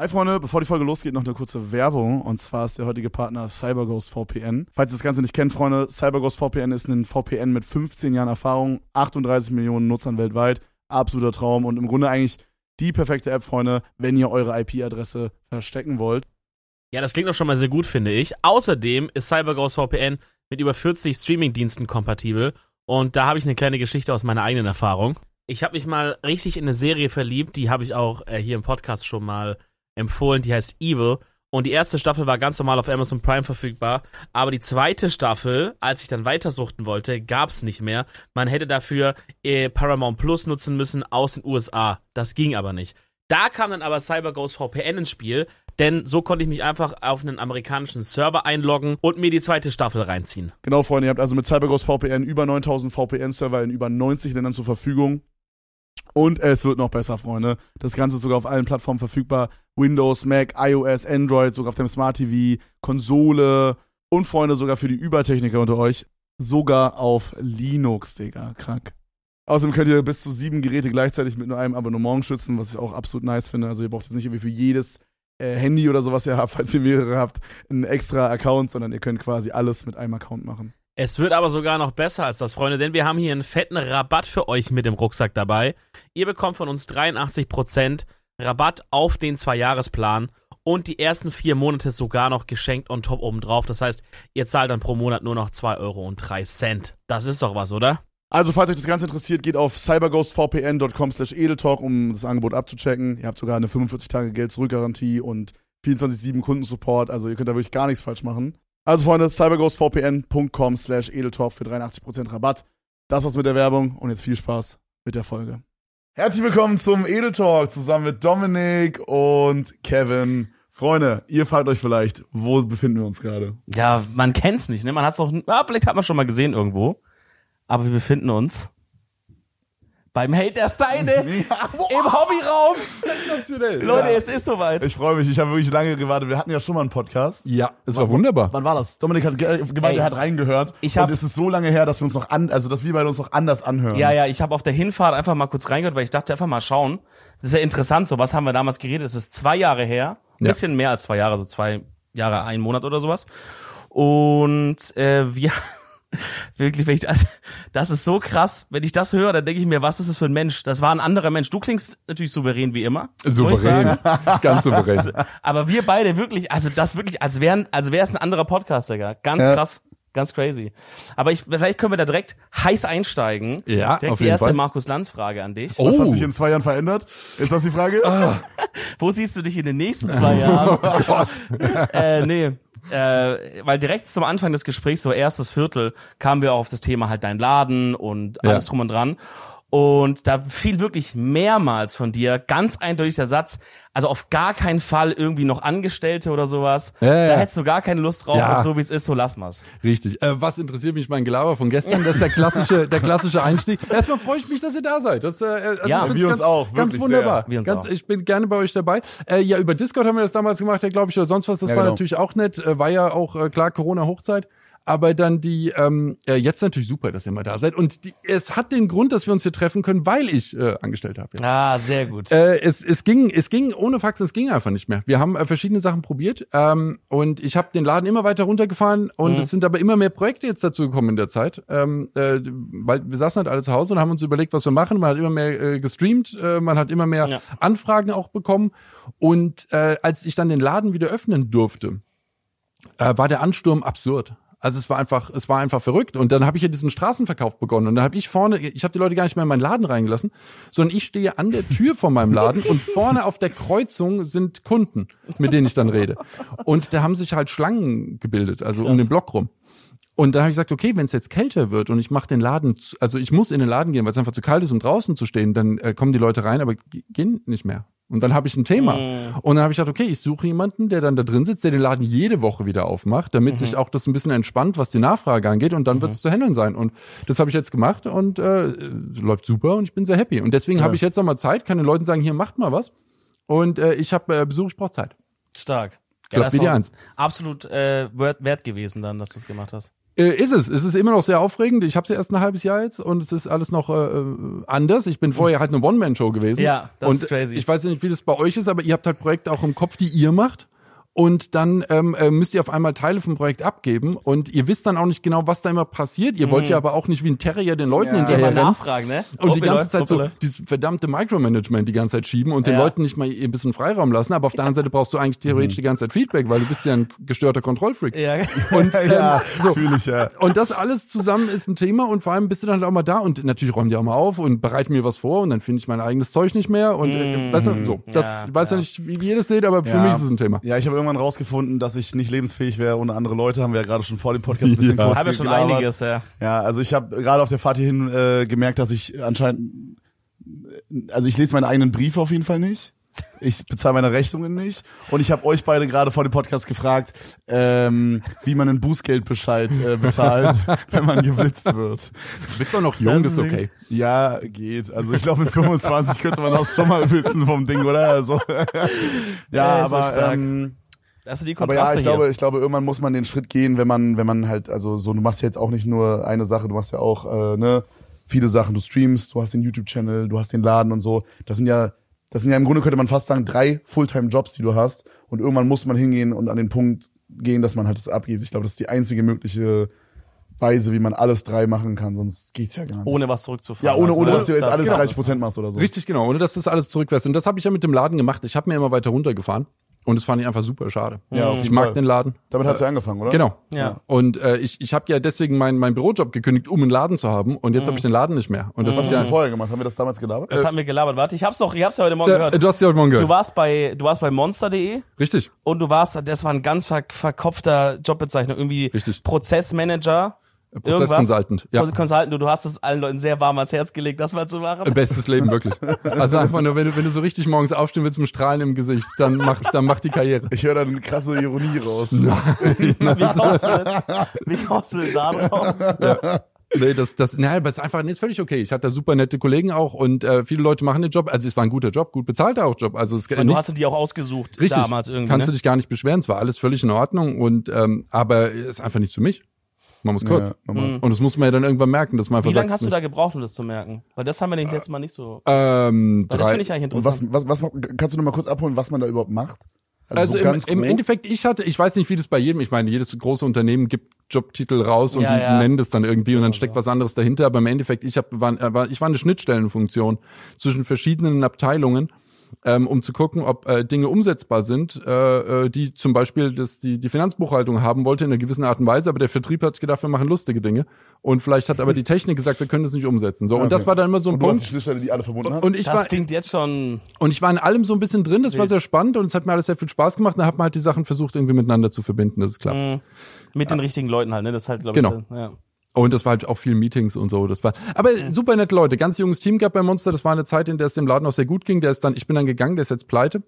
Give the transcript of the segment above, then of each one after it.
Hi Freunde, bevor die Folge losgeht, noch eine kurze Werbung. Und zwar ist der heutige Partner CyberGhost VPN. Falls ihr das Ganze nicht kennt, Freunde, CyberGhost VPN ist ein VPN mit 15 Jahren Erfahrung, 38 Millionen Nutzern weltweit. Absoluter Traum und im Grunde eigentlich die perfekte App, Freunde, wenn ihr eure IP-Adresse verstecken wollt. Ja, das klingt doch schon mal sehr gut, finde ich. Außerdem ist CyberGhost VPN mit über 40 Streaming-Diensten kompatibel. Und da habe ich eine kleine Geschichte aus meiner eigenen Erfahrung. Ich habe mich mal richtig in eine Serie verliebt, die habe ich auch äh, hier im Podcast schon mal empfohlen, die heißt Evil. Und die erste Staffel war ganz normal auf Amazon Prime verfügbar. Aber die zweite Staffel, als ich dann weitersuchten wollte, gab's nicht mehr. Man hätte dafür äh, Paramount Plus nutzen müssen aus den USA. Das ging aber nicht. Da kam dann aber CyberGhost VPN ins Spiel, denn so konnte ich mich einfach auf einen amerikanischen Server einloggen und mir die zweite Staffel reinziehen. Genau, Freunde, ihr habt also mit CyberGhost VPN über 9000 VPN-Server in über 90 Ländern zur Verfügung. Und es wird noch besser, Freunde. Das Ganze ist sogar auf allen Plattformen verfügbar. Windows, Mac, iOS, Android, sogar auf dem Smart TV, Konsole und Freunde sogar für die Übertechniker unter euch. Sogar auf Linux, Digga. Krank. Außerdem könnt ihr bis zu sieben Geräte gleichzeitig mit nur einem Abonnement schützen, was ich auch absolut nice finde. Also ihr braucht jetzt nicht irgendwie für jedes äh, Handy oder sowas ihr habt, falls ihr mehrere habt, einen extra Account, sondern ihr könnt quasi alles mit einem Account machen. Es wird aber sogar noch besser als das, Freunde, denn wir haben hier einen fetten Rabatt für euch mit dem Rucksack dabei. Ihr bekommt von uns 83% Rabatt auf den Zwei-Jahres-Plan und die ersten vier Monate sogar noch geschenkt on top obendrauf. Das heißt, ihr zahlt dann pro Monat nur noch 2 Euro und 3 Cent. Das ist doch was, oder? Also, falls euch das Ganze interessiert, geht auf cyberghostvpn.com slash edeltalk, um das Angebot abzuchecken. Ihr habt sogar eine 45-Tage-Geld-Zurück-Garantie und 24-7 Kundensupport. Also, ihr könnt da wirklich gar nichts falsch machen. Also, Freunde, cyberghostvpn.com slash edeltalk für 83% Rabatt. Das war's mit der Werbung und jetzt viel Spaß mit der Folge. Herzlich willkommen zum Edeltalk zusammen mit Dominik und Kevin. Freunde, ihr fragt euch vielleicht, wo befinden wir uns gerade? Ja, man kennt's nicht, ne? Man hat's noch, ah, vielleicht hat man schon mal gesehen irgendwo. Aber wir befinden uns beim Hate der Steine Ja, im Hobbyraum. sensationell. Leute, ja. es ist soweit. Ich freue mich, ich habe wirklich lange gewartet. Wir hatten ja schon mal einen Podcast. Ja, es war wunderbar. Wann war das? Dominik hat ge gemeint, Ey, er hat reingehört. ich hab- und es ist so lange her, dass wir uns noch an, also dass wir beide uns noch anders anhören. Ja, ja, ich habe auf der Hinfahrt einfach mal kurz reingehört, weil ich dachte einfach mal schauen. Das ist ja interessant, so was haben wir damals geredet. Es ist zwei Jahre her, ein Ja. bisschen mehr als zwei Jahre, so zwei Jahre, ein Monat oder sowas. Und äh, wir wirklich, wenn ich, das ist so krass. Wenn ich das höre, dann denke ich mir, was ist das für ein Mensch? Das war ein anderer Mensch. Du klingst natürlich souverän wie immer. Souverän. Ganz souverän. Aber wir beide wirklich, also das wirklich, als wären, als wäre es ein anderer Podcast, Digga. Ganz Ja. krass. Ganz crazy. Aber ich, vielleicht können wir da direkt heiß einsteigen. Ja, direkt auf die jeden erste Fall. Markus Lanz Frage an dich. Was hat Oh. sich in zwei Jahren verändert? Ist das die Frage? Wo siehst du dich in den nächsten zwei Jahren? äh, nee. Äh, weil direkt zum Anfang des Gesprächs, so erstes Viertel, kamen wir auch auf das Thema halt dein Laden und Ja. alles drum und dran. Und da fiel wirklich mehrmals von dir ganz eindeutig der Satz, also auf gar keinen Fall irgendwie noch Angestellte oder sowas. Ja, ja. Da hättest du gar keine Lust drauf Ja. und so wie es ist, so lass mal's. Richtig. Äh, was interessiert mich mein Gelaber von gestern? Das ist der klassische, der klassische Einstieg. Erstmal freue ich mich, dass ihr da seid. Das, äh, also Ja, wir uns ganz, auch, Ganz wunderbar. sehr. Wir uns ganz, auch. Ich bin gerne bei euch dabei. Äh, ja, über Discord haben wir das damals gemacht, ja, glaube ich, oder sonst was. Das Ja, war genau. natürlich auch nett. Äh, war ja auch äh, klar Corona-Hochzeit. Aber dann die, ähm, äh, jetzt natürlich super, dass ihr mal da seid. Und die, es hat den Grund, dass wir uns hier treffen können, weil ich äh, angestellt habe. Ah, sehr gut. Äh, es, es ging, es ging ohne Fax, es ging einfach nicht mehr. Wir haben äh, verschiedene Sachen probiert ähm, und ich habe den Laden immer weiter runtergefahren und Mhm. es sind aber immer mehr Projekte jetzt dazu gekommen in der Zeit, ähm, äh, weil wir saßen halt alle zu Hause und haben uns überlegt, was wir machen. Man hat immer mehr äh, gestreamt, äh, man hat immer mehr Ja. Anfragen auch bekommen und äh, als ich dann den Laden wieder öffnen durfte, äh, war der Ansturm absurd. Also es war einfach, es war einfach verrückt. Und dann habe ich ja diesen Straßenverkauf begonnen. Und dann habe ich vorne, ich habe die Leute gar nicht mehr in meinen Laden reingelassen, sondern ich stehe an der Tür von meinem Laden und vorne auf der Kreuzung sind Kunden, mit denen ich dann rede. Und da haben sich halt Schlangen gebildet, also um Krass. den Block rum. Und dann habe ich gesagt, okay, wenn es jetzt kälter wird und ich mache den Laden, zu, also ich muss in den Laden gehen, weil es einfach zu kalt ist, um draußen zu stehen, dann äh, kommen die Leute rein, aber gehen nicht mehr. Und dann habe ich ein Thema. Mm. Und dann habe ich gedacht, okay, ich suche jemanden, der dann da drin sitzt, der den Laden jede Woche wieder aufmacht, damit Mhm. sich auch das ein bisschen entspannt, was die Nachfrage angeht. Und dann wird es zu handeln sein. Und das habe ich jetzt gemacht und äh, läuft super und ich bin sehr happy. Und deswegen habe ich jetzt nochmal Zeit, kann den Leuten sagen, hier macht mal was. Und äh, ich habe äh, Besuch, ich brauche Zeit. Stark. glaub, das ist Eins. absolut äh, wert, wert gewesen dann, dass du es gemacht hast. Äh, ist es. Es ist immer noch sehr aufregend. Ich habe es ja erst ein halbes Jahr jetzt und es ist alles noch äh, anders. Ich bin vorher halt eine One-Man-Show gewesen. Ja, das und ist crazy. Ich weiß nicht, wie das bei euch ist, aber ihr habt halt Projekte auch im Kopf, die ihr macht. Und dann ähm, äh, müsst ihr auf einmal Teile vom Projekt abgeben und ihr wisst dann auch nicht genau, was da immer passiert. Ihr wollt ja aber auch nicht wie ein Terrier den Leuten Ja. Hinterher rennen. nachfragen, ne? Und die ganze Zeit so dieses verdammte Micromanagement die ganze Zeit schieben und den Ja. Leuten nicht mal ein bisschen Freiraum lassen. Aber auf der anderen Seite brauchst du eigentlich theoretisch die ganze Zeit Feedback, weil du bist ja ein gestörter Kontrollfreak. Ja, Und ähm, ja, so. ich ja. Und das alles zusammen ist ein Thema und vor allem bist du dann halt auch mal da und natürlich räumen die auch mal auf und bereiten mir was vor und dann finde ich mein eigenes Zeug nicht mehr und äh, besser so. Das Ja, weiß ja. ja. nicht, wie ihr das seht, aber für Ja. mich ist es ein Thema. Ja, ich habe irgendwann rausgefunden, dass ich nicht lebensfähig wäre ohne andere Leute. Haben wir ja gerade schon vor dem Podcast ein bisschen Ja. kurz haben wir schon gelabert. einiges, ja. Ja, also ich habe gerade auf der Fahrt hierhin äh, gemerkt, dass ich anscheinend, also ich lese meine eigenen Briefe auf jeden Fall nicht. Ich bezahle meine Rechnungen nicht. Und ich habe euch beide gerade vor dem Podcast gefragt, ähm, wie man einen Bußgeldbescheid äh, bezahlt, wenn man geblitzt wird. Du bist doch noch jung, das ist okay. Ja, geht. Also ich glaube, mit 25 könnte man das schon mal wissen vom Ding, oder? Also, ja, so aber ähm, Das sind die aber ja, ich hier. glaube, ich glaube, irgendwann muss man den Schritt gehen, wenn man, wenn man halt, also so, du machst ja jetzt auch nicht nur eine Sache, du machst ja auch, äh, ne, viele Sachen. Du streamst, du hast den YouTube-Channel, du hast den Laden und so. Das sind ja, das sind ja im Grunde könnte man fast sagen drei Fulltime-Jobs, die du hast. Und irgendwann muss man hingehen und an den Punkt gehen, dass man halt das abgibt. Ich glaube, das ist die einzige mögliche Weise, wie man alles drei machen kann. Sonst geht's ja gar nicht. ohne was ja, zurückzufahren. ohne, also, ohne, ne? dass du jetzt Das- alles genau. 30 Prozent machst oder so. Richtig, genau. Ohne dass das alles zurückwärst. Und das habe ich ja mit dem Laden gemacht. Ich habe mir immer weiter runtergefahren. Und das fand ich einfach super schade. Ja, auf ich jeden mag Fall. den Laden. Damit hat's ja angefangen, oder? Genau. Ja. Und äh, ich, ich habe ja deswegen meinen mein Bürojob gekündigt, um einen Laden zu haben. Und jetzt habe ich den Laden nicht mehr. Und das Was ist hast ja. du vorher gemacht? Haben wir das damals gelabert? Das haben wir gelabert. Warte, ich hab's doch, ich hab's ja heute Morgen Äh, gehört. du hast ja heute Morgen Du gehört. warst bei, du warst bei monster.de Richtig. und du warst, das war ein ganz ver verkopfter Jobbezeichnung, irgendwie Richtig. Prozessmanager. Irgendwas. Prozessconsultant. Ja. Consultant, du, du hast es allen Leuten sehr warm ans Herz gelegt, das mal zu machen. Bestes Leben, wirklich. Also einfach nur, wenn du, wenn du so richtig morgens aufstehen willst mit Strahlen im Gesicht, dann mach, dann mach die Karriere. Ich höre da eine krasse Ironie raus. Wie kommst du, wie kommst du da drauf? Nee, das, das, naja, aber es ist einfach, nee, ist völlig okay. Ich hatte da super nette Kollegen auch und äh, viele Leute machen den Job. Also es war ein guter Job, gut bezahlter auch Job. Also es Und du hast dir die auch ausgesucht richtig, damals irgendwie. kannst ne? du dich gar nicht beschweren. Es war alles völlig in Ordnung und ähm, aber es ist einfach nichts für mich. Man muss kurz. Ja, normal. Und das muss man ja dann irgendwann merken, dass man Wie einfach lange sagt, hast du da gebraucht, um das zu merken? Weil das haben wir nämlich letztes Mal nicht so. Ähm, Weil das finde ich eigentlich Und was, interessant. was, was, kannst du noch mal kurz abholen, was man da überhaupt macht? Also so im, im? Endeffekt, ich hatte, ich weiß nicht, wie das bei jedem, ich meine, jedes große Unternehmen gibt Jobtitel raus und Ja, die ja. nennen das dann irgendwie und dann steckt so. was anderes dahinter, aber im Endeffekt, ich hab, war, äh, war, ich war eine Schnittstellenfunktion zwischen verschiedenen Abteilungen, ähm, um zu gucken, ob äh, Dinge umsetzbar sind, äh, äh, die zum Beispiel das, die, die Finanzbuchhaltung haben wollte in einer gewissen Art und Weise, aber der Vertrieb hat sich gedacht, wir machen lustige Dinge und vielleicht hat aber die Technik gesagt, wir können das nicht umsetzen. So, und das Okay. war dann immer so ein Und du hast die Punkt. Schnittstelle, die alle verbunden hat? Und ich das war, klingt jetzt schon. und ich war in allem so ein bisschen drin, das war sehr spannend und es hat mir alles sehr viel Spaß gemacht. Da hat man halt die Sachen versucht, irgendwie miteinander zu verbinden, das ist klar. mh, Mit den richtigen Leuten halt, ne? Das ist halt, glaube Genau. ich. Ja. Und das war halt auch viel Meetings und so. Das war, aber super nette Leute, ganz junges Team gab bei Monster. Das war eine Zeit, in der es dem Laden auch sehr gut ging. Der ist dann, ich bin dann gegangen, der ist jetzt pleite.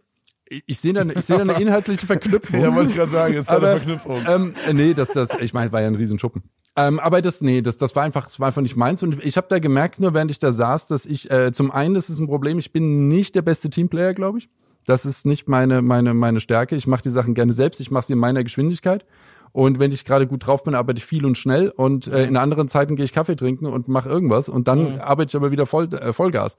Ich- sehe da, eine- ich sehe da eine inhaltliche Verknüpfung. ja, wollte ich gerade sagen, ist da eine Verknüpfung. ähm, nee, das, das, ich meine, war ja ein Riesenschuppen. Ähm, aber das, nee, das, das war einfach, das war einfach nicht meins. Und ich habe da gemerkt, nur während ich da saß, dass ich, äh, zum einen, das ist ein Problem, ich bin nicht der beste Teamplayer, glaube ich. Das ist nicht meine, meine, meine Stärke. Ich mache die Sachen gerne selbst, ich mache sie in meiner Geschwindigkeit. Und wenn ich gerade gut drauf bin, arbeite ich viel und schnell. Und äh, in anderen Zeiten gehe ich Kaffee trinken und mache irgendwas. Und dann arbeite ich aber wieder voll, äh, Vollgas.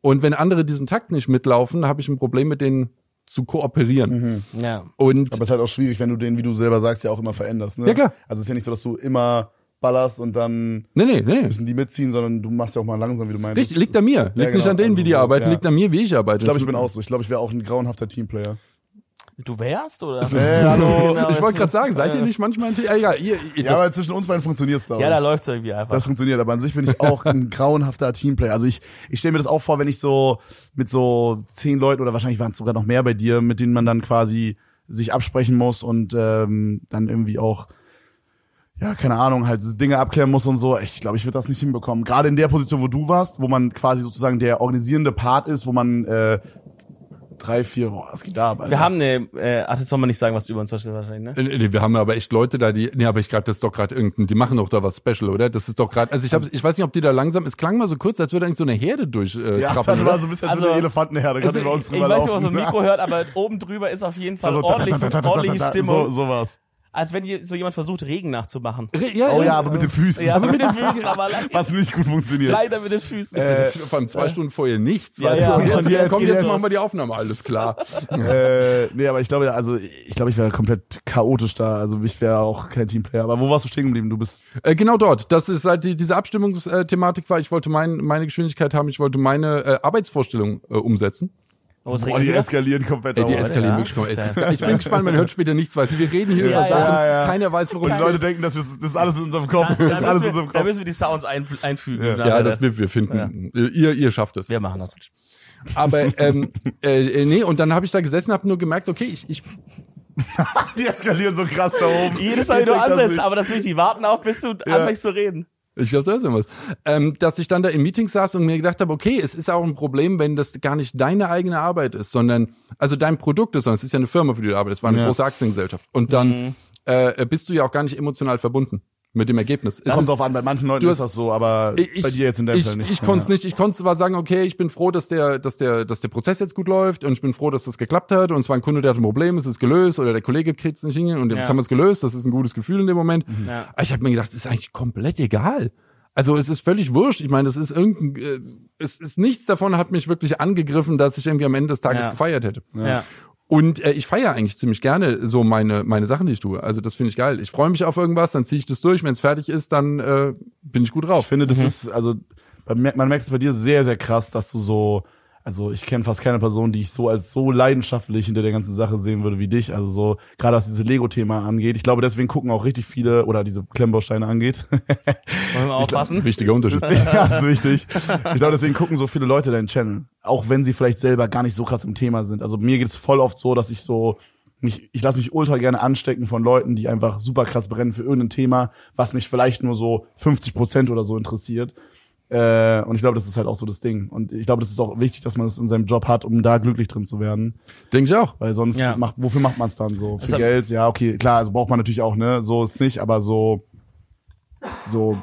Und wenn andere diesen Takt nicht mitlaufen, habe ich ein Problem mit denen zu kooperieren. ja. Und Aber es ist halt auch schwierig, wenn du den, wie du selber sagst, ja auch immer veränderst. Ne? Ja, klar. Also es ist ja nicht so, dass du immer ballerst und dann nee, nee, nee. müssen die mitziehen, sondern du machst ja auch mal langsam, wie du meinst. Richtig, liegt an mir. Liegt Ja, nicht genau. an denen, wie Also die so, arbeiten, ja. liegt an mir, wie ich arbeite. Ich glaube, ich bin auch so. Ich glaube, ich wäre auch ein grauenhafter Teamplayer. Du wärst, oder? Hey, hallo. Genau, ich wollte gerade sagen, seid ihr nicht manchmal ein Team? Ja, egal, ihr, ihr, Ja, aber zwischen uns beiden funktioniert's glaube Ja, da läuft's irgendwie einfach. Das funktioniert, aber an sich bin ich auch ein grauenhafter Teamplayer. Also ich, ich stelle mir das auch vor, wenn ich so mit so zehn Leuten oder wahrscheinlich waren es sogar noch mehr bei dir, mit denen man dann quasi sich absprechen muss und ähm, dann irgendwie auch, ja, keine Ahnung, halt Dinge abklären muss und so. Ich glaube, ich würde das nicht hinbekommen. Gerade in der Position, wo du warst, wo man quasi sozusagen der organisierende Part ist, wo man äh, drei, vier, boah, was geht da ab, Alter? wir haben eine, äh, ach, das soll man nicht sagen, was du über uns verstehst wahrscheinlich, ne? Nee, wir haben aber echt Leute da, die, nee, aber ich gerade, das ist doch gerade irgendein, die machen doch da was Special, oder? Das ist doch gerade, also ich hab, ich weiß nicht, ob die da langsam, es klang mal so kurz, als würde eigentlich so eine Herde durch äh, ja, das trappen, war so ein bisschen Also- so eine Elefantenherde, kannst Also, du bei uns ich, ich weiß nicht, ob man so ein Mikro hört, aber oben drüber ist auf jeden Fall So, ordentlich, ordentliche Stimmung. So, sowas. Als wenn dir so jemand versucht, Regen nachzumachen. Re- Ja, Oh ja, aber mit den Füßen. Ja, aber mit den Füßen, aber leider, Was nicht gut funktioniert. leider mit den Füßen. Äh, Vor allem zwei Stunden vorher nichts. Ja, ja? Und und jetzt, jetzt komm, jetzt machen wir die Aufnahme, alles klar. äh, nee, aber ich glaube, also ich glaube, ich wäre komplett chaotisch da. Also ich wäre auch kein Teamplayer. Aber wo warst du stehen geblieben? Du bist. Äh, genau dort. Das ist halt die, diese Abstimmungsthematik war, ich wollte mein, meine Geschwindigkeit haben, ich wollte meine äh, Arbeitsvorstellung äh, umsetzen. Oh, es Boah, regnet die eskalieren komplett. Ey, die eskalieren ja. wirklich komplett. Ist, ich bin gespannt, man hört später nichts, weil wir reden hier Ja, über ja, Sachen, ja, ja. keiner weiß, worum Und die. Leute denken, das ist, das ist alles in unserem Kopf. Da, Das ist da, alles müssen in unserem wir, da Kopf. müssen wir die Sounds ein, einfügen. Ja. Ja, das wir, wir finden. Ihr, ihr schafft es. wir machen das. Aber ähm, äh, äh, nee, und dann habe ich da gesessen, habe nur gemerkt, okay, ich, ich Die eskalieren so krass da oben. Jedes Mal, Ich wenn du ansetzt, aber das will ich, die warten auf, bis du anfängst zu reden. Ich glaube, da ist irgendwas. Ähm, dass ich dann da in Meetings saß und mir gedacht habe, okay, es ist auch ein Problem, wenn das gar nicht deine eigene Arbeit ist, sondern, also dein Produkt ist, sondern es ist ja eine Firma, für die du arbeitest, es war eine Ja. große Aktiengesellschaft. Und dann äh, bist du ja auch gar nicht emotional verbunden mit dem Ergebnis. Es Kommt drauf an, bei manchen Leuten ist das so, aber ich, bei dir jetzt in deinem ich, Fall nicht. Ich konnte es nicht. Ich konnte zwar sagen, okay, ich bin froh, dass der, dass der, dass der Prozess jetzt gut läuft und ich bin froh, dass das geklappt hat und es war ein Kunde, der hat ein Problem, es ist gelöst oder der Kollege kriegt es nicht hin und jetzt Ja. haben wir es gelöst. Das ist ein gutes Gefühl in dem Moment. Ja. Aber ich habe mir gedacht, es ist eigentlich komplett egal. Also es ist völlig wurscht. Ich meine, das ist irgendein, äh, es ist nichts davon hat mich wirklich angegriffen, dass ich irgendwie am Ende des Tages Ja. gefeiert hätte. Ja. Und äh, ich feiere eigentlich ziemlich gerne so meine meine Sachen, die ich tue. Also das finde ich geil. Ich freue mich auf irgendwas, dann ziehe ich das durch. Wenn es fertig ist, dann äh, bin ich gut drauf. Ich finde, das Mhm. ist, also, man merkt es bei dir sehr, sehr krass, dass du so, also ich kenne fast keine Person, die ich so als so leidenschaftlich hinter der ganzen Sache sehen würde wie dich. Also so, gerade was dieses Lego-Thema angeht. Ich glaube, deswegen gucken auch richtig viele, oder diese Klemmbausteine angeht. Wollen wir aufpassen? Wichtiger Unterschied. ja, ist wichtig. Ich glaube, deswegen gucken so viele Leute deinen Channel. Auch wenn sie vielleicht selber gar nicht so krass im Thema sind. Also mir geht es voll oft so, dass ich so, mich, ich lasse mich ultra gerne anstecken von Leuten, die einfach super krass brennen für irgendein Thema, was mich vielleicht nur so 50 Prozent oder so interessiert. Äh, und ich glaube, das ist halt auch so das Ding. Und ich glaube, das ist auch wichtig, dass man es in seinem Job hat, um da glücklich drin zu werden. Denke ich auch. Weil sonst Ja. macht, wofür macht man es dann so? Für Also- Geld? Ja, okay, klar, also braucht man natürlich auch, ne? So ist nicht, aber so, so,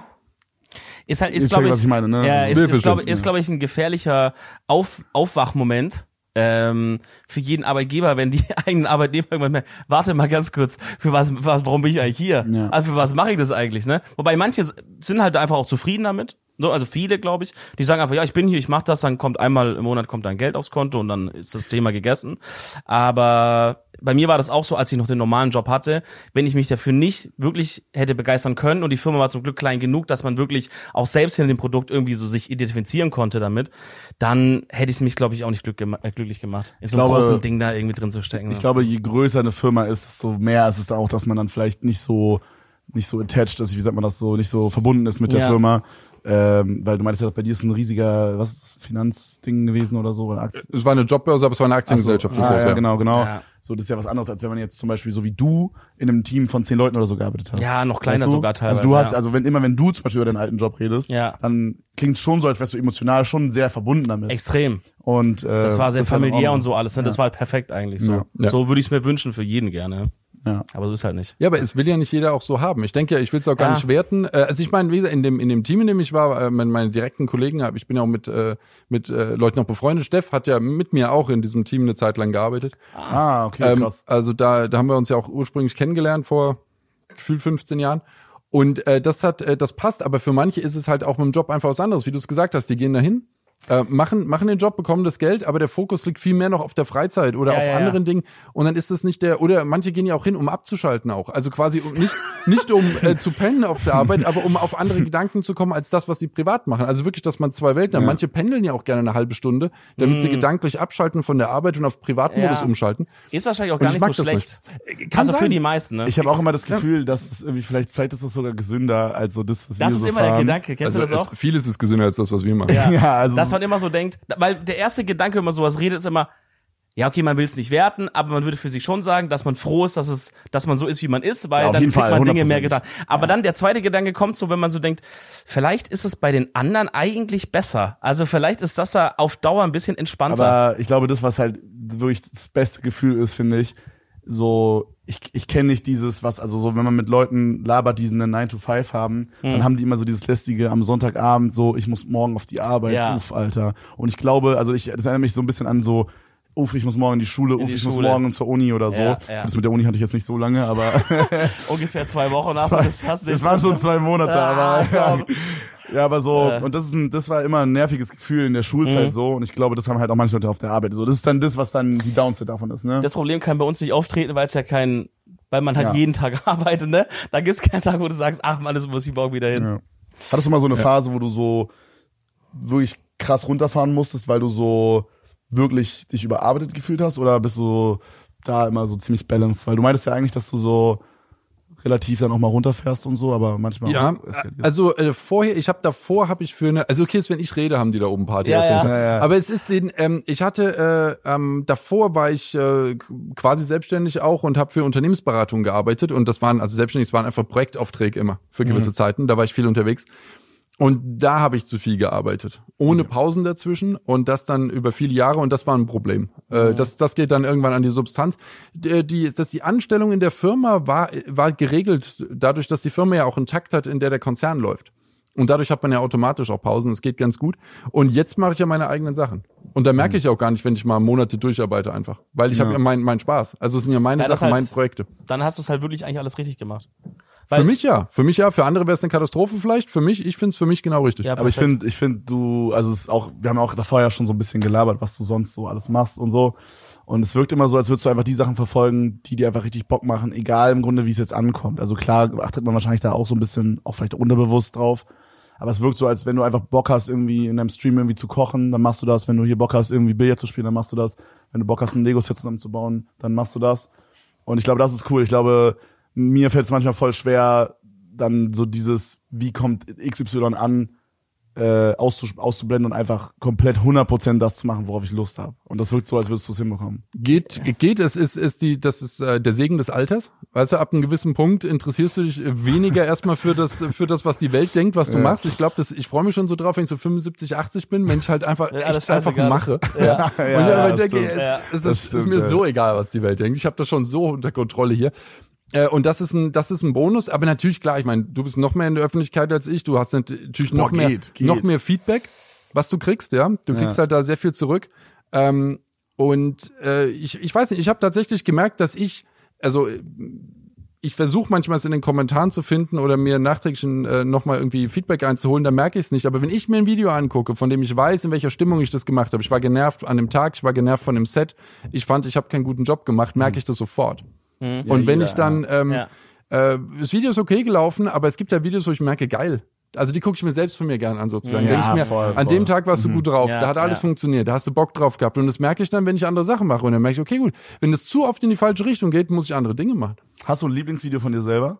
Ist halt, Ich ist glaube ich, was ich meine, ne? ja, ist, Wir ist, glaube ist, glaub ich, ein gefährlicher Auf, Aufwachmoment. Ähm, für jeden Arbeitgeber, wenn die eigenen Arbeitnehmer irgendwann merken, warte mal ganz kurz, für was, für was warum bin ich eigentlich hier? Ja. Also für was mache ich das eigentlich, ne? Wobei manche sind halt einfach auch zufrieden damit. So, also viele, glaube ich, die sagen einfach, ja, ich bin hier, ich mache das, dann kommt einmal im Monat kommt dann Geld aufs Konto und dann ist das Thema gegessen. Aber bei mir war das auch so, als ich noch den normalen Job hatte, wenn ich mich dafür nicht wirklich hätte begeistern können und die Firma war zum Glück klein genug, dass man wirklich auch selbst hinter dem Produkt irgendwie so sich identifizieren konnte damit, dann hätte ich mich, glaube ich, auch nicht glück gema äh, glücklich gemacht, in so einem glaube- großen Ding da irgendwie drin zu stecken. Ich ja. glaube, je größer eine Firma ist, desto mehr ist es auch, dass man dann vielleicht nicht so nicht so attached ist, wie sagt man das so, nicht so verbunden ist mit der Ja. Firma. Ähm, weil du meintest ja, bei dir ist ein riesiger, was ist das, Finanzding gewesen oder so, oder Aktien. Es war eine Jobbörse, aber es war eine Aktiengesellschaft. so ah, groß, ja, genau, genau. Ja. So, das ist ja was anderes, als wenn man jetzt zum Beispiel so wie du in einem Team von zehn Leuten oder so gearbeitet hast. Ja, noch kleiner Weißt du? sogar teilweise. Also du hast, ja. also wenn immer wenn du zum Beispiel über deinen alten Job redest, Ja. dann klingt schon so, als wärst du emotional schon sehr verbunden damit. Extrem. Und äh, Das war sehr in familiär und so alles. Ne? Das war halt perfekt eigentlich so. Ja. Ja. So würde ich es mir wünschen für jeden gerne. Ja. Aber so ist halt nicht. Ja, aber es will ja nicht jeder auch so haben. Ich denke ja, ich will es auch gar Ja. nicht werten. Äh, Also ich meine, wie gesagt, in dem in dem Team, in dem ich war, äh, meine, meine direkten Kollegen, ich bin ja auch mit äh, mit Leuten auch befreundet. Steff hat ja mit mir auch in diesem Team eine Zeit lang gearbeitet. Ah, okay, Ähm, krass. also da da haben wir uns ja auch ursprünglich kennengelernt vor gefühlt 15 Jahren. Und äh, das hat, äh, das passt, aber für manche ist es halt auch mit dem Job einfach was anderes, wie du es gesagt hast. Die gehen dahin, äh, machen, machen den Job, bekommen das Geld, aber der Fokus liegt viel mehr noch auf der Freizeit oder Ja, auf ja, ja. anderen Dingen. Und dann ist es nicht der, oder manche gehen ja auch hin, um abzuschalten auch. Also quasi um, nicht, nicht um äh, zu pennen auf der Arbeit, aber um auf andere Gedanken zu kommen als das, was sie privat machen. Also wirklich, dass man zwei Welten hat. Manche pendeln ja auch gerne eine halbe Stunde, damit sie gedanklich abschalten von der Arbeit und auf Privatmodus Ja. umschalten. Ist wahrscheinlich auch gar ich nicht so das schlecht. nicht. Kann also für sein. die meisten, ne? Ich habe auch immer das Gefühl, dass es irgendwie vielleicht, vielleicht ist es sogar gesünder als so das, was das wir ist so immer fahren. der Gedanke. Kennst Also du das auch? es, vieles ist gesünder als das, was wir machen. Ja. Ja, also Dass man immer so denkt, weil der erste Gedanke, wenn man sowas redet, ist immer, ja, okay, man will es nicht werten, aber man würde für sich schon sagen, dass man froh ist, dass es, dass man so ist, wie man ist, weil Ja, dann kriegt Fall, man Dinge mehr 100%. getan. Aber dann der zweite Gedanke kommt so, wenn man so denkt, vielleicht ist es bei den anderen eigentlich besser. Also vielleicht ist das da auf Dauer ein bisschen entspannter. Aber ich glaube, das, was halt wirklich das beste Gefühl ist, finde ich, so, ich, ich kenne nicht dieses, was, also so, wenn man mit Leuten labert, die einen 9 to 5 haben, Hm. dann haben die immer so dieses lästige am Sonntagabend, so, ich muss morgen auf die Arbeit, Ja. uff, Alter. Und ich glaube, also ich, das erinnert mich so ein bisschen an so, uff, ich muss morgen in die Schule, In uff, die ich muss Schule. morgen zur Uni oder so. Ja, ja. Das mit der Uni hatte ich jetzt nicht so lange, aber Ungefähr zwei Wochen hast du das, hast du es waren schon zwei Monate, Ah, aber. ja, aber so Ja. und das ist ein, das war immer ein nerviges Gefühl in der Schulzeit Mhm. so und ich glaube, das haben halt auch manche Leute auf der Arbeit so. Das ist dann das, was dann die Downside davon ist, ne? Das Problem kann bei uns nicht auftreten, weil es ja kein, weil man halt Ja. jeden Tag arbeitet, ne? Da gibt's keinen Tag, wo du sagst, ach man, das muss ich morgen wieder hin. Ja. Hattest du mal so eine Phase, wo du so wirklich krass runterfahren musstest, weil du so wirklich dich überarbeitet gefühlt hast oder bist du da immer so ziemlich balanced? Weil du meintest ja eigentlich, dass du so relativ dann auch mal runterfährst und so, aber manchmal Ja, also äh, vorher, ich habe davor, habe ich für eine, also okay, ist, wenn ich rede, haben die da oben Party. Ja, auf jeden ja. Fall. Ja, ja. Aber es ist den, ähm, ich hatte, äh, ähm, davor war ich äh, quasi selbstständig auch und habe für Unternehmensberatung gearbeitet und das waren, also selbstständig, es waren einfach Projektaufträge immer für Mhm. gewisse Zeiten, da war ich viel unterwegs. Und da habe ich zu viel gearbeitet. Ohne Pausen dazwischen und das dann über viele Jahre und das war ein Problem. Äh, das, das geht dann irgendwann an die Substanz. Die, die, dass die Anstellung in der Firma war, war geregelt, dadurch, dass die Firma ja auch einen Takt hat, in der der Konzern läuft. Und dadurch hat man ja automatisch auch Pausen. Es geht ganz gut. Und jetzt mache ich ja meine eigenen Sachen. Und da merke ich auch gar nicht, wenn ich mal Monate durcharbeite einfach. Weil ich Ja. habe ja meinen mein Spaß. Also es sind ja meine Ja, Sachen, heißt- meine Projekte. Dann hast du es halt wirklich eigentlich alles richtig gemacht. Weil- Für mich ja. Für mich ja. Für andere wäre es eine Katastrophe vielleicht. Für mich, ich finde es für mich genau richtig. Ja, aber ich finde, ich finde du, also es ist auch, wir haben auch davor ja schon so ein bisschen gelabert, was du sonst so alles machst und so. Und es wirkt immer so, als würdest du einfach die Sachen verfolgen, die dir einfach richtig Bock machen, egal im Grunde, wie es jetzt ankommt. Also klar achtet man wahrscheinlich da auch so ein bisschen, auch vielleicht unterbewusst drauf. Aber es wirkt so, als wenn du einfach Bock hast, irgendwie in deinem Stream irgendwie zu kochen, dann machst du das. Wenn du hier Bock hast, irgendwie Billard zu spielen, dann machst du das. Wenn du Bock hast, ein Lego-Set zusammenzubauen, dann machst du das. Und ich glaube, das ist cool. Ich glaube, mir fällt es manchmal voll schwer, dann so dieses, wie kommt XY an, äh, auszublenden und einfach komplett 100% das zu machen, worauf ich Lust habe. Und das wirkt so, als würdest du es hinbekommen. Geht, geht, es ist, ist die, das ist äh, der Segen des Alters. Weißt du, ab einem gewissen Punkt interessierst du dich weniger erstmal für das, für das, was die Welt denkt, was du Ja. machst. Ich glaube, das, ich freue mich schon so drauf, wenn ich so 75, 80 bin, wenn ich halt einfach, alles echt einfach ist. mache. Ja. Und ich ja, denke, es, Ja. es Das ist, ist stimmt, mir ja. so egal, was die Welt denkt. Ich habe das schon so unter Kontrolle hier. Äh, und das ist ein, das ist ein Bonus. Aber natürlich klar, ich meine, du bist noch mehr in der Öffentlichkeit als ich. Du hast natürlich noch Boah, mehr, geht, geht. noch mehr Feedback, was du kriegst. Ja, du kriegst Ja. halt da sehr viel zurück. Ähm, und äh, ich, ich weiß nicht, ich habe tatsächlich gemerkt, dass ich, also ich versuche manchmal es in den Kommentaren zu finden oder mir nachträglich äh, nochmal irgendwie Feedback einzuholen, da merke ich es nicht. Aber wenn ich mir ein Video angucke, von dem ich weiß, in welcher Stimmung ich das gemacht habe, ich war genervt an dem Tag, ich war genervt von dem Set, ich fand, ich habe keinen guten Job gemacht, merke ich das sofort. Und wenn jeder, ich dann, ähm, Ja. äh, das Video ist okay gelaufen, aber es gibt ja Videos, wo ich merke, geil. Also die gucke ich mir selbst von mir gern an sozusagen. Ja, Denk ich mir, voll, an voll. dem Tag warst du gut drauf, Ja, da hat alles ja. funktioniert, da hast du Bock drauf gehabt. Und das merke ich dann, wenn ich andere Sachen mache. Und dann merke ich, okay, gut, wenn das zu oft in die falsche Richtung geht, muss ich andere Dinge machen. Hast du ein Lieblingsvideo von dir selber?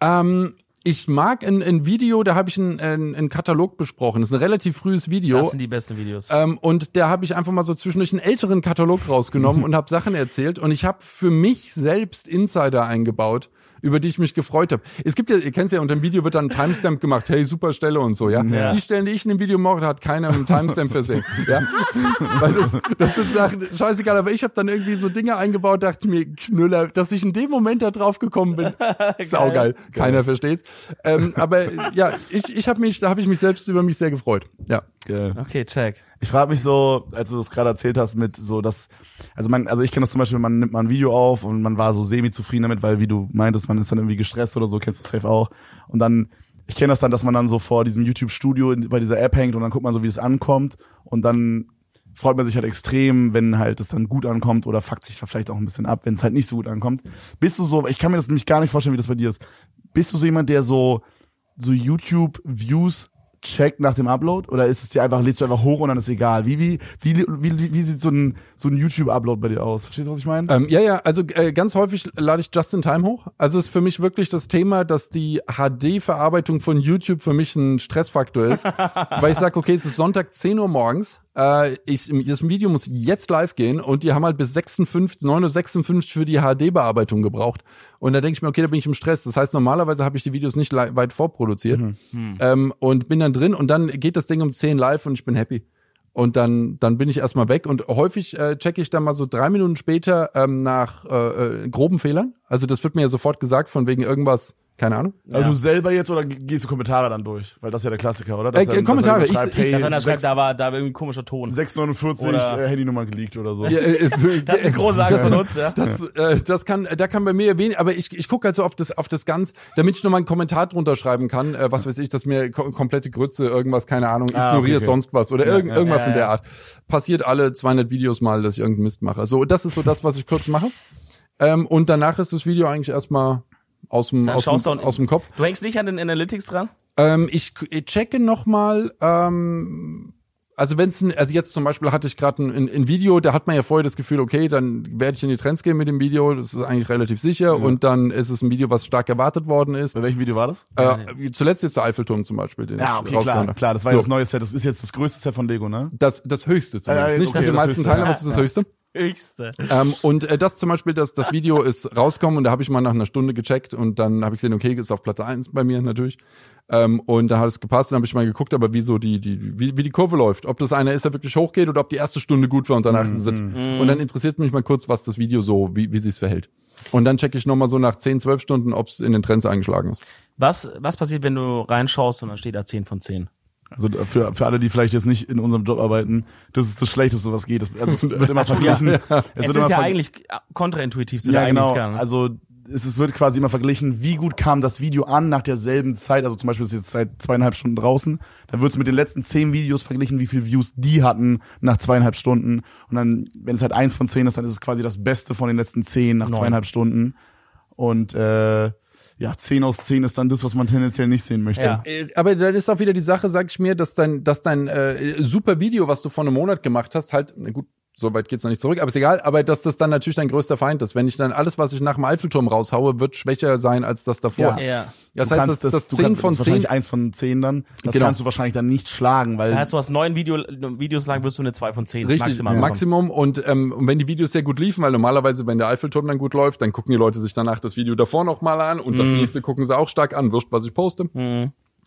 Ähm, ich mag ein, ein Video, da habe ich einen, einen Katalog besprochen. Das ist ein relativ frühes Video. Das sind die besten Videos. Ähm, und da habe ich einfach mal so zwischendurch einen älteren Katalog rausgenommen und habe Sachen erzählt. Und ich habe für mich selbst Insider eingebaut, über die ich mich gefreut habe. Es gibt ja, ihr kennt ja, unter dem Video wird dann ein Timestamp gemacht, hey, super Stelle und so, ja. Ja. Die Stellen, die ich in dem Video mache, hat keiner einen Timestamp versehen. ja. Weil das, das sind Sachen, scheißegal, aber ich habe dann irgendwie so Dinge eingebaut, dachte ich mir, Knüller, dass ich in dem Moment da drauf gekommen bin. Saugeil. Keiner versteht's. Ähm, aber ja, ich, ich habe mich, da habe ich mich selbst über mich sehr gefreut. Ja. Geil. okay, check. Ich frage mich so, als du das gerade erzählt hast, mit so dass, also man, also ich kenne das zum Beispiel, man nimmt mal ein Video auf und man war so semi zufrieden damit, weil wie du meintest, man ist dann irgendwie gestresst oder so, kennst du safe auch. Und dann, ich kenne das dann, dass man dann so vor diesem YouTube-Studio bei dieser App hängt und dann guckt man so, wie es ankommt und dann freut man sich halt extrem, wenn halt es dann gut ankommt oder fuckt sich vielleicht auch ein bisschen ab, wenn es halt nicht so gut ankommt. Bist du so, ich kann mir das nämlich gar nicht vorstellen, wie das bei dir ist. Bist du so jemand, der so, so YouTube-Views checkt nach dem Upload oder ist es dir einfach, lädst du einfach hoch und dann ist egal? Wie, wie, wie, wie, wie sieht so ein, so ein YouTube-Upload bei dir aus? Verstehst du, was ich meine? Ähm, ja, ja, also äh, ganz häufig lade ich just in time hoch. Also ist für mich wirklich das Thema, dass die HD-Verarbeitung von YouTube für mich ein Stressfaktor ist. weil ich sage, okay, es ist Sonntag 10 Uhr morgens. Äh, ich, das Video muss jetzt live gehen und die haben halt bis 56, 9.56 Uhr für die HD-Bearbeitung gebraucht. Und da denke ich mir, okay, da bin ich im Stress. Das heißt, normalerweise habe ich die Videos nicht weit vorproduziert ähm, und bin dann drin und dann geht das Ding um 10 live und ich bin happy. Und dann, dann bin ich erstmal weg. Und häufig äh, checke ich dann mal so drei Minuten später ähm, nach äh, äh, groben Fehlern. Also das wird mir ja sofort gesagt, von wegen irgendwas Keine Ahnung. Aber Ja. du selber jetzt oder gehst du Kommentare dann durch? Weil das ist ja der Klassiker, oder? Äh, Dass er- Kommentare, Dass ich- schreibt, ich- hey, Dass einer schreibt, 6, da war, da war irgendwie ein komischer Ton. 649 Oder- äh, Handynummer geleakt oder so. Ja, äh, ist, Das ist eine große Angst von uns, ja. Das, äh, das kann, da kann bei mir wenig, aber ich, ich gucke halt so auf das, auf das ganz, damit ich nur mal einen Kommentar drunter schreiben kann, äh, was weiß ich, dass mir ko komplette Grütze, irgendwas, keine Ahnung, Ah, ignoriert okay, okay. sonst was oder irgend, ja. irgendwas Ja, in der. Art. Passiert alle 200 Videos mal, dass ich irgendeinen Mist mache. So, das ist so das, was ich kurz mache. Ähm, und danach ist das Video eigentlich erstmal aus dem, aus dem, aus dem Kopf. Du hängst nicht an den Analytics dran? Ähm, ich, ich checke nochmal, ähm, also wenn es, also jetzt zum Beispiel hatte ich gerade ein, ein, ein Video, da hat man ja vorher das Gefühl, okay, dann werde ich in die Trends gehen mit dem Video, das ist eigentlich relativ sicher und dann ist es ein Video, was stark erwartet worden ist. Bei welchem Video war das? Äh, zuletzt jetzt der Eiffelturm zum Beispiel, den Ja, ich okay, klar, habe. klar, das war So. ja das neue Set. Das ist jetzt das größte Set von Lego, ne? Das, das höchste zumindest. Ja, ja, Nicht okay, das die das meisten Teile, ja. aber es ist das Ja. höchste. Höchste. Ähm, und äh, das zum Beispiel, das, das Video ist rausgekommen und da habe ich mal nach einer Stunde gecheckt und dann habe ich gesehen, okay, ist auf Platte 1 bei mir natürlich. Ähm, und da hat es gepasst, dann habe ich mal geguckt, aber wie so die, die, wie, wie die Kurve läuft. Ob das einer ist, der wirklich hochgeht oder ob die erste Stunde gut war und danach ist es. Und dann interessiert mich mal kurz, was das Video so, wie, wie sich's verhält. Und dann checke ich nochmal so nach 10, 12 Stunden, ob es in den Trends eingeschlagen ist. Was, was passiert, wenn du reinschaust und dann steht da 10 von 10? Also für, für alle, die vielleicht jetzt nicht in unserem Job arbeiten, das ist das Schlechteste, was geht. Das, also es wird immer verglichen. Es, wird ist ja eigentlich kontraintuitiv zu ja, der genau. Also es, es wird quasi immer verglichen, wie gut kam das Video an nach derselben Zeit. Also zum Beispiel ist es jetzt seit zweieinhalb Stunden draußen. Dann wird es mit den letzten zehn Videos verglichen, wie viel Views die hatten nach zweieinhalb Stunden. Und dann, wenn es halt eins von zehn ist, dann ist es quasi das Beste von den letzten zehn nach Neun. zweieinhalb Stunden. Und äh, ja, zehn aus zehn ist dann das, was man tendenziell nicht sehen möchte. Ja. Äh, Aber dann ist auch wieder die Sache, sag ich mir, dass dein, dass dein äh, super Video, was du vor einem Monat gemacht hast, halt, na gut, so weit geht's noch nicht zurück, aber ist egal, aber dass das dann natürlich dein größter Feind ist. Wenn ich dann alles, was ich nach dem Eiffelturm raushaue, wird schwächer sein als das davor. Ja. ja. Das Du heißt, kannst das, das du 10 kannst, von das ist wahrscheinlich 10, eins von zehn dann. Das Genau. kannst du wahrscheinlich dann nicht schlagen, weil Das heißt, du hast neun Video, Videos lang, wirst du eine 2 von 10 Richtig, maximal Maximum, bekommen. Und, ähm, und wenn die Videos sehr gut liefen, weil normalerweise, wenn der Eiffelturm dann gut läuft, dann gucken die Leute sich danach das Video davor nochmal an und das nächste gucken sie auch stark an, wurscht, was ich poste.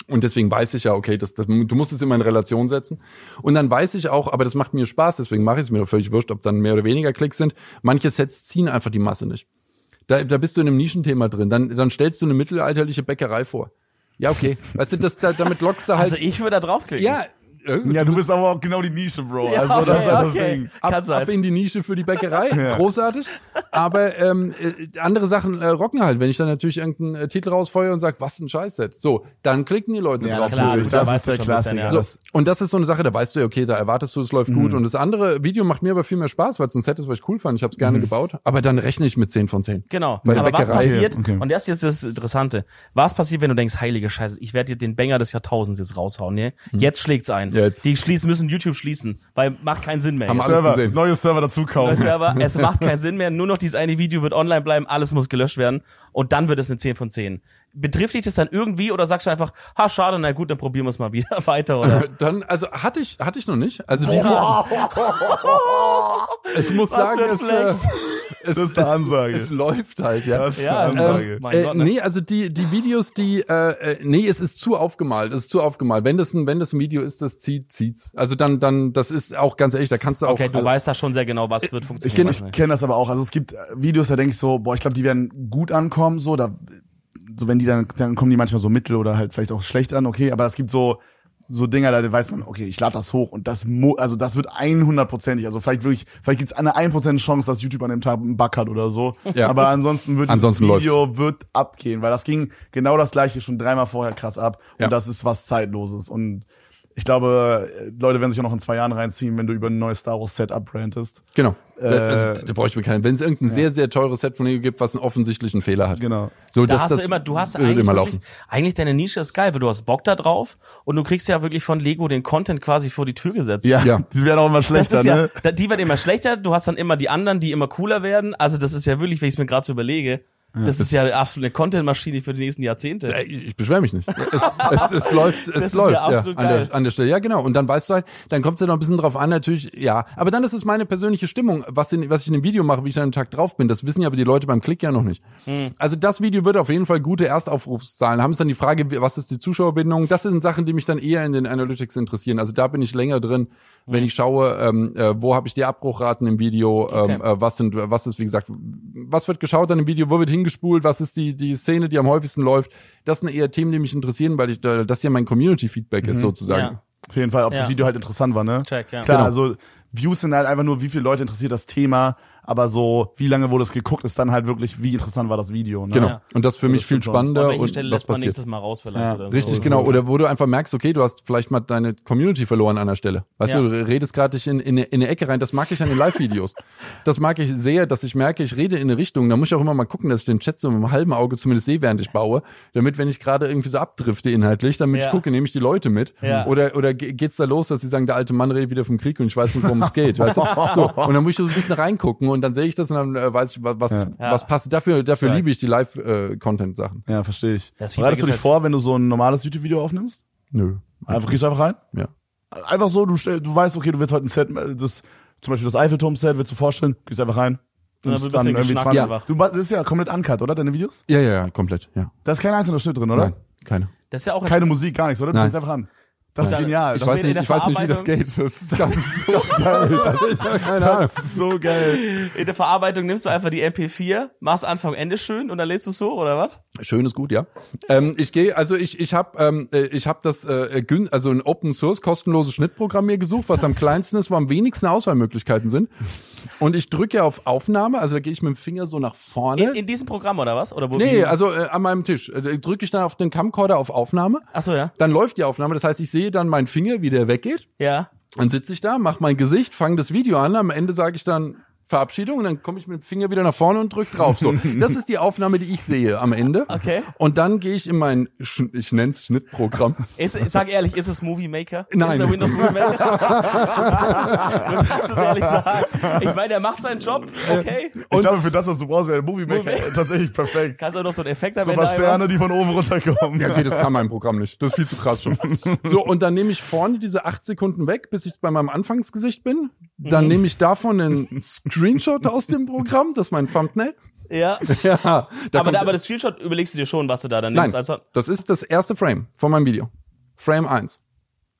Und deswegen weiß ich ja, okay, das, das, du musst es immer in Relation setzen. Und dann weiß ich auch, aber das macht mir Spaß, deswegen mache ich es mir doch völlig wurscht, ob dann mehr oder weniger Klicks sind. Manche Sets ziehen einfach die Masse nicht. Da, da bist du in einem Nischenthema drin. Dann, dann stellst du eine mittelalterliche Bäckerei vor. Ja, okay. Weißt du, das, da, damit lockst du halt. Also ich würde da draufklicken. ja, ja, du bist aber auch genau die Nische, Bro. Ja, also das ist okay, halt das okay. Ding. ab, Kann sein. ab in die Nische für die Bäckerei. Großartig. Aber ähm, äh, andere Sachen äh, rocken halt. Wenn ich dann natürlich irgendeinen äh, Titel rausfeuere und sage, was ein Scheißset. So, dann klicken die Leute Ja, drauf. klar, natürlich. gut, da Das weißt ist du der Klassiker. ja. So, Das- und das ist so eine Sache, da weißt du ja, okay, da erwartest du, es läuft gut. Und das andere Video macht mir aber viel mehr Spaß, weil es ein Set ist, was ich cool fand. Ich habe es gerne gebaut. Aber dann rechne ich mit 10 von 10. Genau. Bei der Aber was Bäckerei. passiert, Okay. und das ist jetzt das Interessante, was passiert, wenn du denkst, heilige Scheiße, ich werde dir den Banger des Jahrtausends jetzt raushauen, ne? Jetzt schlägt's ein. Jetzt. Die schließen, müssen YouTube schließen, weil macht keinen Sinn mehr. Haben alles Server, gesehen. neue Server dazu Neues kaufen. Server, es macht keinen Sinn mehr, nur noch dieses eine Video wird online bleiben, alles muss gelöscht werden und dann wird es eine 10 von 10. Betrifft dich das dann irgendwie oder sagst du einfach, ha, schade, na gut, dann probieren wir es mal wieder weiter oder? Dann, also hatte ich, hatte ich noch nicht. Also die, ich muss Was sagen, für ein es, äh, es, Das ist eine es, Ansage. es läuft halt, ja. Das ist Ja, eine ähm, Ansage. Mein äh, Gott, ne? Nee, also die, die Videos, die, äh, äh, nee, es ist zu aufgemalt, es ist zu aufgemalt. Wenn das ein, wenn das ein Video ist, das zieht, zieht's. Also dann, dann, das ist auch ganz ehrlich, da kannst du auch. Okay, du weißt da schon sehr genau, was wird Ich funktionieren. kenne ich nicht. kenn das aber auch. Also es gibt äh, Videos, da denke ich so, boah, ich glaube, die werden gut ankommen, so, da, so wenn die dann, dann kommen die manchmal so mittel oder halt vielleicht auch schlecht an, okay, aber es gibt so, so Dinger, da weiß man, okay, ich lade das hoch und das, mo also das wird 100%ig, also vielleicht wirklich, vielleicht gibt's eine 1% Chance, dass YouTube an dem Tag einen Bug hat oder so, Ja. aber ansonsten wird Ansonsten dieses Video wird abgehen, weil das ging genau das gleiche schon dreimal vorher krass ab Ja. und das ist was Zeitloses und ich glaube, Leute werden sich auch noch in zwei Jahren reinziehen, wenn du über ein neues Star Wars Set abbrandest. Genau. Äh, also, da brauche ich mir keinen. Wenn es irgendein sehr, sehr teures Set von Lego gibt, was einen offensichtlichen Fehler hat. Genau. So, Da das, hast das du immer, du hast eigentlich, immer wirklich, eigentlich deine Nische ist geil, weil du hast Bock da drauf und du kriegst ja wirklich von Lego den Content quasi vor die Tür gesetzt. Ja, Ja. die werden auch immer Das schlechter, ist ja, ne? da- die werden immer schlechter, du hast dann immer die anderen, die immer cooler werden. Also das ist ja wirklich, wenn ich es mir gerade so überlege, das ist ja absolut eine Content-Maschine für die nächsten Jahrzehnte. Ich, beschwere mich nicht. Es, es, es läuft, es läuft ja absolut an, geil. der, an der Stelle. Ja, genau. Und dann weißt du halt, dann kommt es ja noch ein bisschen drauf an, natürlich, ja. Aber dann ist es meine persönliche Stimmung, was, den, was ich in dem Video mache, wie ich an dem Tag drauf bin. Das wissen ja aber die Leute beim Klick ja noch nicht. Hm. Also das Video wird auf jeden Fall gute Erstaufrufszahlen. Haben es dann die Frage, was ist die Zuschauerbindung? Das sind Sachen, die mich dann eher in den Analytics interessieren. Also da bin ich länger drin. Wenn ich schaue, ähm, äh, wo habe ich die Abbruchraten im Video, ähm, Okay. äh, was sind, was ist, wie gesagt, was wird geschaut an dem Video, wo wird hingespult, was ist die, die Szene, die am häufigsten läuft. Das sind eher Themen, die mich interessieren, weil ich, da- das ja mein Community-Feedback ist sozusagen. Ja. Auf jeden Fall, ob Ja. das Video halt interessant war, ne? Check, ja. Klar, Genau. also Views sind halt einfach nur, wie viele Leute interessiert das Thema, aber so, wie lange wurde es geguckt, ist dann halt wirklich, wie interessant war das Video, ne? Genau. Ja. Und das für So, mich das viel spannender An welcher und Stelle was lässt man passiert. nächstes Mal raus vielleicht Ja, oder Richtig, so. genau. Oder wo du einfach merkst, okay, du hast vielleicht mal deine Community verloren an der Stelle. Weißt Ja. du, du redest gerade dich in, in, eine- in eine Ecke rein. Das mag ich an den Live-Videos. das mag ich sehr, dass ich merke, ich rede in eine Richtung. Da muss ich auch immer mal gucken, dass ich den Chat so mit einem halben Auge zumindest sehe, während ich baue. Damit, wenn ich gerade irgendwie so abdrifte inhaltlich, damit Ja. ich gucke, nehme ich die Leute mit. Ja. Oder, oder ge- geht's da los, dass sie sagen, der alte Mann redet wieder vom Krieg und ich weiß nicht, worum es geht. Weißt du? So. Und dann muss ich so ein bisschen reingucken und dann sehe ich das und dann äh, weiß ich, was, was, Ja. was passt. Dafür, dafür Stark. liebe ich die Live-Content-Sachen. Ja, verstehe ich. Das Bereitest du dich halt- vor, wenn du so ein normales YouTube-Video aufnimmst? Nö. Einfach gehst du einfach rein? Ja. Einfach so, du, stell, du weißt, okay, du willst heute ein Set, äh, das, zum Beispiel das Eiffelturm-Set, willst du vorstellen, gehst einfach rein. Nimmst so ein bisschen Geschmack Ja. einfach. Du, das ist ja komplett uncut, oder, deine Videos? Ja, ja, ja, komplett, ja. Da ist kein einzelner Schnitt drin, oder? Nein, keine. Das ist ja auch Keine Musik, gar nichts, oder? Du Nein. fängst einfach an. Das ist genial. Ich Das weiß in nicht, der ich weiß nicht, wie das Verarbeitung- geht. Das ist ganz so geil. Keine Ahnung. ist so geil. In der Verarbeitung nimmst du einfach die MP4, machst Anfang Ende schön und dann lädst du es hoch, oder was? Schön ist gut, ja. Ähm, ich gehe, also ich ich habe ähm, äh, ich habe das äh, gün, also ein Open Source kostenloses Schnittprogramm mir gesucht, was am kleinsten ist, wo am wenigsten Auswahlmöglichkeiten sind. Und ich drücke auf Aufnahme, also da gehe ich mit dem Finger so nach vorne. In, in diesem Programm oder was? Oder wo nee, wie- also äh, an meinem Tisch. Äh, drücke ich dann auf den Camcorder auf Aufnahme. Ach so, ja. Dann läuft die Aufnahme, das heißt, ich sehe dann meinen Finger, wie der weggeht. Ja. Dann sitze ich da, mache mein Gesicht, fange das Video an, am Ende sage ich dann Verabschiedung und dann komme ich mit dem Finger wieder nach vorne und drück drauf. So, das ist die Aufnahme, die ich sehe am Ende. Okay. Und dann gehe ich in mein, Sch ich nenne es Schnittprogramm. Ist, sag ehrlich, ist es Movie Maker? Nein. Ist der Windows Movie Maker? du kannst es ehrlich sagen. Ich meine, der macht seinen Job, okay. ich glaube, für das, was du brauchst, wäre Movie Maker Movie- tatsächlich perfekt. Kannst du noch so einen Effekt am So paar Sterne, die von oben runterkommen. Ja, okay, das kann mein Programm nicht. Das ist viel zu krass schon. So, und dann nehme ich vorne diese acht Sekunden weg, bis ich bei meinem Anfangsgesicht bin. Dann nehme ich davon einen Screenshot aus dem Programm, das ist mein Thumbnail. Ja. Ja, da Aber, kommt- da, aber das Screenshot überlegst du dir schon, was du da dann Nein, nimmst. Also, das ist das erste Frame von meinem Video. Frame 1.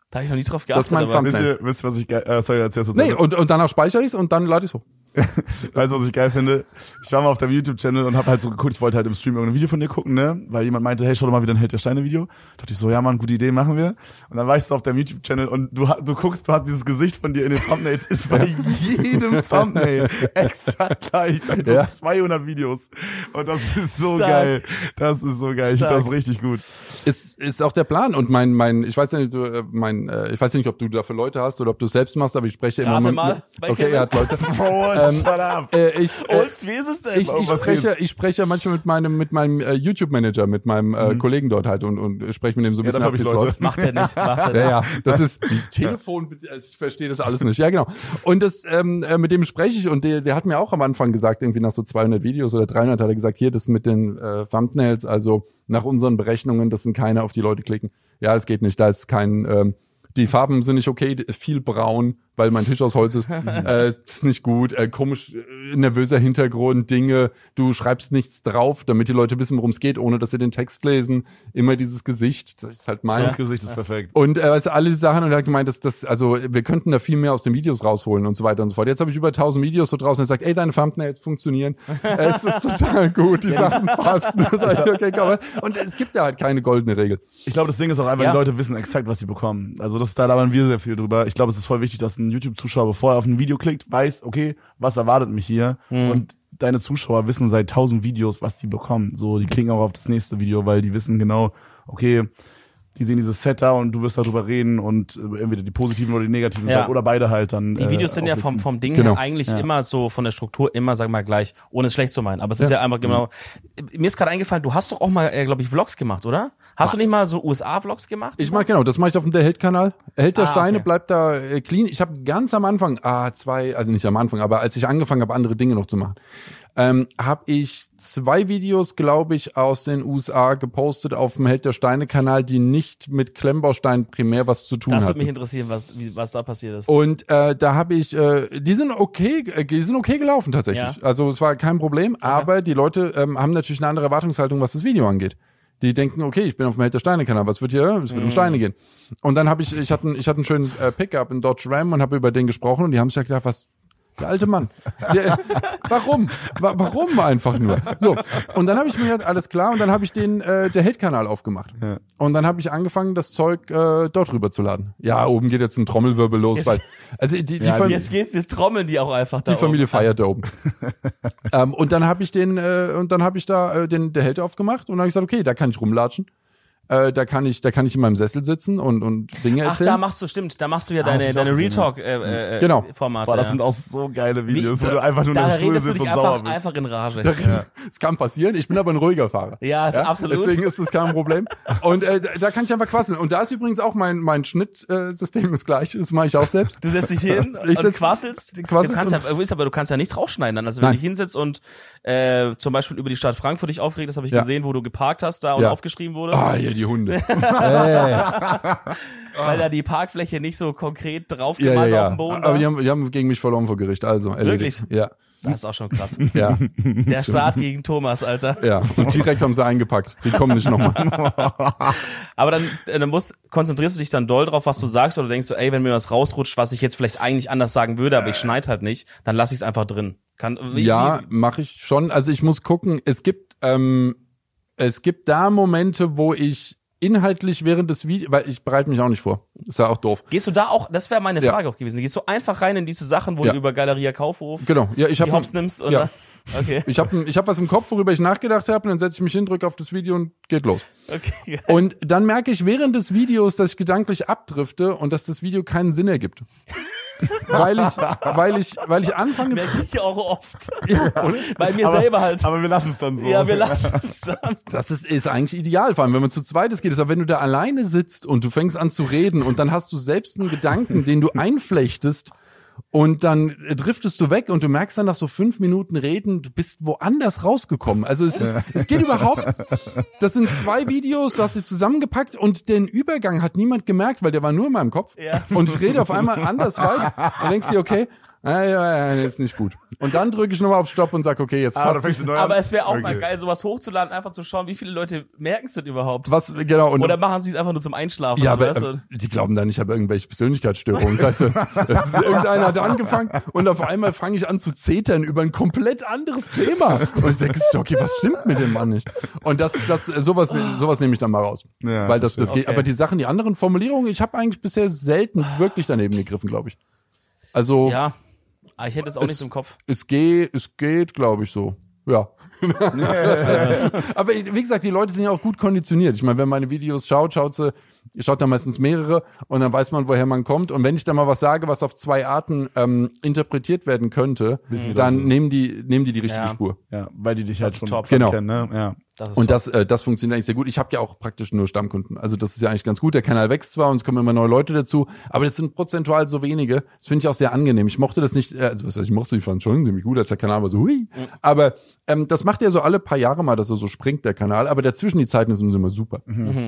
da habe ich noch nie drauf Das ist geachtet. mein aber Wisst Thumbnail. ihr, wisst ihr, was ich äh, sorry, erzählst du Nee, und, und danach speichere ich es und dann lade ich es hoch. Weißt du, was ich geil finde? Ich war mal auf deinem YouTube-Channel und habe halt so geguckt, ich wollte halt im Stream irgendein Video von dir gucken, ne? Weil jemand meinte, hey, schau doch mal wieder ein Held der Steine-Video. Dachte ich so, ja Mann, gute Idee, machen wir. Und dann war ich so auf deinem YouTube-Channel und du, du guckst, du hast dieses Gesicht von dir in den Thumbnails, ist bei jedem Thumbnail exakt gleich. Seit so Ja. 200 Videos. Und das ist so Stark. geil. Das ist so geil. Ich finde Stark. das richtig gut. Ist, ist auch der Plan. Und mein, mein, ich weiß ja nicht, du, äh, mein, äh, ich weiß nicht, ob du dafür Leute hast oder ob du es selbst machst, aber ich spreche immer Rate mit, mal, bei Okay, Kevin. er hat Leute. Oh, up. äh, ich, äh, Und wie ist es denn? ich, um ich spreche, geht's? ich spreche manchmal mit meinem, mit meinem äh, YouTube-Manager, mit meinem äh, Kollegen dort halt und, und spreche mit dem so ein Mhm. Ja, bisschen es Leute. macht er nicht, macht er Ja, nicht. ja, das ist Telefon, ich verstehe das alles nicht. Ja, genau. Und das, ähm, äh, mit dem spreche ich und der, der hat mir auch am Anfang gesagt, irgendwie nach so 200 Videos oder 300 hat er gesagt, hier, das mit den äh, Thumbnails, also nach unseren Berechnungen, das sind keine, auf die Leute klicken. Ja, es geht nicht, da ist kein, ähm, die Farben sind nicht okay, viel braun, weil mein Tisch aus Holz ist. äh, ist nicht gut, äh, komisch, äh, nervöser Hintergrund, Dinge, du schreibst nichts drauf, damit die Leute wissen, worum es geht, ohne dass sie den Text lesen. Immer dieses Gesicht, das ist halt meins. Das Gesicht ist perfekt. Und äh, also alle die Sachen und er hat gemeint, dass das, also wir könnten da viel mehr aus den Videos rausholen und so weiter und so fort. Jetzt habe ich über 1000 Videos so draußen und er sagt, ey, deine Thumbnails funktionieren. Es ist total gut, die Sachen passen. Okay, komm. Und es gibt da halt keine goldene Regel. Ich glaube, das Ding ist auch einfach, Ja. die Leute wissen exakt, was sie bekommen. Also das ist, da labern wir sehr viel drüber. Ich glaube, es ist voll wichtig, dass ein YouTube-Zuschauer, bevor er auf ein Video klickt, weiß, okay, was erwartet mich hier? Und deine Zuschauer wissen seit tausend Videos, was die bekommen. So, die klicken auch auf das nächste Video, weil die wissen genau, okay, die sehen dieses Set da und du wirst darüber reden und äh, entweder die positiven oder die negativen Ja. Seiten oder beide halt dann. Die Videos sind ja vom, vom Ding Genau. her eigentlich Ja. immer so von der Struktur immer, sag mal, gleich, ohne es schlecht zu meinen. Aber es ist ja einfach genau. Mir ist gerade eingefallen, du hast doch auch mal, äh, glaube ich, Vlogs gemacht, oder? Hast du nicht mal so USA-Vlogs gemacht? Ich mach genau, das mache ich auf dem Der Held-Kanal. Held der Ah, Steine okay. bleibt da äh, clean. Ich habe ganz am Anfang, ah, zwei, also nicht am Anfang, aber als ich angefangen habe, andere Dinge noch zu machen, ähm, habe ich zwei Videos, glaube ich, aus den USA gepostet auf dem Held der Steine Kanal, die nicht mit Klemmbaustein primär was zu tun das hatten. würde mich interessieren, was, wie, was da passiert ist. Und äh, da habe ich, äh, die sind okay, äh, die sind okay gelaufen tatsächlich. Ja. Also es war kein Problem, aber die Leute ähm, haben natürlich eine andere Erwartungshaltung, was das Video angeht. Die denken, okay, ich bin auf dem Held der Steine-Kanal, was wird hier? Es wird um Steine gehen. Und dann habe ich, ich hatte, ich hatte einen schönen äh, Pickup in Dodge Ram und habe über den gesprochen und die haben sich ja gedacht, was, der alte Mann. Der, warum? Wa warum einfach nur? So. Und dann habe ich mir gedacht, alles klar, und dann habe ich den äh, der Hate-Kanal aufgemacht. Ja. Und dann habe ich angefangen, das Zeug äh, dort rüber zu laden. Ja, oben geht jetzt ein Trommelwirbel los, weil also die, die, Ja, Fam- Jetzt geht's, jetzt trommeln die auch einfach da die Familie oben. feiert da oben. ähm, und dann habe ich den äh, und dann habe ich da äh, den der Held aufgemacht und dann habe ich gesagt, okay, da kann ich rumlatschen. Äh, da kann ich da kann ich in meinem Sessel sitzen und und Dinge Ach, erzählen. da machst du, stimmt, da machst du ja Ah, deine, auch deine Real gesehen, Talk äh, äh, Genau. Formate. Boah, das ja. sind auch so geile Wie- Videos, wo du einfach nur da in der Stuhl redest du sitzt dich und sauer einfach, bist. einfach in Rage. Das kann passieren. Ich bin aber ein ruhiger Fahrer. Ja, absolut. Deswegen ist das kein Problem. Und äh, da- da kann ich einfach quasseln. Und da ist übrigens auch mein mein Schnittsystem äh, System ist gleich. Das mache ich auch selbst. Du setzt dich hin Ich und quasselst. quasselst du kannst ja, willst aber du kannst ja nichts rausschneiden dann. Also wenn Nein. du dich hinsetzt und äh, zum Beispiel über die Stadt Frankfurt dich aufregt, das habe ich Ja. gesehen, wo du geparkt hast da und Ja. aufgeschrieben wurdest, hier die Hunde. weil da die Parkfläche nicht so konkret drauf Ja, ja, gemalt auf ja. dem Boden Aber war. die haben, die haben gegen mich verloren vor Gericht. Also erledigt. Ja, Das ist auch schon krass. ja, Der Start gegen Thomas, Alter. ja. Und direkt haben sie eingepackt. Die kommen nicht nochmal. Aber dann, äh, dann musst, konzentrierst du dich dann doll drauf, was du sagst, oder denkst du, ey, wenn mir was rausrutscht, was ich jetzt vielleicht eigentlich anders sagen würde, aber ich schneid halt nicht, dann lass ich es einfach drin. Kann, wie, Ja, mache ich schon. Also ich muss gucken. Es gibt ähm, es gibt da Momente, wo ich inhaltlich während des Videos, weil ich bereite mich auch nicht vor. Ist ja auch doof. Gehst du da auch, das wäre meine Ja. Frage auch gewesen, gehst du einfach rein in diese Sachen, wo Ja. du über Galeria Kaufhof Genau. Ja, ich die habe Hops nimmst, oder? ja. Okay, ich habe ich hab was im Kopf, worüber ich nachgedacht habe, und dann setze ich mich hin, drücke auf das Video und geht los. okay. Und dann merke ich während des Videos, dass ich gedanklich abdrifte und dass das Video keinen Sinn ergibt. Weil ich, weil ich, weil ich anfange, Merke ich auch oft. Ja, oder? Bei mir aber, selber halt. Aber wir lassen es dann so. ja, wir lassen es dann. Das ist, ist eigentlich ideal, vor allem wenn man zu zweites geht. Aber wenn du da alleine sitzt und du fängst an zu reden und dann hast du selbst einen Gedanken, den du einflechtest und dann driftest du weg und du merkst dann nach so fünf Minuten Reden, du bist woanders rausgekommen. Also es ist, es geht überhaupt, das sind zwei Videos, du hast sie zusammengepackt und den Übergang hat niemand gemerkt, weil der war nur in meinem Kopf. Ja. Und ich rede auf einmal anders weiter. Dann denkst du dir, okay, ah, ja, ja, ist nicht gut. Und dann drücke ich nochmal auf Stopp und sag, okay, jetzt Ah, fängst du neu an. Aber es wäre auch mal Okay. geil, sowas hochzuladen, einfach zu schauen, wie viele Leute merken es denn überhaupt? was, genau. Und Oder machen sie es einfach nur zum Einschlafen? Ja, aber weißt äh, du? die glauben dann, ich habe irgendwelche Persönlichkeitsstörungen. Sagst du, das ist, irgendeiner hat angefangen und auf einmal fange ich an zu zetern über ein komplett anderes Thema. Und ich denke, okay, was stimmt mit dem Mann nicht? Und das, das, sowas, sowas nehme ich dann mal raus. Ja, Weil das, das verstehe. geht. Okay. Aber die Sachen, die anderen Formulierungen, ich habe eigentlich bisher selten wirklich daneben gegriffen, glaube ich. Also Ja. Aber ich hätte es auch Es- nicht im Kopf. es geht, es geht, glaube ich, so. Ja. Aber wie gesagt, die Leute sind ja auch gut konditioniert. Ich meine, wenn man meine Videos schaut, schaut sie, schaut da meistens mehrere und dann weiß man, woher man kommt. Und wenn ich da mal was sage, was auf zwei Arten ähm, interpretiert werden könnte, dann nehmen die, nehmen die die richtige Ja. Spur. Ja, weil die dich halt schon top. Genau. kennen, ne? Ja. Das ist Und das, äh, das funktioniert eigentlich sehr gut. Ich habe ja auch praktisch nur Stammkunden. Also das ist ja eigentlich ganz gut. Der Kanal wächst zwar und es kommen immer neue Leute dazu, aber das sind prozentual so wenige. Das finde ich auch sehr angenehm. Ich mochte das nicht, äh, also was heißt, ich mochte, ich fand schon ziemlich gut, als der Kanal war so, hui. Aber ähm, das macht ja so alle paar Jahre mal, dass er so springt, der Kanal. Aber dazwischen die Zeiten sind immer super.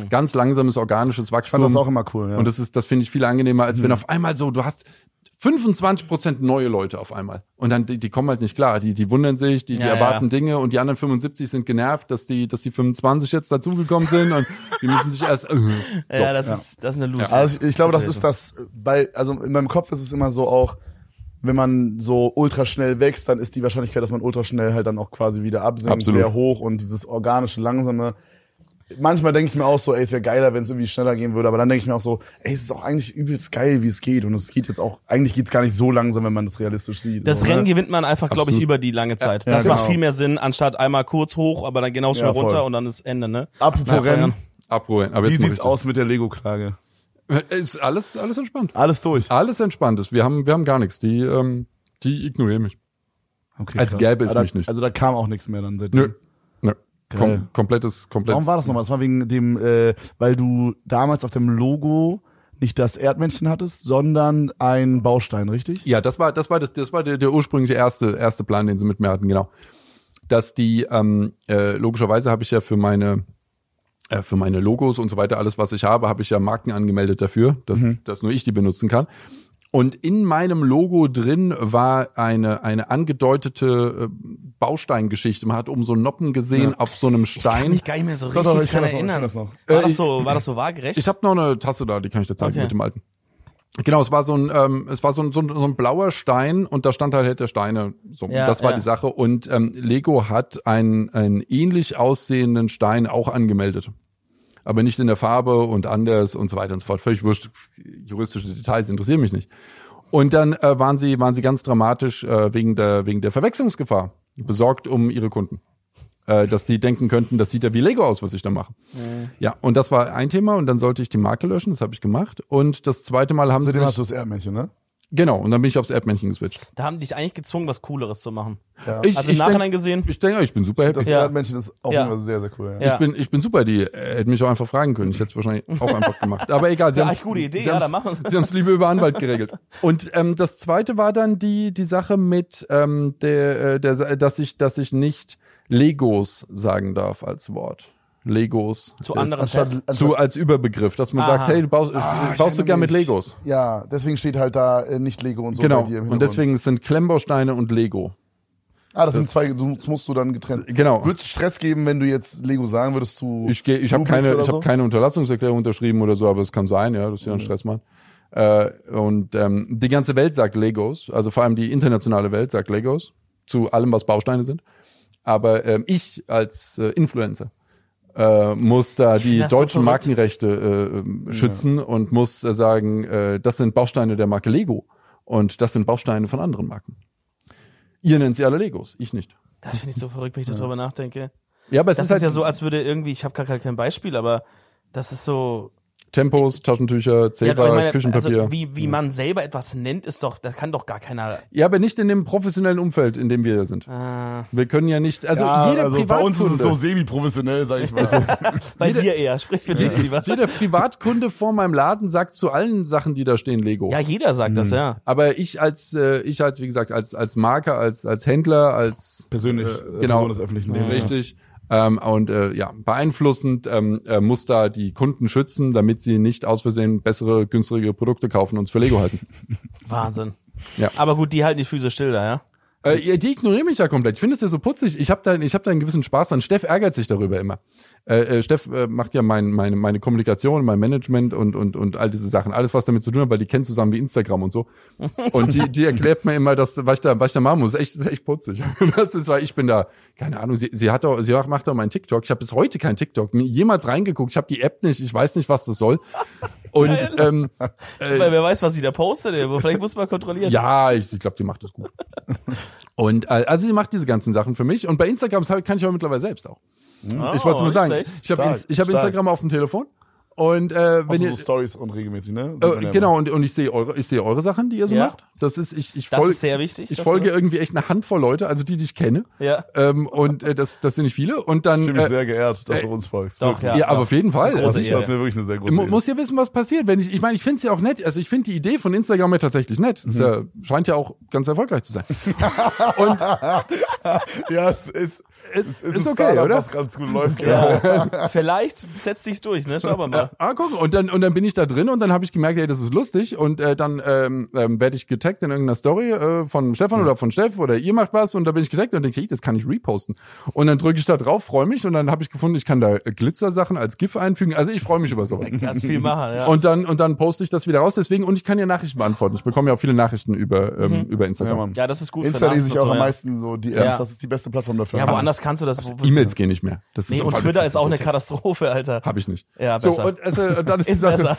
Ganz langsames, organisches Ich Wachstum. fand das auch immer cool, ja. Und das ist, das finde ich viel angenehmer, als wenn auf einmal so, du hast 25% neue Leute auf einmal. Und dann, die, die kommen halt nicht klar. Die, die wundern sich, die, die Ja, erwarten ja. Dinge und die anderen 75 sind genervt, dass die, dass die 25 jetzt dazugekommen sind und die müssen sich erst, äh, ja, das ja. ist, das ist eine Loser. Also ich, ich glaube, das ist das, weil, also in meinem Kopf ist es immer so auch, wenn man so ultra schnell wächst, dann ist die Wahrscheinlichkeit, dass man ultra schnell halt dann auch quasi wieder absinkt, Absolut. sehr hoch und dieses organische, langsame. Manchmal denke ich mir auch so, ey, es wäre geiler, wenn es irgendwie schneller gehen würde, aber dann denke ich mir auch so, ey, es ist auch eigentlich übelst geil, wie es geht und es geht jetzt auch, eigentlich geht's gar nicht so langsam, wenn man das realistisch sieht. Das so, Rennen ne? gewinnt man einfach, glaube ich, über die lange Zeit. Ja, das genau. macht viel mehr Sinn, anstatt einmal kurz hoch, aber dann genau schnell Ja, runter und dann ist Ende, ne? Apropos Rennen, abholen. Aber wie jetzt mach sieht's aus mit der Lego-Klage? Ist alles, alles entspannt. Alles durch. Alles entspannt ist. Wir haben, wir haben gar nichts. Die, ähm, die ignorieren mich. Okay, Als krass. gäbe es also, mich nicht. Also da kam auch nichts mehr dann seitdem. Nö. Kom komplettes, komplettes. Warum war das nochmal? Das war wegen dem, äh, weil du damals auf dem Logo nicht das Erdmännchen hattest, sondern ein Baustein, richtig? Ja, das war, das war das, das war der, der ursprüngliche erste, erste Plan, den sie mit mir hatten, genau. Dass die, ähm, äh, logischerweise habe ich ja für meine, äh, für meine Logos und so weiter, alles, was ich habe, habe ich ja Marken angemeldet dafür, dass, dass nur ich die benutzen kann. Und in meinem Logo drin war eine, eine angedeutete äh, Bausteingeschichte. Man hat oben so Noppen gesehen auf so einem Ich kann Stein. mich gar nicht mehr so Doch, doch, richtig ich kenn dran das noch, erinnern. das noch. War Äh, das ich- so, war das so waagerecht? Ich habe noch eine Tasse da, die kann ich dir zeigen Okay. mit dem alten. Genau, es war so ein, ähm, es war so ein, so, ein, so ein blauer Stein und da stand halt der Steine. So, Ja, das war ja. die Sache. Und ähm, Lego hat einen, einen ähnlich aussehenden Stein auch angemeldet. Aber nicht in der Farbe und anders und so weiter und so fort. Völlig wurscht. Juristische Details interessieren mich nicht. Und dann äh, waren sie, waren sie ganz dramatisch äh, wegen der, wegen der Verwechslungsgefahr besorgt um ihre Kunden. Äh, dass die denken könnten, das sieht ja wie Lego aus, was ich da mache. Ja, und das war ein Thema und dann sollte ich die Marke löschen, das habe ich gemacht. Und das zweite Mal haben Seitdem sie hast sich, du das Erdmännchen, ne? Genau, und dann bin ich aufs Erdmännchen geswitcht. da haben dich eigentlich gezwungen, was Cooleres zu machen. Ja. Ich, Also im ich Nachhinein denk, gesehen. ich denke, ich bin super happy. das Ja. Erdmännchen ist auch Ja. immer sehr, sehr cool. Ja. Ja. Ich bin, ich bin super, die äh, hätten mich auch einfach fragen können. Ich hätte es wahrscheinlich auch einfach gemacht. Aber egal, sie Ja, haben echt gute Idee, sie ja, dann machen wir. Sie haben es lieber über Anwalt geregelt. Und ähm, das zweite war dann die die Sache mit ähm, der, äh, der dass ich dass ich nicht Legos sagen darf als Wort. Legos. Zu anderen Anstatt, Chats. anstatt zu als Überbegriff, dass man Aha. sagt, hey, du baust, Ah, baust du gern mit. Legos. Ja, deswegen steht halt da äh, nicht Lego und so genau. bei dir im Und deswegen es sind Klemmbausteine und Lego. Ah, das, sind zwei, das musst du dann getrennt. Genau. Würde es Stress geben, wenn du jetzt Lego sagen würdest zu. Ich gehe, ich habe keine, ich so? habe keine Unterlassungserklärung unterschrieben oder so, aber es kann sein, ja, dass sie dann Stress machen. Äh, und ähm, die ganze Welt sagt Legos, also vor allem die internationale Welt sagt Legos zu allem, was Bausteine sind. Aber ähm, ich als äh, Influencer äh, muss da die so deutschen verrückt. Markenrechte äh, ähm, schützen und muss äh, sagen, äh, das sind Bausteine der Marke Lego und das sind Bausteine von anderen Marken. Ihr nennt sie alle Legos, ich nicht. Das finde ich so verrückt, wenn ich darüber nachdenke. Ja, aber es Das ist ist, halt ja so, als würde irgendwie, ich habe gar kein Beispiel, aber das ist so. Tempos, Taschentücher, Ja, Zebra, aber ich meine, Küchenpapier. also wie, wie man selber etwas nennt, ist doch, das kann doch gar keiner. Ja, aber nicht in dem professionellen Umfeld, in dem wir sind. Äh, Wir können ja nicht, also ja, jeder also bei uns ist es so Privatkunde, semi-professionell, sag ich mal. bei dir eher, sprich für dich lieber. jeder Privatkunde vor meinem Laden sagt zu allen Sachen, die da stehen, Lego. Ja, jeder sagt das, Hm. ja. Aber ich als, äh, ich als, wie gesagt, als, als Marker, als, als Händler, als Persönlich, äh, genau, Person des öffentlichen Lebens. richtig. Ähm, und äh, ja, beeinflussend ähm, äh, muss da die Kunden schützen, damit sie nicht aus Versehen bessere, günstigere Produkte kaufen und uns für Lego halten. Wahnsinn. Ja. Aber gut, die halten die Füße still da, ja. Äh, die ignorieren mich ja komplett. Ich finde es ja so putzig. Ich habe da, ich hab da einen gewissen Spaß dran. Steff ärgert sich darüber immer. Äh, äh, Steff äh, macht ja mein, meine, meine Kommunikation, mein Management und, und, und all diese Sachen. Alles, was damit zu tun hat, weil die kennen zusammen wie Instagram und so. Und die, die erklärt mir immer, dass, was ich da, was ich da machen muss. Echt, das ist echt putzig. Das ist, weil ich bin da, keine Ahnung, sie, sie hat auch, sie macht auch meinen TikTok. Ich habe bis heute kein TikTok. Mir jemals reingeguckt. Ich habe die App nicht. Ich weiß nicht, was das soll. Und ähm, äh, Weil wer weiß, was sie da postet, aber vielleicht muss man kontrollieren. ja, ich, ich glaube, die macht das gut. und äh, also sie macht diese ganzen Sachen für mich. Und bei Instagram kann ich aber mittlerweile selbst auch. Oh, ich wollte es nur nicht sagen. schlecht. Ich habe ich hab. Instagram auf dem Telefon. Und äh, wenn Also ihr, so Stories unregelmäßig, ne? Äh, ja genau, und, und ich sehe eure, ich sehe eure Sachen, die ihr so Ja. macht. Das ist, ich, ich, Das folge, ist sehr wichtig. ich folge irgendwie echt eine Handvoll Leute, also die, die ich kenne. Ja. Ähm, und äh, das, das sind nicht viele. Und Ich dann, fühle mich äh, sehr geehrt, dass äh, du uns folgst. Doch, ja. ja, aber auf jeden Fall. Das Also ist, ich, das ist mir wirklich eine sehr große Ehre. muss ja wissen, was passiert. Wenn ich, ich meine, ich finde es ja auch nett. Also ich finde die Idee von Instagram ja tatsächlich nett. Ist ja, scheint ja auch ganz erfolgreich zu sein. und Ja, es ist, es ist, ist ein okay, Startup, oder? was ganz gut läuft. Ja. Ja. Vielleicht setzt sich's durch, ne? Schauen wir mal. Ah, guck, und dann, und dann bin ich da drin und dann habe ich gemerkt, ey, das ist lustig und äh, dann ähm, ähm, werde ich getaggt in irgendeiner Story äh, von Stefan oder von Steff oder ihr macht was und da bin ich getaggt und denke, hey, das kann ich reposten. Und dann drücke ich da drauf, freue mich und dann habe ich gefunden, ich kann da äh, Glitzersachen als GIF einfügen. Also ich freue mich über sowas. Ganz viel machen, ja. Und dann, und dann poste ich das wieder raus, deswegen, und ich kann ja Nachrichten beantworten. Ich bekomme ja auch viele Nachrichten über, ähm, über Ja, Instagram. Ja, das ist gut Insta für lese ich auch am so, ja. meisten so die Ja. Apps. Das ist die beste Plattform dafür. Ja, woanders kannst du das. E-Mails gehen nicht mehr. Das Nee, ist und so- Twitter das ist auch so eine Text. Katastrophe, Alter. Habe ich nicht. Ja, so, besser. und, also, und dann ist, Ist die Sache, besser.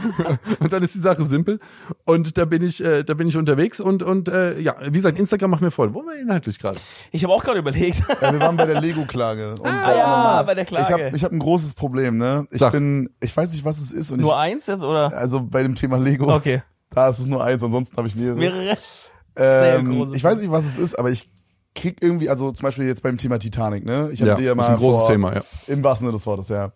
und dann ist die Sache simpel. Und da bin ich, äh, da bin ich unterwegs und, und äh, ja, wie gesagt, Instagram macht mir Freude. Wo waren wir inhaltlich gerade? Ich habe auch gerade überlegt. Ja, wir waren bei der Lego-Klage. Ah, ja, bei der Klage. Ich habe ich hab ein großes Problem, ne? Ich Sag. bin, ich weiß nicht, was es ist. Und Nur ich, eins jetzt, oder? also bei dem Thema Lego, Okay. da ist es nur eins, ansonsten habe ich mehrere. Mehrere. Sehr ähm, großes ich weiß nicht, was es ist, aber ich krieg irgendwie, also zum Beispiel jetzt beim Thema Titanic, ne? Ich hatte Ja, dir ja ist mal ein großes vor, Thema, ja. Im wahrsten Sinne des Wortes, ja.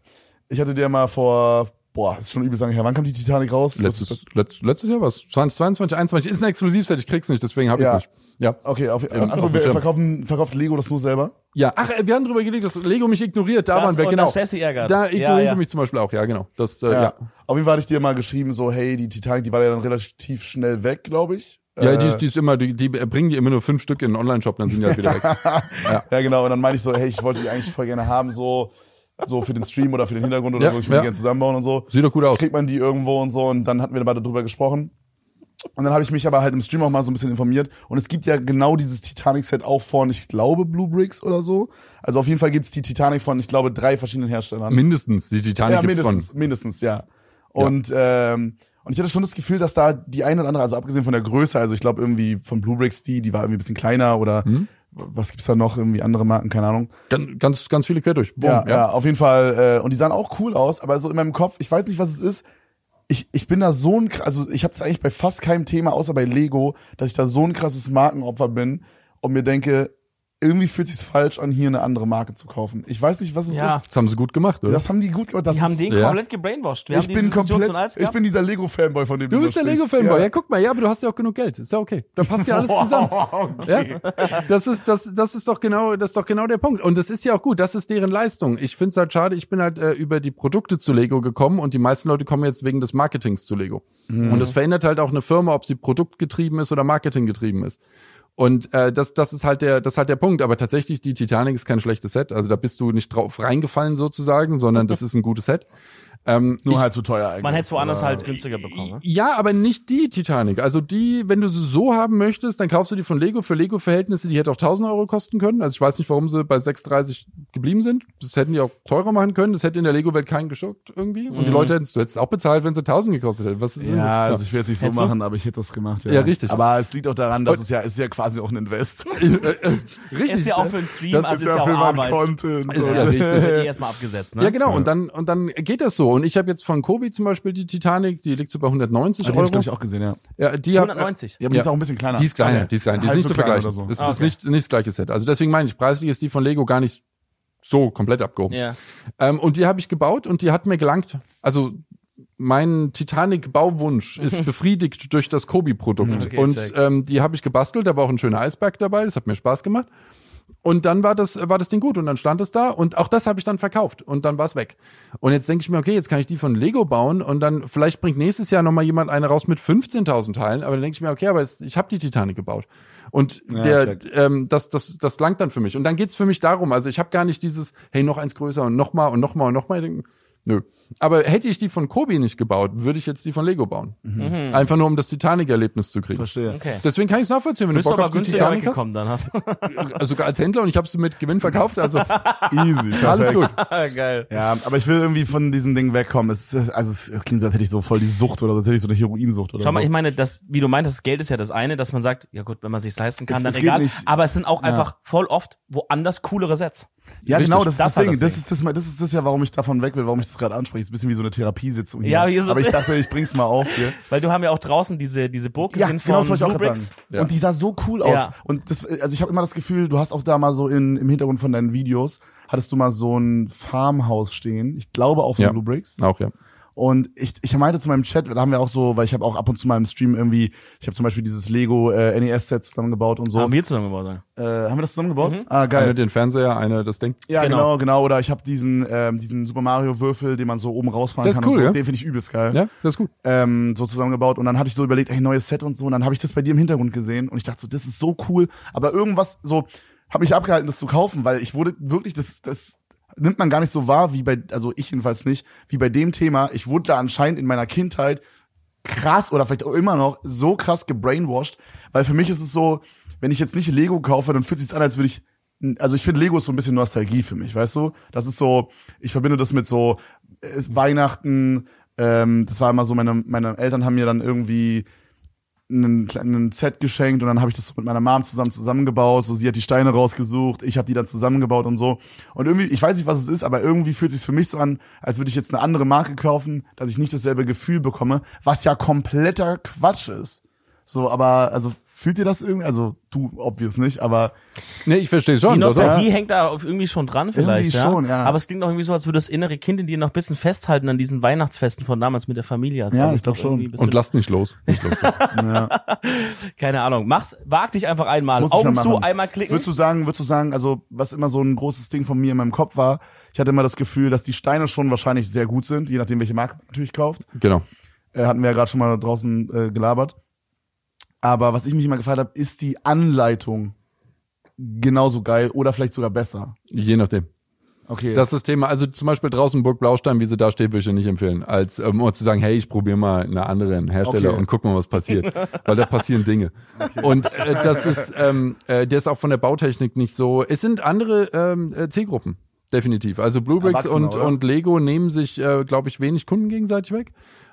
Ich hatte dir mal vor boah, ist schon übel lange her. Wann kam die Titanic raus? Letztes, letzt, letztes Jahr was? 2022, 21 ist ein Exklusivset, ich krieg's nicht, deswegen habe ich Ja. nicht. Ja. Okay, auf, Ja, also auf Schirm. verkaufen, verkauft Lego das nur selber? Ja, ach, äh, wir haben drüber gelegt, dass Lego mich ignoriert, da Das waren wir, genau. Da Ja, ignorieren ja. sie mich zum Beispiel auch, ja, genau. Das, äh, Ja. ja. Auf jeden Fall hatte ich dir mal geschrieben, so, hey, die Titanic, die war ja dann relativ schnell weg, glaube ich. Ja, die, Äh, ist- die ist immer, die, die bringen die immer nur fünf Stück in den Online-Shop, dann sind die halt wieder weg. Ja, genau. Und dann meinte ich so, hey, ich wollte die eigentlich voll gerne haben, so, so für den Stream oder für den Hintergrund oder Ja, so. Ich würde ja. die gerne zusammenbauen und so. Sieht doch gut aus. Kriegt man die irgendwo und so. Und dann hatten wir beide drüber gesprochen. Und dann habe ich mich aber halt im Stream auch mal so ein bisschen informiert. Und es gibt ja genau dieses Titanic-Set auch von, ich glaube, Blue Bricks oder so. Also auf jeden Fall gibt's die Titanic von, ich glaube, drei verschiedenen Herstellern. Mindestens. Die Titanic ja, mindestens, von. mindestens, ja. Und, ähm, und ich hatte schon das Gefühl, dass da die eine oder andere, also abgesehen von der Größe, also ich glaube irgendwie von Blue Bricks die, die war irgendwie ein bisschen kleiner oder Hm? was gibt's da noch, irgendwie andere Marken, keine Ahnung. Ganz, ganz, ganz viele quer durch. Boom, Ja, ja, auf jeden Fall. Äh, und die sahen auch cool aus, aber so in meinem Kopf, ich weiß nicht, was es ist. Ich, ich bin da so ein, also ich habe es eigentlich bei fast keinem Thema, außer bei Lego, dass ich da so ein krasses Markenopfer bin und mir denke, irgendwie fühlt sich's falsch an, hier eine andere Marke zu kaufen. Ich weiß nicht, was es Ja. ist. Das haben sie gut gemacht, oder? Das haben die gut gemacht. Das Die haben ist, den Ja. komplett gebrainwashed. Wir ich haben bin komplett, ich bin dieser Lego-Fanboy, von dem du Du bist der. Lego-Fanboy, ja. guck mal, ja, aber du hast ja auch genug Geld. Ist ja okay. Da passt ja alles zusammen. okay. Ja? Das ist, das, das ist doch genau, das ist doch genau der Punkt. Und das ist ja auch gut. Das ist deren Leistung. Ich finde es halt schade. Ich bin halt äh, über die Produkte zu Lego gekommen und die meisten Leute kommen jetzt wegen des Marketings zu Lego. Und das verändert halt auch eine Firma, ob sie produktgetrieben ist oder marketinggetrieben ist. Und äh, das, das ist halt der, das ist halt der Punkt. Aber tatsächlich, die Titanic ist kein schlechtes Set. Also da bist du nicht drauf reingefallen sozusagen, sondern das ist ein gutes Set. Ähm, Nur ich- halt zu teuer eigentlich. Man hätte es woanders halt günstiger bekommen. Ne? ja, aber nicht die Titanic. Also die, wenn du sie so haben möchtest, dann kaufst du die von Lego. Für Lego-Verhältnisse, die hätte auch 1000 Euro kosten können. Also ich weiß nicht, warum sie bei 6,30 geblieben sind. Das hätten die auch teurer machen können. Das hätte in der Lego-Welt keinen geschockt irgendwie. Und die Mhm. Leute hätten du hättest auch bezahlt, wenn sie 1000 gekostet hätten. Was ist Ja, so? also ich will jetzt nicht so Hättest du? machen, aber ich hätte das gemacht. Ja, Ja, richtig. Aber es liegt auch daran, dass Und- es ja, es ist ja quasi auch ein Invest. richtig. Ist ja auch ne? für den Stream, Das also ist ist ja für auch Arbeit. Content. Ist ja richtig. Erstmal abgesetzt, ne? Ja, genau. Und dann, und dann geht das so. Und ich habe jetzt von Kobi zum Beispiel die Titanic, die liegt so bei 190 Ah, die hab ich, Euro. glaub ich, auch gesehen, ja. Ja, die hab, 190. Ja, aber die Ja. ist auch ein bisschen kleiner. Die ist kleiner, die ist kleiner, die ist nicht so zu vergleichen. so. Es Ah, ist okay. nicht, nicht das gleiche Set. Also deswegen meine ich, preislich ist die von Lego gar nicht so komplett abgehoben. Ja. Ähm, und die habe ich gebaut und die hat mir gelangt. Also mein Titanic-Bauwunsch ist befriedigt durch das Kobi-Produkt. Okay, und check. ähm, die habe ich gebastelt, da war auch ein schöner Eisberg dabei, das hat mir Spaß gemacht. Und dann war das, war das Ding gut und dann stand es da und auch das habe ich dann verkauft und dann war es weg. Und jetzt denke ich mir, okay, jetzt kann ich die von Lego bauen und dann vielleicht bringt nächstes Jahr nochmal jemand eine raus mit 15.000 Teilen, aber dann denke ich mir, okay, aber es, ich habe die Titanic gebaut. Und Ja, der, ähm, das, das, das langt dann für mich. Und dann geht's für mich darum, also ich habe gar nicht dieses, hey, noch eins größer und nochmal und nochmal und nochmal. Nö. Aber hätte ich die von Kobi nicht gebaut, würde ich jetzt die von Lego bauen. Mhm. Einfach nur, um das Titanic-Erlebnis zu kriegen. Verstehe. Okay. Deswegen kann ich es nachvollziehen, wenn Bist du du Bock aber auf die Titanic hast. dann hast. Also sogar als Händler und ich habe sie mit Gewinn verkauft, also Easy. Perfekt. alles gut. Geil. Ja, aber ich will irgendwie von diesem Ding wegkommen. Es ist, also es klingt so, als hätte ich so voll die Sucht oder als hätte ich so eine Heroinsucht oder Schau so. mal, ich meine, das, wie du meintest, das Geld ist ja das eine, dass man sagt, ja gut, wenn man sich's leisten kann, Es- dann es egal. nicht- Aber es sind auch einfach voll oft woanders coolere Sets. ja, Richtig. genau, das ist Das das, war Ding. das Das, Ding. ist das, das ist das ja, warum ich davon weg will, warum ich das gerade anspreche. Es ist ein bisschen wie so eine Therapiesitzung hier. Ja, hier aber ich dachte, ich bring's mal auf hier. Weil du haben ja auch draußen diese, diese Burg Ja, gesehen genau, von das wollte ich auch Blue Bricks. sagen. Ja. Und die sah so cool aus. Ja. Und das, also ich habe immer das Gefühl, du hast auch da mal so in, im Hintergrund von deinen Videos, hattest du mal so ein Farmhaus stehen. Ich glaube auch von Ja. Blue Bricks. Auch ja. Und ich, ich meinte zu meinem Chat, da haben wir auch so, weil ich habe auch ab und zu mal im Stream irgendwie, ich habe zum Beispiel dieses Lego äh, NES-Set zusammengebaut und so. Haben wir zusammen gebaut. ja. äh, haben wir das zusammengebaut? Mhm. Ah, geil. Eine den Fernseher, eine das Ding. Ja, Genau. genau, genau. Oder ich habe diesen, ähm, diesen Super Mario Würfel, den man so oben rausfahren Der ist kann. cool, und so. ja? Den finde ich übelst geil. Ja, das ist gut. Ähm, so zusammengebaut. Und dann hatte ich so überlegt, ey, neues Set und so. Und dann habe ich das bei dir im Hintergrund gesehen. Und ich dachte so, das ist so cool. Aber irgendwas so, habe mich abgehalten, das zu kaufen, weil ich wurde wirklich, das, das nimmt man gar nicht so wahr, wie bei, also ich jedenfalls nicht, wie bei dem Thema. Ich wurde da anscheinend in meiner Kindheit krass oder vielleicht auch immer noch so krass gebrainwashed, weil für mich ist es so, wenn ich jetzt nicht Lego kaufe, dann fühlt es sich an, als würde ich also ich finde Lego ist so ein bisschen Nostalgie für mich, weißt du? Das ist so, ich verbinde das mit so Weihnachten, ähm, das war immer so, meine, meine Eltern haben mir dann irgendwie einen Set geschenkt und dann habe ich das mit meiner Mom zusammen zusammengebaut, so sie hat die Steine rausgesucht, ich habe die dann zusammengebaut und so. Und irgendwie, ich weiß nicht, was es ist, aber irgendwie fühlt es sich für mich so an, als würde ich jetzt eine andere Marke kaufen, dass ich nicht dasselbe Gefühl bekomme, was ja kompletter Quatsch ist. So, aber also Fühlt ihr das irgendwie? Also du, obvious nicht, aber Nee, ich verstehe Die schon. Auch, Nostalgie hängt da auf- irgendwie schon dran vielleicht, Irgendwie ja. schon, ja. Aber es klingt auch irgendwie so, als würde das innere Kind in dir noch ein bisschen festhalten an diesen Weihnachtsfesten von damals mit der Familie. Als Ja, ich glaub noch schon. und lasst nicht los. Nicht los. ja. Keine Ahnung. Mach's, wag dich einfach einmal. Muss Augen zu, einmal klicken. Würdest du sagen, würdest du sagen, also was immer so ein großes Ding von mir in meinem Kopf war, ich hatte immer das Gefühl, dass die Steine schon wahrscheinlich sehr gut sind, je nachdem welche Marke man natürlich kauft. genau. Äh, hatten wir ja gerade schon mal draußen äh, gelabert. Aber was ich mich immer gefragt habe, ist die Anleitung genauso geil oder vielleicht sogar besser? Je nachdem. Okay. Das ist das Thema. Also zum Beispiel draußen Burg Blaustein, wie sie da steht, würde ich dir nicht empfehlen. Als ähm, um zu sagen, hey, ich probiere mal einen anderen Hersteller Okay. und guck mal, was passiert. Weil da passieren Dinge. Und äh, das ist, ähm, äh, der ist auch von der Bautechnik nicht so. Es sind andere ähm, äh, Zielgruppen. Definitiv. Also Bluebricks und, oder? und Lego nehmen sich, äh, glaube ich, wenig Kunden gegenseitig weg.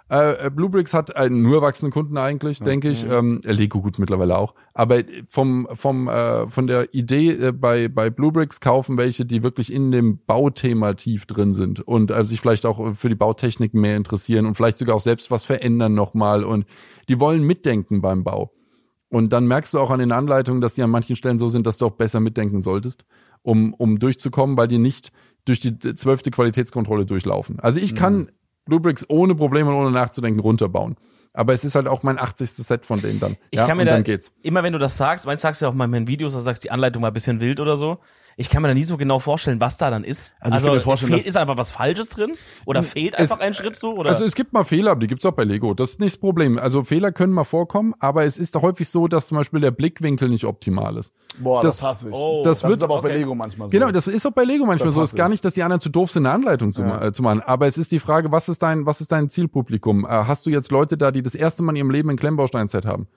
Äh, äh, Bluebricks hat äh, nur erwachsene Kunden eigentlich, denke ich. Ähm, äh, Lego gut mittlerweile auch. Aber vom, vom, äh, von der Idee äh, bei, bei Bluebricks kaufen welche, die wirklich in dem Bauthema tief drin sind und äh, sich vielleicht auch für die Bautechnik mehr interessieren und vielleicht sogar auch selbst was verändern nochmal und die wollen mitdenken beim Bau. Und dann merkst du auch an den Anleitungen, dass die an manchen Stellen so sind, dass du auch besser mitdenken solltest, um, um durchzukommen, weil die nicht durch die zwölfte Qualitätskontrolle durchlaufen. Also ich kann Bluebricks ohne Probleme und ohne nachzudenken runterbauen. Aber es ist halt auch mein 80. Set von denen dann. Ich ja, kann mir da, dann geht's. immer wenn du das sagst, meinst sagst du ja auch mal in meinen Videos, da sagst die Anleitung war ein bisschen wild oder so. Ich kann mir da nie so genau vorstellen, was da dann ist. Also ich kann mir vorstellen, fehlt, dass- ist einfach was Falsches drin? Oder fehlt Es- einfach ein Schritt so? Oder? Also es gibt mal Fehler, aber die gibt's auch bei Lego. Das ist nicht das Problem. Also Fehler können mal vorkommen, aber es ist häufig so, dass zum Beispiel der Blickwinkel nicht optimal ist. Boah, das, das- hasse ich. Oh. das das wird- ist aber auch bei okay. Lego manchmal so. Genau, das ist auch bei Lego manchmal Das so. Es ist gar ich. nicht, dass die anderen zu doof sind, eine Anleitung zu, ma- äh, zu machen. Aber es ist die Frage, was ist dein, was ist dein Zielpublikum? Äh, hast du jetzt Leute da, die das erste Mal in ihrem Leben ein Klemmbaustein-Set haben?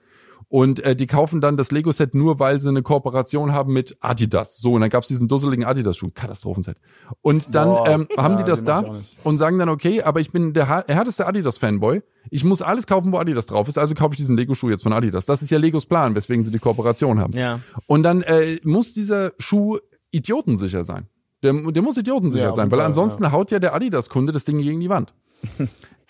Und äh, die kaufen dann das Lego-Set nur, weil sie eine Kooperation haben mit Adidas. So, und dann gab's diesen dusseligen Adidas-Schuh. Katastrophenset. Und dann Boah, ähm, haben ja, die das da und sagen dann, okay, aber ich bin der härteste Adidas-Fanboy. Ich muss alles kaufen, wo Adidas drauf ist. Also kaufe ich diesen Lego-Schuh jetzt von Adidas. Das ist ja Legos Plan, weswegen sie die Kooperation haben. ja. Und dann äh, muss dieser Schuh idiotensicher sein. Der, der muss idiotensicher Ja, sein, weil ansonsten haut ja der Adidas-Kunde das Ding gegen die Wand.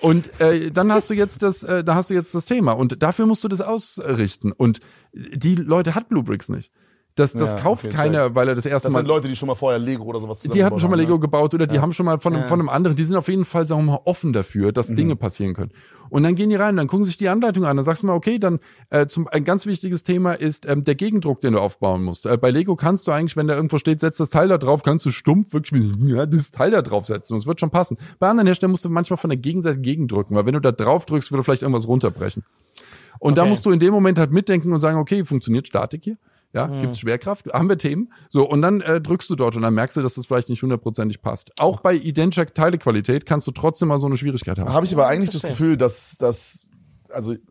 Und äh, dann hast du jetzt das, äh, da hast du jetzt das Thema und dafür musst du das ausrichten. Und die Leute hat Bluebricks nicht. Das, das Ja, kauft okay, keiner, weil er das erste das Mal sind Leute, die schon mal vorher Lego oder sowas die hatten schon mal Lego ne? gebaut oder die haben schon mal von, einem, von einem anderen, die sind auf jeden Fall, sagen wir mal, offen dafür, dass Mhm. Dinge passieren können. Und dann gehen die rein, dann gucken sich die Anleitung an, dann sagst du mal, okay, dann äh, zum, ein ganz wichtiges Thema ist ähm, der Gegendruck, den du aufbauen musst. Äh, bei Lego kannst du eigentlich, wenn da irgendwo steht, setz das Teil da drauf, kannst du stumpf wirklich mit, ja, das Teil da drauf setzen und es wird schon passen. Bei anderen Herstellern musst du manchmal von der Gegenseite gegendrücken, weil wenn du da drauf drückst, würde vielleicht irgendwas runterbrechen. Und da Okay. musst du in dem Moment halt mitdenken und sagen, okay, funktioniert Statik hier? Ja, gibt's Schwerkraft? Haben wir Themen? So, und dann äh, drückst du dort und dann merkst du, dass das vielleicht nicht hundertprozentig passt. Auch bei identischer Teilequalität kannst du trotzdem mal so eine Schwierigkeit haben. Habe ich aber eigentlich das Gefühl, dass dass also ich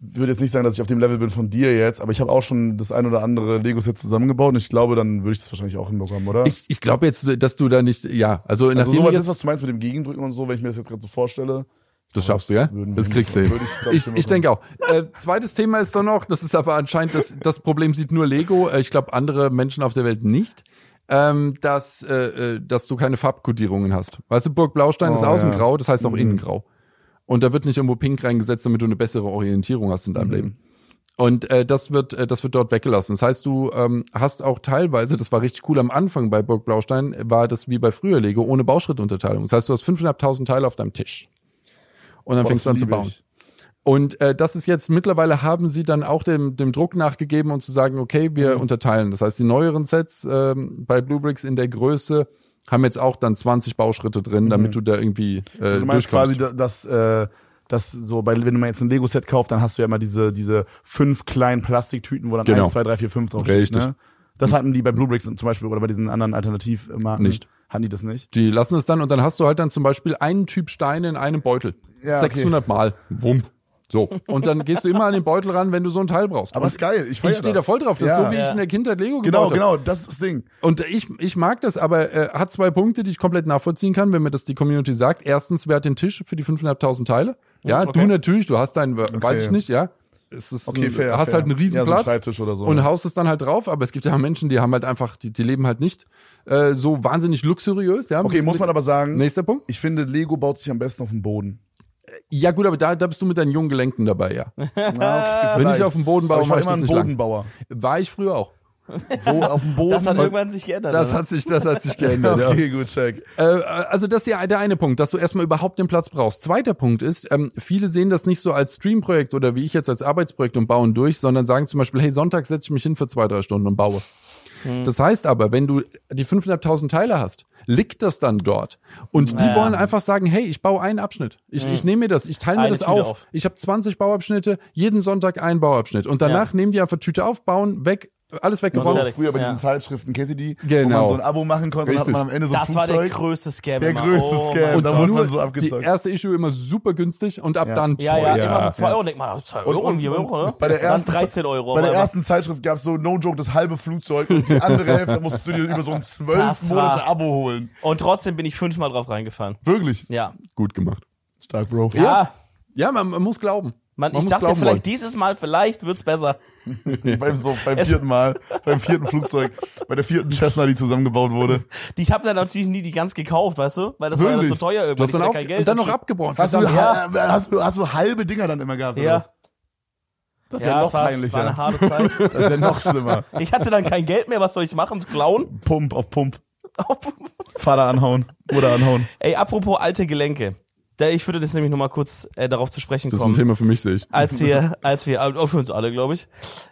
würde jetzt nicht sagen, dass ich auf dem Level bin von dir jetzt, aber ich habe auch schon das ein oder andere Lego-Set zusammengebaut und ich glaube, dann würde ich das wahrscheinlich auch hinbekommen, oder? Ich, ich glaube jetzt, dass du da nicht, ja, also, also nachdem so du was jetzt, ist, was du meinst mit dem Gegendrücken und so, wenn ich mir das jetzt gerade so vorstelle. Das schaffst du, ja? Das kriegst du hin. ich, Ich, ich denke auch. Äh, zweites Thema ist doch noch, das ist aber anscheinend, das, das Problem sieht nur Lego, äh, ich glaube andere Menschen auf der Welt nicht, ähm, dass, äh, äh, dass du keine Farbkodierungen hast. Weißt du, Burg Blaustein ist Oh, außen ja. grau, das heißt auch Mhm. innen grau. Und da wird nicht irgendwo pink reingesetzt, damit du eine bessere Orientierung hast in deinem Mhm. Leben. Und äh, das wird äh, das wird dort weggelassen. Das heißt, du ähm, hast auch teilweise, das war richtig cool am Anfang bei Burg Blaustein, war das wie bei früher Lego ohne Bauschrittunterteilung. Das heißt, du hast 5.500 Teile auf deinem Tisch. Und dann fängst du das an zu bauen. ich. Und äh, das ist jetzt mittlerweile haben sie dann auch dem, dem Druck nachgegeben und zu sagen, okay, wir Mhm. unterteilen. Das heißt, die neueren Sets ähm, bei Bluebricks in der Größe haben jetzt auch dann 20 Bauschritte drin, damit du da irgendwie äh, Also du meinst quasi, da- dass äh, dass so, bei, wenn du mal jetzt ein Lego-Set kaufst, dann hast du ja immer diese, diese fünf kleinen Plastiktüten, wo dann Genau. eins, zwei, drei, vier, fünf draufsteht. Richtig. Ne? Das hatten die bei Bluebricks zum Beispiel oder bei diesen anderen Alternativmarken. Nicht. Hatten die das nicht? Die lassen es dann und dann hast du halt dann zum Beispiel einen Typ Steine in einem Beutel. Ja, okay. 600 Mal. Wump. So. Und dann gehst du immer an den Beutel ran, wenn du so ein Teil brauchst. Aber und ist geil. Ich, ich stehe da voll drauf. Das ist Ja. so, wie ich Ja. in der Kindheit Lego Genau, gebaut habe. genau, das ist das Ding. Und ich, ich mag das, aber äh, hat zwei Punkte, die ich komplett nachvollziehen kann, wenn mir das die Community sagt. Erstens, wer hat den Tisch für die 5.500 Teile? Ja, Okay. du natürlich, du hast deinen, weiß ich nicht, ja. Es ist Okay, ein, fair. hast fair. halt einen riesen ja, so Platz Schreibtisch oder so. und ne? haust es dann halt drauf, aber es gibt ja Menschen, die haben halt einfach, die, die leben halt nicht äh, so wahnsinnig luxuriös, ja. Okay, muss man aber sagen, Nächster Punkt. ich finde, Lego baut sich am besten auf dem Boden. Ja gut, aber da, da bist du mit deinen jungen Gelenken dabei, ja. Ja, okay, Wenn ich auf dem Boden Aber baue, ich war mache ich immer ein nicht lang. Bodenbauer. War ich früher auch. Bo auf dem Boden. Das hat irgendwann sich geändert. Das oder? hat sich, das hat sich geändert. ja. okay, gut, check. Äh, also das ist ja der eine Punkt, dass du erstmal überhaupt den Platz brauchst. Zweiter Punkt ist, ähm, viele sehen das nicht so als Streamprojekt oder wie ich jetzt als Arbeitsprojekt und bauen durch, sondern sagen zum Beispiel, hey, Sonntag setze ich mich hin für zwei, drei Stunden und baue. Das heißt aber, wenn du die 5.500 Teile hast, liegt das dann dort. Und die Ja. wollen einfach sagen, hey, ich baue einen Abschnitt. Ich, ich nehme mir das, ich teile mir Eine das Tüte auf. auf. Ich habe 20 Bauabschnitte, jeden Sonntag einen Bauabschnitt. Und danach nehmen die einfach Tüte auf, bauen, weg, alles So weggebaut. fertig. früher bei Ja. diesen Zeitschriften, kennt ihr die? Wo Genau. man so ein Abo machen konnte und Richtig. hat man am Ende so ein Das war der Flugzeug. größte Scam. Der immer. größte oh Scam. Mein da wurde man so die abgezockt. erste Issue immer super günstig und ab Ja. dann Ja, ja, teuer. immer so 2 ja. Euro. Denk mal, 2 Und- Euro, und- 4 Euro, ne? Bei der ersten, 13 Euro. Bei der ersten Zeitschrift gab es so, no joke, das halbe Flugzeug und die andere Hälfte musstest du dir über so ein zwölf Das war- Monate Abo holen. Und trotzdem bin ich fünfmal drauf reingefallen. Wirklich? Ja. Gut gemacht. Stark, Bro. Ja. Ja, man, man muss glauben. Man, Man ich muss dachte glauben vielleicht wollen. dieses Mal, vielleicht wird's besser. beim, so, beim vierten Mal, beim vierten Flugzeug, bei der vierten Cessna, die zusammengebaut wurde. Die, ich habe dann natürlich nie die ganz gekauft, weißt du? Weil das war ja Wirklich? zu teuer Du irgendwann. hast dann auf, kein Geld. und dann noch abgebrochen. Hast du, Verdammt. ha- hast, du, hast du halbe Dinger dann immer gehabt? Ja. Das ist ja, Ja, noch peinlicher. war eine harte Zeit. das ist ja noch schlimmer. Ich hatte dann kein Geld mehr, was soll ich machen? Klauen? Pump auf Pump. Vater anhauen, Mutter anhauen. Ey, apropos alte Gelenke. Ich würde das nämlich nochmal kurz äh, darauf zu sprechen Das ist kommen. ein Thema für mich, sehe ich. als wir, als wir, auch für uns alle, glaube ich.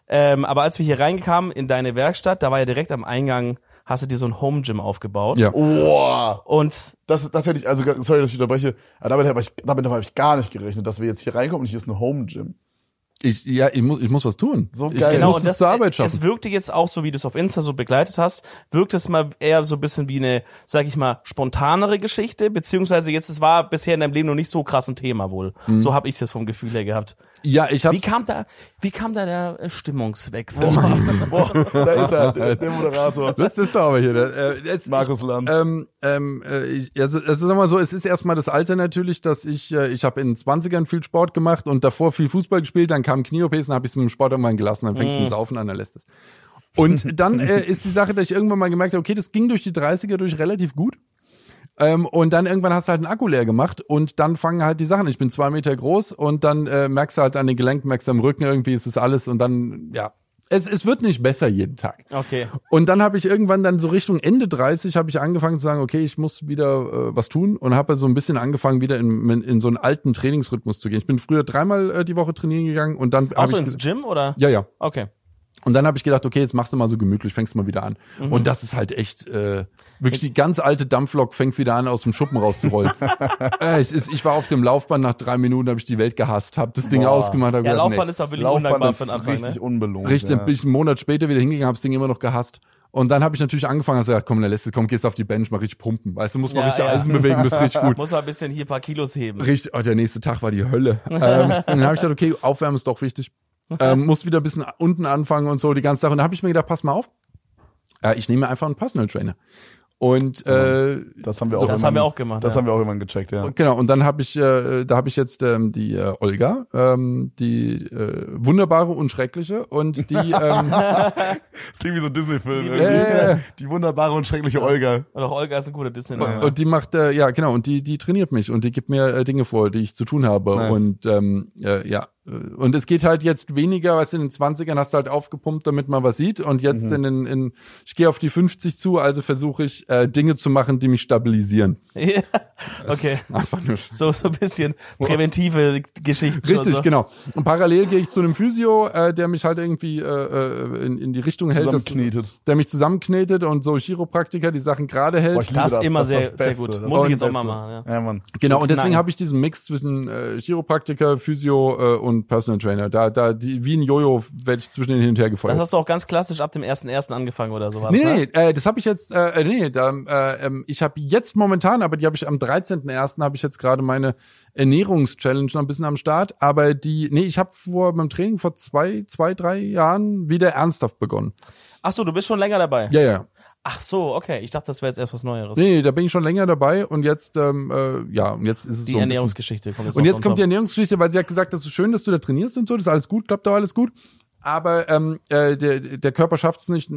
Ähm, aber als wir hier reinkamen in deine Werkstatt, da war ja direkt am Eingang, hast du dir so ein Home Gym aufgebaut. Ja. Boah. Und Das, das hätte ich, also sorry, dass ich unterbreche, aber damit habe ich, damit habe ich gar nicht gerechnet, dass wir jetzt hier reinkommen und hier ist ein Home Gym. Ich, ja, ich muss, ich muss was tun. So geil. Ich Genau, muss und es das, zur Arbeit es schaffen. wirkte jetzt auch so, wie du es auf Insta so begleitet hast, wirkt es mal eher so ein bisschen wie eine, sag ich mal, spontanere Geschichte, beziehungsweise jetzt, es war bisher in deinem Leben noch nicht so krass ein Thema wohl. Mhm. So habe ich es jetzt vom Gefühl her gehabt. Ja, ich habe Wie kam da, wie kam da der äh, Stimmungswechsel? Boah, da ist er, der, der Moderator. Das ist doch aber hier. Äh, jetzt, Markus Lanz. Ähm, ähm, äh, ich, also, also sag mal so, es ist erstmal das Alter natürlich, dass ich, äh, ich habe in den 20ern viel Sport gemacht und davor viel Fußball gespielt, dann kam Knie-OPs, dann habe ich es mit dem Sport irgendwann gelassen, dann fängst du mit dem Saufen an, dann lässt es. Und dann äh, ist die Sache, dass ich irgendwann mal gemerkt habe, okay, das ging durch die 30er durch relativ gut. Ähm, und dann irgendwann hast du halt einen Akku leer gemacht und dann fangen halt die Sachen. Ich bin zwei Meter groß und dann äh, merkst du halt an den Gelenken, merkst du am Rücken irgendwie, ist es alles und dann, ja. Es, es wird nicht besser jeden Tag. Okay. Und dann habe ich irgendwann dann so Richtung Ende 30 habe ich angefangen zu sagen, okay, ich muss wieder äh, was tun und habe so ein bisschen angefangen wieder in, in, in so einen alten Trainingsrhythmus zu gehen. Ich bin früher dreimal äh, die Woche trainieren gegangen und dann Auch so ins Gym oder? ja ja Okay. Und dann habe ich gedacht, okay, jetzt machst du mal so gemütlich, fängst mal wieder an. Mhm. Und das ist halt echt äh, wirklich die ganz alte Dampflok fängt wieder an aus dem Schuppen rauszurollen. äh, es ist, ich war auf dem Laufband nach drei Minuten habe ich die Welt gehasst, habe das Ding Boah. ausgemacht, hab Ja, gedacht, Laufbahn nee. ist auch wirklich Laufbahn undankbar ist für den Anfang, richtig ne? unbelohnt. Richtig, ja. bin ich einen Monat später wieder hingegangen, habe das Ding immer noch gehasst. Und dann habe ich natürlich angefangen, hast gesagt, komm, dann lässt es, komm, gehst auf die Bench, mal richtig pumpen. Weißt du, muss man Ja, richtig ja. Eisen bewegen, bist richtig gut. Muss mal ein bisschen hier ein paar Kilos heben. Richtig, oh, der nächste Tag war die Hölle. ähm, und dann habe ich gedacht, okay, Aufwärmen ist doch wichtig. Ähm, muss wieder ein bisschen unten anfangen und so die ganze Sache. Und dann habe ich mir gedacht, pass mal auf, äh, ich nehme einfach einen Personal Trainer. Und äh, Das haben wir auch Das irgendwann- haben wir auch gemacht, Das ja. haben wir auch irgendwann gecheckt, ja. genau, und dann habe ich, äh, da habe ich jetzt ähm, die äh, Olga, ähm, die äh, wunderbare und schreckliche und die ähm, Das klingt wie so ein Disney-Film. Die- irgendwie. Äh. Die wunderbare und schreckliche Olga. Und auch Olga ist ein guter disney Und, und die macht, äh, ja, genau, und die, die trainiert mich und die gibt mir äh, Dinge vor, die ich zu tun habe. Nice. Und ähm, äh, ja, und es geht halt jetzt weniger, was in den 20ern hast du halt aufgepumpt, damit man was sieht. Und jetzt in, in, in ich gehe auf die 50 zu, also versuche ich äh, Dinge zu machen, die mich stabilisieren. Ja. Das Okay. Einfach nur So, so ein bisschen präventive Geschichten. schon Richtig, so. genau. Und parallel gehe ich zu einem Physio, äh, der mich halt irgendwie äh, äh, in, in die Richtung hält, dass- der mich zusammenknetet und so Chiropraktiker die Sachen gerade hält. Boah, ich liebe Das immer ist sehr- das sehr gut. Das Muss ich jetzt das auch mal machen, ja. Ja, Mann. Genau, und deswegen habe ich diesen Mix zwischen äh, Chiropraktiker, Physio äh, und Personal Trainer. Da, da, die, wie ein Jojo werde ich zwischen den hin und her Das gefeuert. hast du auch ganz klassisch ab dem 1.1. angefangen oder sowas, Nee, ne? nee, äh, das habe ich jetzt, äh, nee, da, äh, ähm, ich habe jetzt momentan, aber die habe ich am 13.01. habe ich jetzt gerade meine Ernährungschallenge noch ein bisschen am Start, aber die, nee, ich habe vor beim Training vor zwei, zwei, drei Jahren wieder ernsthaft begonnen. Ach so, du bist schon länger dabei. Ja, ja. Ach so, okay. Ich dachte, das wäre jetzt erst was Neueres. Nee, nee, da bin ich schon länger dabei und jetzt, ähm, äh, ja, und jetzt ist es Die so bisschen- Ernährungsgeschichte kommt jetzt Und jetzt kommt die. Ernährungsgeschichte, weil sie hat gesagt, das ist schön, dass du da trainierst und so, das ist alles gut, klappt doch alles gut. Aber ähm, äh, der, der Körper schafft es nicht,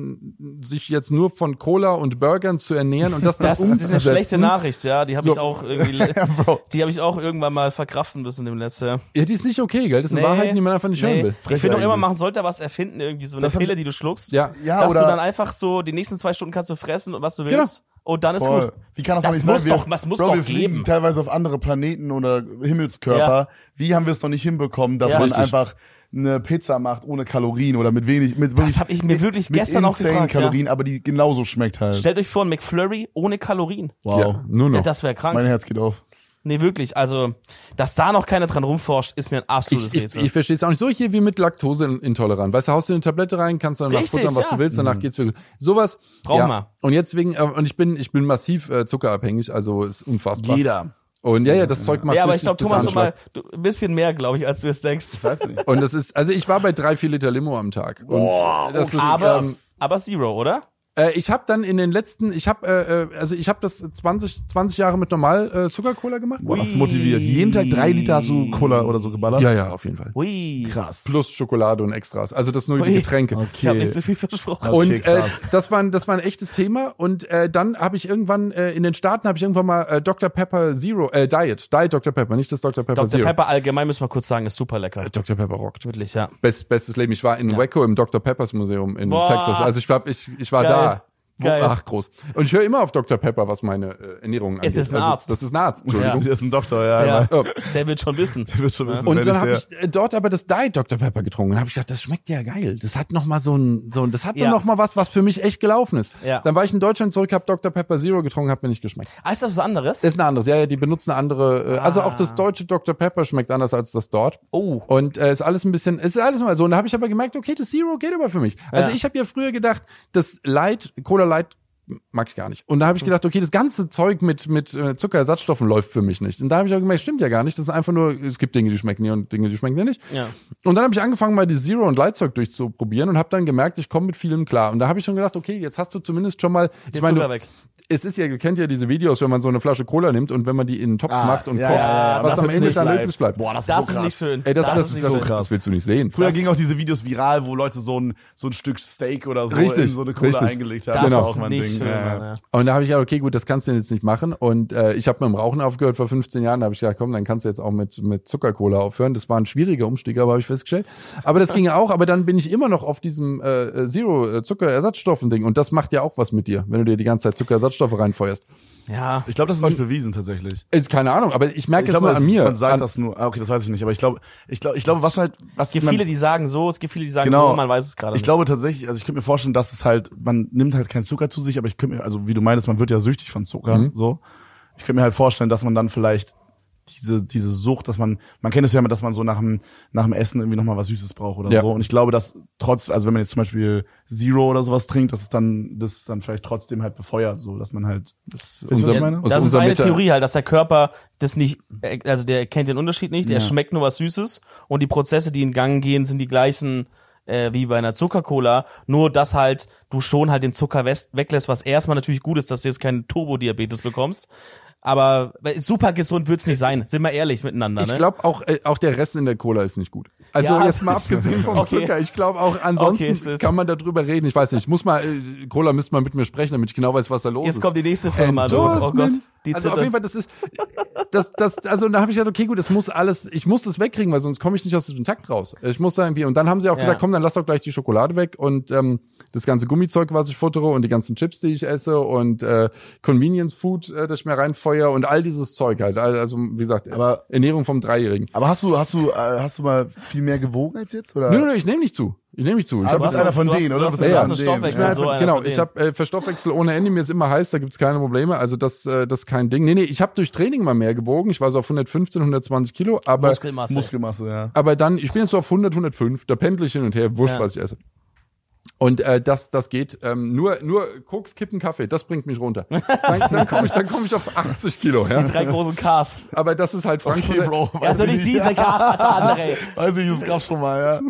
sich jetzt nur von Cola und Burgern zu ernähren und das dann Das ist eine schlechte Nachricht, ja. Die habe So. ich auch irgendwie, die habe ich auch irgendwann mal verkraften müssen im letzten Jahr. Ja, die ist nicht okay, gell? Das sind Nee, Wahrheiten, die man einfach nicht hören Nee. will. Ich finde auch immer, man sollte was erfinden, irgendwie so eine Das Pille, die du schluckst. Ja, Ja, dass oder du dann einfach so die nächsten zwei Stunden kannst du fressen und was du Genau. willst. Und dann ist Voll. gut. Wie kann das, Das nicht muss sein? Wir, doch- das muss Bro, doch wir fliegen geben. teilweise auf andere Planeten oder Himmelskörper. Wie haben wir es noch nicht hinbekommen, dass Ja. man Richtig. einfach eine Pizza macht ohne Kalorien oder mit wenig, mit wirklich, hab ich mir mit, wirklich mit gestern auch insane gefragt, ja. Kalorien, aber die genauso schmeckt halt. Stellt euch vor, ein McFlurry ohne Kalorien. wow. ja nur noch. Ja, das wäre krank. mein Herz geht auf. nee, wirklich. Also, dass da noch keiner dran rumforscht, ist mir ein absolutes Ich, ich, Rätsel. ich verstehe es auch nicht so hier wie mit Laktoseintolerant. Weißt du, haust du eine Tablette rein, kannst dann danach Richtig, futtern, was ja. du willst, danach geht's wirklich. Sowas Brauchen ja. wir. Und jetzt wegen äh, und ich bin ich bin massiv äh, zuckerabhängig, also ist unfassbar. Jeder. Und ja, ja, das Zeug macht ja, aber ich glaube, Thomas, schon mal Anschlag. du, ein bisschen mehr, glaube ich, als du es denkst. Ich weiß nicht. Und das ist, also ich war bei drei, vier Liter Limo am Tag. Und Boah, das ist, Aber, ähm, aber Zero, oder? Äh, ich habe dann in den letzten, ich habe, äh, äh, also ich habe das 20, 20 Jahre mit normal äh, Zuckercola gemacht. Boah, das motiviert. Jeden Tag drei Liter hast du Cola oder so geballert? Ja, ja, auf jeden Fall. Ui. Krass. Plus Schokolade und Extras. Also das nur die. Getränke. Ich habe nicht so viel versprochen. Okay, Und äh, krass. das war ein, das war ein echtes Thema und äh, dann habe ich irgendwann äh, in den Staaten habe ich irgendwann mal äh, Dr Pepper Zero äh, Diet Diet Dr Pepper nicht das Dr Pepper Dr. Zero Pepper allgemein müssen wir kurz sagen, ist super lecker. Äh, Dr Pepper rockt Wirklich, ja. Best, bestes Leben ich war in Waco im Dr Peppers Museum in Boah. Texas also ich glaube ich ich war Geil. da Geil. ach groß und ich höre immer auf Dr Pepper was meine äh, Ernährung angeht Es ist ein also, Arzt. das ist ein Arzt Ja. Entschuldigung. Der ist ein Doktor, ja. Ja. Ja. Der wird schon wissen. Der wird schon wissen, Und dann habe ich äh, dort aber das Diet Dr Pepper getrunken. Dann habe ich gedacht, das schmeckt ja geil. Das hat noch mal so ein, so ein das hat Ja. ja. noch mal was, was für mich echt gelaufen ist. Ja. Dann war ich in Deutschland zurück, habe Dr Pepper Zero getrunken, hat mir nicht geschmeckt. Ah, ist das was anderes? Das ist ein anderes. Ja, ja, die benutzen andere. Äh, Also Ah. auch das deutsche Dr Pepper schmeckt anders als das dort. Oh. Und äh, ist alles ein bisschen, ist alles mal so. Und da habe ich aber gemerkt, okay, das Zero geht aber für mich. Also Ja. ich habe ja früher gedacht, das Light, Cola Light mag ich gar nicht. Und da habe ich gedacht, okay, das ganze Zeug mit mit äh, Zuckerersatzstoffen läuft für mich nicht. Und da habe ich auch gemerkt, stimmt ja gar nicht. Das ist einfach nur, es gibt Dinge, die schmecken dir und Dinge, die schmecken dir nicht. Ja. Und dann habe ich angefangen, mal die Zero und Light Zeug durchzuprobieren und habe dann gemerkt, ich komme mit vielem klar. Und da habe ich schon gedacht, okay, jetzt hast du zumindest schon mal, ich Den meine, Zucker du- weg. Es ist ja, ihr kennt ja diese Videos, wenn man so eine Flasche Cola nimmt und wenn man die in einen Topf Ah, macht und ja, kocht, ja, was am ist Ende dann bleibt. übrig bleibt. Boah, das, Das ist so ist krass. nicht schön. Ey, das, das, ist das, nicht das, schön. krass. das willst du nicht sehen. Früher gingen auch diese Videos viral, wo Leute so ein, so ein Stück Steak oder so Richtig, in so eine Cola richtig. eingelegt haben. Das Genau. ist auch ist mein nicht Ding. schön, ja, ja. Mann, ja. Und da habe ich gedacht, okay, gut, das kannst du jetzt nicht machen. Und äh, ich habe mit dem Rauchen aufgehört vor 15 Jahren. Da habe ich gedacht, komm, dann kannst du jetzt auch mit, mit Zuckercola aufhören. Das war ein schwieriger Umstieg, aber habe ich festgestellt. Aber das ging auch. Aber dann bin ich immer noch auf diesem äh, Zero äh, Zuckerersatzstoffen-Ding. Und das macht ja auch was mit dir, wenn du dir die ganze Zeit Zuckerersatzstoffe reinfeuerst. Ja. Ich glaube, das ist nicht bewiesen tatsächlich. Ist keine Ahnung, aber ich merke Ich es glaube, es an mir. man sagt an, das nur. Ah, okay, das weiß ich nicht. Aber ich glaube, ich glaube, ich glaube, was halt, was Es gibt man- viele, die sagen so, es gibt viele, die sagen Genau. so, man weiß es gerade Ich nicht. glaube tatsächlich, also ich könnte mir vorstellen, dass es halt, man nimmt halt keinen Zucker zu sich, aber ich könnte mir, also wie du meinst, man wird ja süchtig von Zucker, Mhm. so. Ich könnte mir halt vorstellen, dass man dann vielleicht diese, diese Sucht, dass man, man kennt es ja immer, dass man so nach dem, nach dem Essen irgendwie nochmal was Süßes braucht oder Ja. so. Und ich glaube, dass trotz, also wenn man jetzt zum Beispiel Zero oder sowas trinkt, dass es dann, das dann vielleicht trotzdem halt befeuert, so, dass man halt, das, ich meine? das ist unserer eine Theorie halt, dass der Körper das nicht, also der kennt den Unterschied nicht, er Ja. schmeckt nur was Süßes und die Prozesse, die in Gang gehen, sind die gleichen äh, wie bei einer Zuckercola, nur dass halt du schon halt den Zucker weglässt, was erstmal natürlich gut ist, dass du jetzt keinen Turbodiabetes bekommst. Aber super gesund wird's nicht sein, sind wir ehrlich miteinander. Ich ne? glaube auch, äh, auch der Rest in der Cola ist nicht gut. Also Ja, jetzt mal abgesehen vom okay. Zucker. Ich glaube auch ansonsten Okay, kann man darüber reden. Ich weiß nicht, ich muss mal, äh, Cola müsste mal mit mir sprechen, damit ich genau weiß, was da los Jetzt ist. kommt die nächste Firma, du. Oh Gott, die also auf jeden Fall, das ist, das, das, also da habe ich gedacht, okay, gut, das muss alles, ich muss das wegkriegen, weil sonst komme ich nicht aus dem Takt raus. Ich muss da irgendwie, und dann haben sie auch Ja. gesagt, komm, dann lass doch gleich die Schokolade weg und ähm, das ganze Gummizeug, was ich futtere und die ganzen Chips, die ich esse und äh, Convenience Food, äh, das ich mir reinfeuer und all dieses Zeug halt. Also wie gesagt, Aber- Ernährung vom Dreijährigen. Aber hast du, hast du, äh, hast du mal viel mehr gewogen als jetzt? Oder? Nö, nö, ich nehme nicht zu. Ich nehme nicht zu. Ich hab du bist einer von denen, oder? Du hast. Stoffwechsel. So genau, ich habe äh, Verstoffwechsel ohne Ende, mir ist immer heiß, da gibt's keine Probleme. Also das, äh, das ist kein Ding. Nee, nee, ich habe durch Training mal mehr gewogen. Ich war so auf 115, 120 Kilo, aber, Muskelmasse. Muskelmasse, ja. aber dann, ich bin jetzt so auf 100, 105, da pendel ich hin und her, wurscht, Ja. was ich esse. Und äh, das, das geht ähm, nur, nur Koks, Kippen, Kaffee, das bringt mich runter. Dann, dann komme ich, dann komm ich auf 80 Kilo. Ja? Die drei großen Ks. Aber das ist halt Frankfurt. Okay, Bro. Also nicht diese Ks, hat der andere. Weiß ich, das gab's schon mal,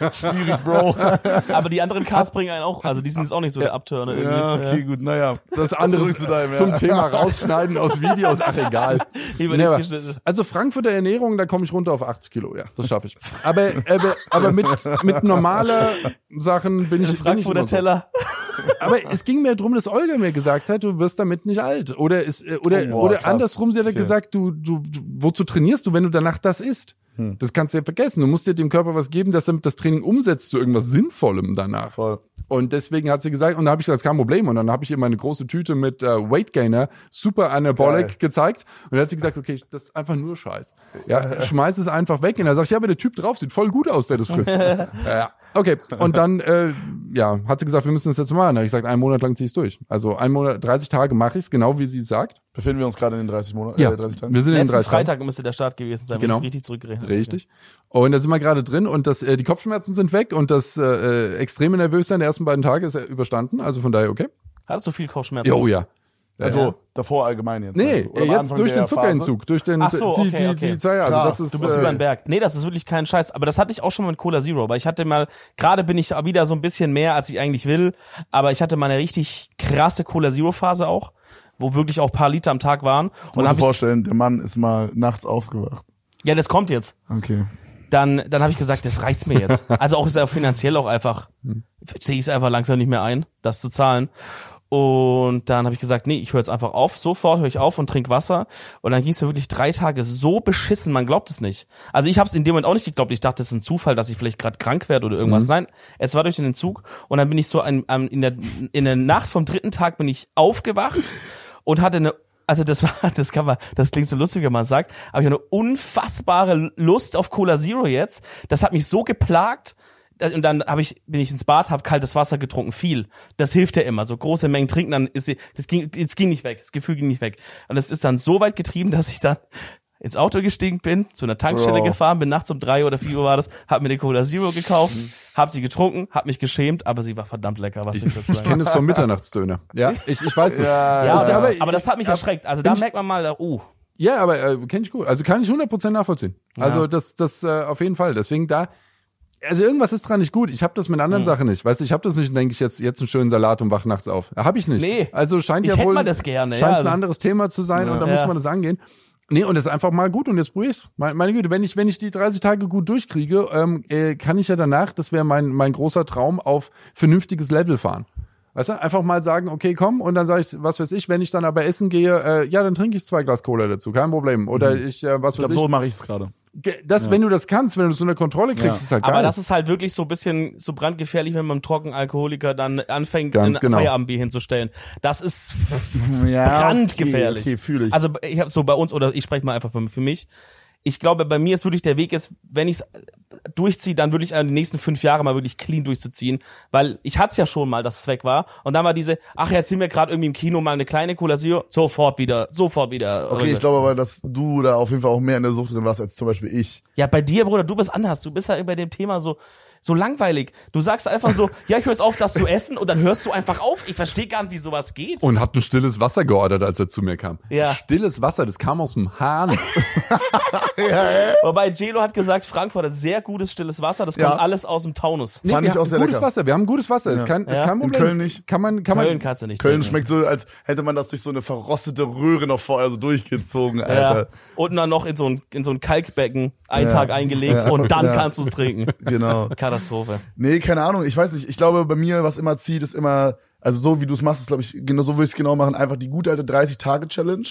ja. Schwierig, Bro. Aber die anderen Ks bringen einen auch, also die sind jetzt auch nicht so der Abturner irgendwie. Ja, okay, gut, naja. Das andere Zurück zu deinem, ja. zum Thema rausschneiden aus Videos, ach egal. Lieber Nee, geschnitten. Also Frankfurter Ernährung, da komme ich runter auf 80 Kilo, ja, das schaffe ich. Aber, aber, aber mit, mit normaler Sachen bin ich ich Frankfurter immer so. Teller. Aber es ging mir drum, dass Olga mir gesagt hat, du wirst damit nicht alt. Oder ist, äh, oder, Oh, boah, oder krass. andersrum, sie hat Okay. gesagt, du, du, du, wozu trainierst du, wenn du danach das isst? Hm. Das kannst du ja vergessen. Du musst dir dem Körper was geben, dass er das Training umsetzt zu irgendwas Sinnvollem danach. Voll. Und deswegen hat sie gesagt, und da habe ich gesagt, das ist kein Problem. Und dann habe ich ihr meine große Tüte mit äh, Weight Gainer, Super Anabolic Geil. gezeigt. Und dann hat sie gesagt, okay, das ist einfach nur Scheiß. Ja, schmeiß es einfach weg. Und dann sag ich, ja, aber der Typ drauf sieht voll gut aus, der das frisst. ja, okay. Und dann, äh, ja, hat sie gesagt, wir müssen das jetzt machen. Dann habe ich gesagt, einen Monat lang ziehe ich durch. Also ein Monat, 30 Tage mache ich es, genau wie sie sagt. Befinden wir uns gerade in den 30 Monaten, Ja, äh, 30 Tagen? wir sind in den Letzten 30 Tagen. Freitag müsste der Start gewesen sein, wenn Genau. ich es richtig zurückgerechnet habe. Richtig. Und da sind wir gerade drin und das, äh, die Kopfschmerzen sind weg und das äh, äh, extreme Nervössein der ersten beiden Tage ist äh, überstanden. Also von daher okay. Hattest du viel Kopfschmerzen? Jo, ja. Also, Ja. davor allgemein jetzt. Nee, also. Jetzt durch den Zuckerentzug, durch den Ach so, die, okay, die, okay. die zwei Jahre. Krass. Also das ist, Du bist äh, über den Berg. Nee, das ist wirklich kein Scheiß. Aber das hatte ich auch schon mal mit Cola Zero, weil ich hatte mal, gerade bin ich wieder so ein bisschen mehr, als ich eigentlich will, aber ich hatte mal eine richtig krasse Cola Zero Phase auch, wo wirklich auch paar Liter am Tag waren. Du Und musst dann dir ich, vorstellen, der Mann ist mal nachts aufgewacht. ja, das kommt jetzt. Okay. Dann, dann habe ich gesagt, das reicht's mir jetzt. Also auch ist ja finanziell auch einfach, Hm. sehe ich es einfach langsam nicht mehr ein, das zu zahlen. Und dann habe ich gesagt, nee, ich höre jetzt einfach auf, sofort höre ich auf und trink Wasser. Und dann ging es mir wirklich drei Tage so beschissen, man glaubt es nicht. Also ich habe es in dem Moment auch nicht geglaubt. Ich dachte, es ist ein Zufall, dass ich vielleicht gerade krank werde oder irgendwas. Nein, es war durch den Entzug. Und dann bin ich so ein, ähm, in, der, in der Nacht vom dritten Tag bin ich aufgewacht und hatte eine also das war, das kann man, das klingt so lustig, wenn man sagt, aber ich hatte eine unfassbare Lust auf Cola Zero jetzt. Das hat mich so geplagt. Und dann habe ich, bin ich ins Bad, habe kaltes Wasser getrunken, viel. Das hilft ja immer. So große Mengen trinken, dann ist sie, das ging, es ging nicht weg, das Gefühl ging nicht weg. Und es ist dann so weit getrieben, dass ich dann ins Auto gestiegen bin, zu einer Tankstelle Bro. gefahren, bin nachts um drei oder vier Uhr war das, hab mir eine Cola Zero gekauft, Mhm. hab sie getrunken, hab mich geschämt, aber sie war verdammt lecker, was ich dazu ich sagen. kenne es vom Mitternachtsdöner. Ja, ich, ich weiß es. Ja, Ja, Ich das, aber das hat mich erschreckt. Also da ich- merkt man mal, oh, Ja, aber äh, kenne ich gut. Also kann ich 100% nachvollziehen. Also das, das äh, auf jeden Fall. Deswegen da, also irgendwas ist dran nicht gut. Ich habe das mit Hm. anderen Sachen nicht. Weißt du, ich habe das nicht, denke ich jetzt jetzt einen schönen Salat und wach nachts auf. Habe ich nicht. Nee. Also scheint Ich ja wohl gerne, scheint ja, ein also- anderes Thema zu sein und da Ja. muss man das angehen. Nee, und das ist einfach mal gut und jetzt probier ich's. Meine, meine Güte, wenn ich, wenn ich die 30 Tage gut durchkriege, ähm, äh, kann ich ja danach, das wäre mein, mein großer Traum, auf vernünftiges Level fahren. Weißt du, einfach mal sagen, okay, komm, und dann sage ich, was weiß ich, wenn ich dann aber essen gehe, äh, ja, dann trinke ich zwei Glas Cola dazu, kein Problem. Oder ich, äh, was Ich glaube, weiß ich, so mache ich es gerade. Das, wenn du das kannst, wenn du so eine Kontrolle kriegst, Ja. ist halt geil. Aber das ist halt wirklich so ein bisschen so brandgefährlich, wenn man einem Trockenalkoholiker dann anfängt, Ganz ein genau. Feierabendbier hinzustellen. Das ist Ja, brandgefährlich. Okay, okay fühle ich. Also ich habe so bei uns, oder ich spreche mal einfach für mich, ich glaube, bei mir ist wirklich der Weg jetzt, wenn ich es durchziehe, dann würde ich die nächsten fünf Jahre mal wirklich clean durchzuziehen, weil ich hatte es ja schon mal, dass es weg war und dann war diese, ach jetzt sind wir gerade irgendwie im Kino mal eine kleine Cola Zero, sofort wieder, sofort wieder. okay, ich glaube aber, dass du da auf jeden Fall auch mehr in der Sucht drin warst als zum Beispiel ich. Ja, bei dir, Bruder, du bist anders. Du bist ja bei dem Thema so, so langweilig. Du sagst einfach so, ja, ich höre auf, das zu essen und dann hörst du einfach auf. Ich verstehe gar nicht, wie sowas geht. und hat ein stilles Wasser geordert, als er zu mir kam. Ja. Stilles Wasser, das kam aus dem Hahn. Wobei Jelo hat gesagt, Frankfurt hat sehr gutes stilles Wasser. Das kommt Ja. alles aus dem Taunus. Nee, Fand wir ich haben auch sehr gutes lecker. Wasser. Wir haben gutes Wasser. Ist kein, ist Ja. kein In Problem. Köln nicht. Kann man, kann Köln kannst du nicht Köln trinken. schmeckt so, als hätte man das durch so eine verrostete Röhre noch vorher so durchgezogen, Ja. Alter. Und dann noch in so ein, in so ein Kalkbecken einen Ja. Tag eingelegt Ja. und dann Ja. kannst du es trinken. Genau. Katastrophe. Nee, keine Ahnung. Ich weiß nicht. Ich glaube, bei mir, was immer zieht, ist immer, also so wie du es machst, ist, glaube ich, genau so würde ich es genau machen. Einfach die gute alte 30-Tage-Challenge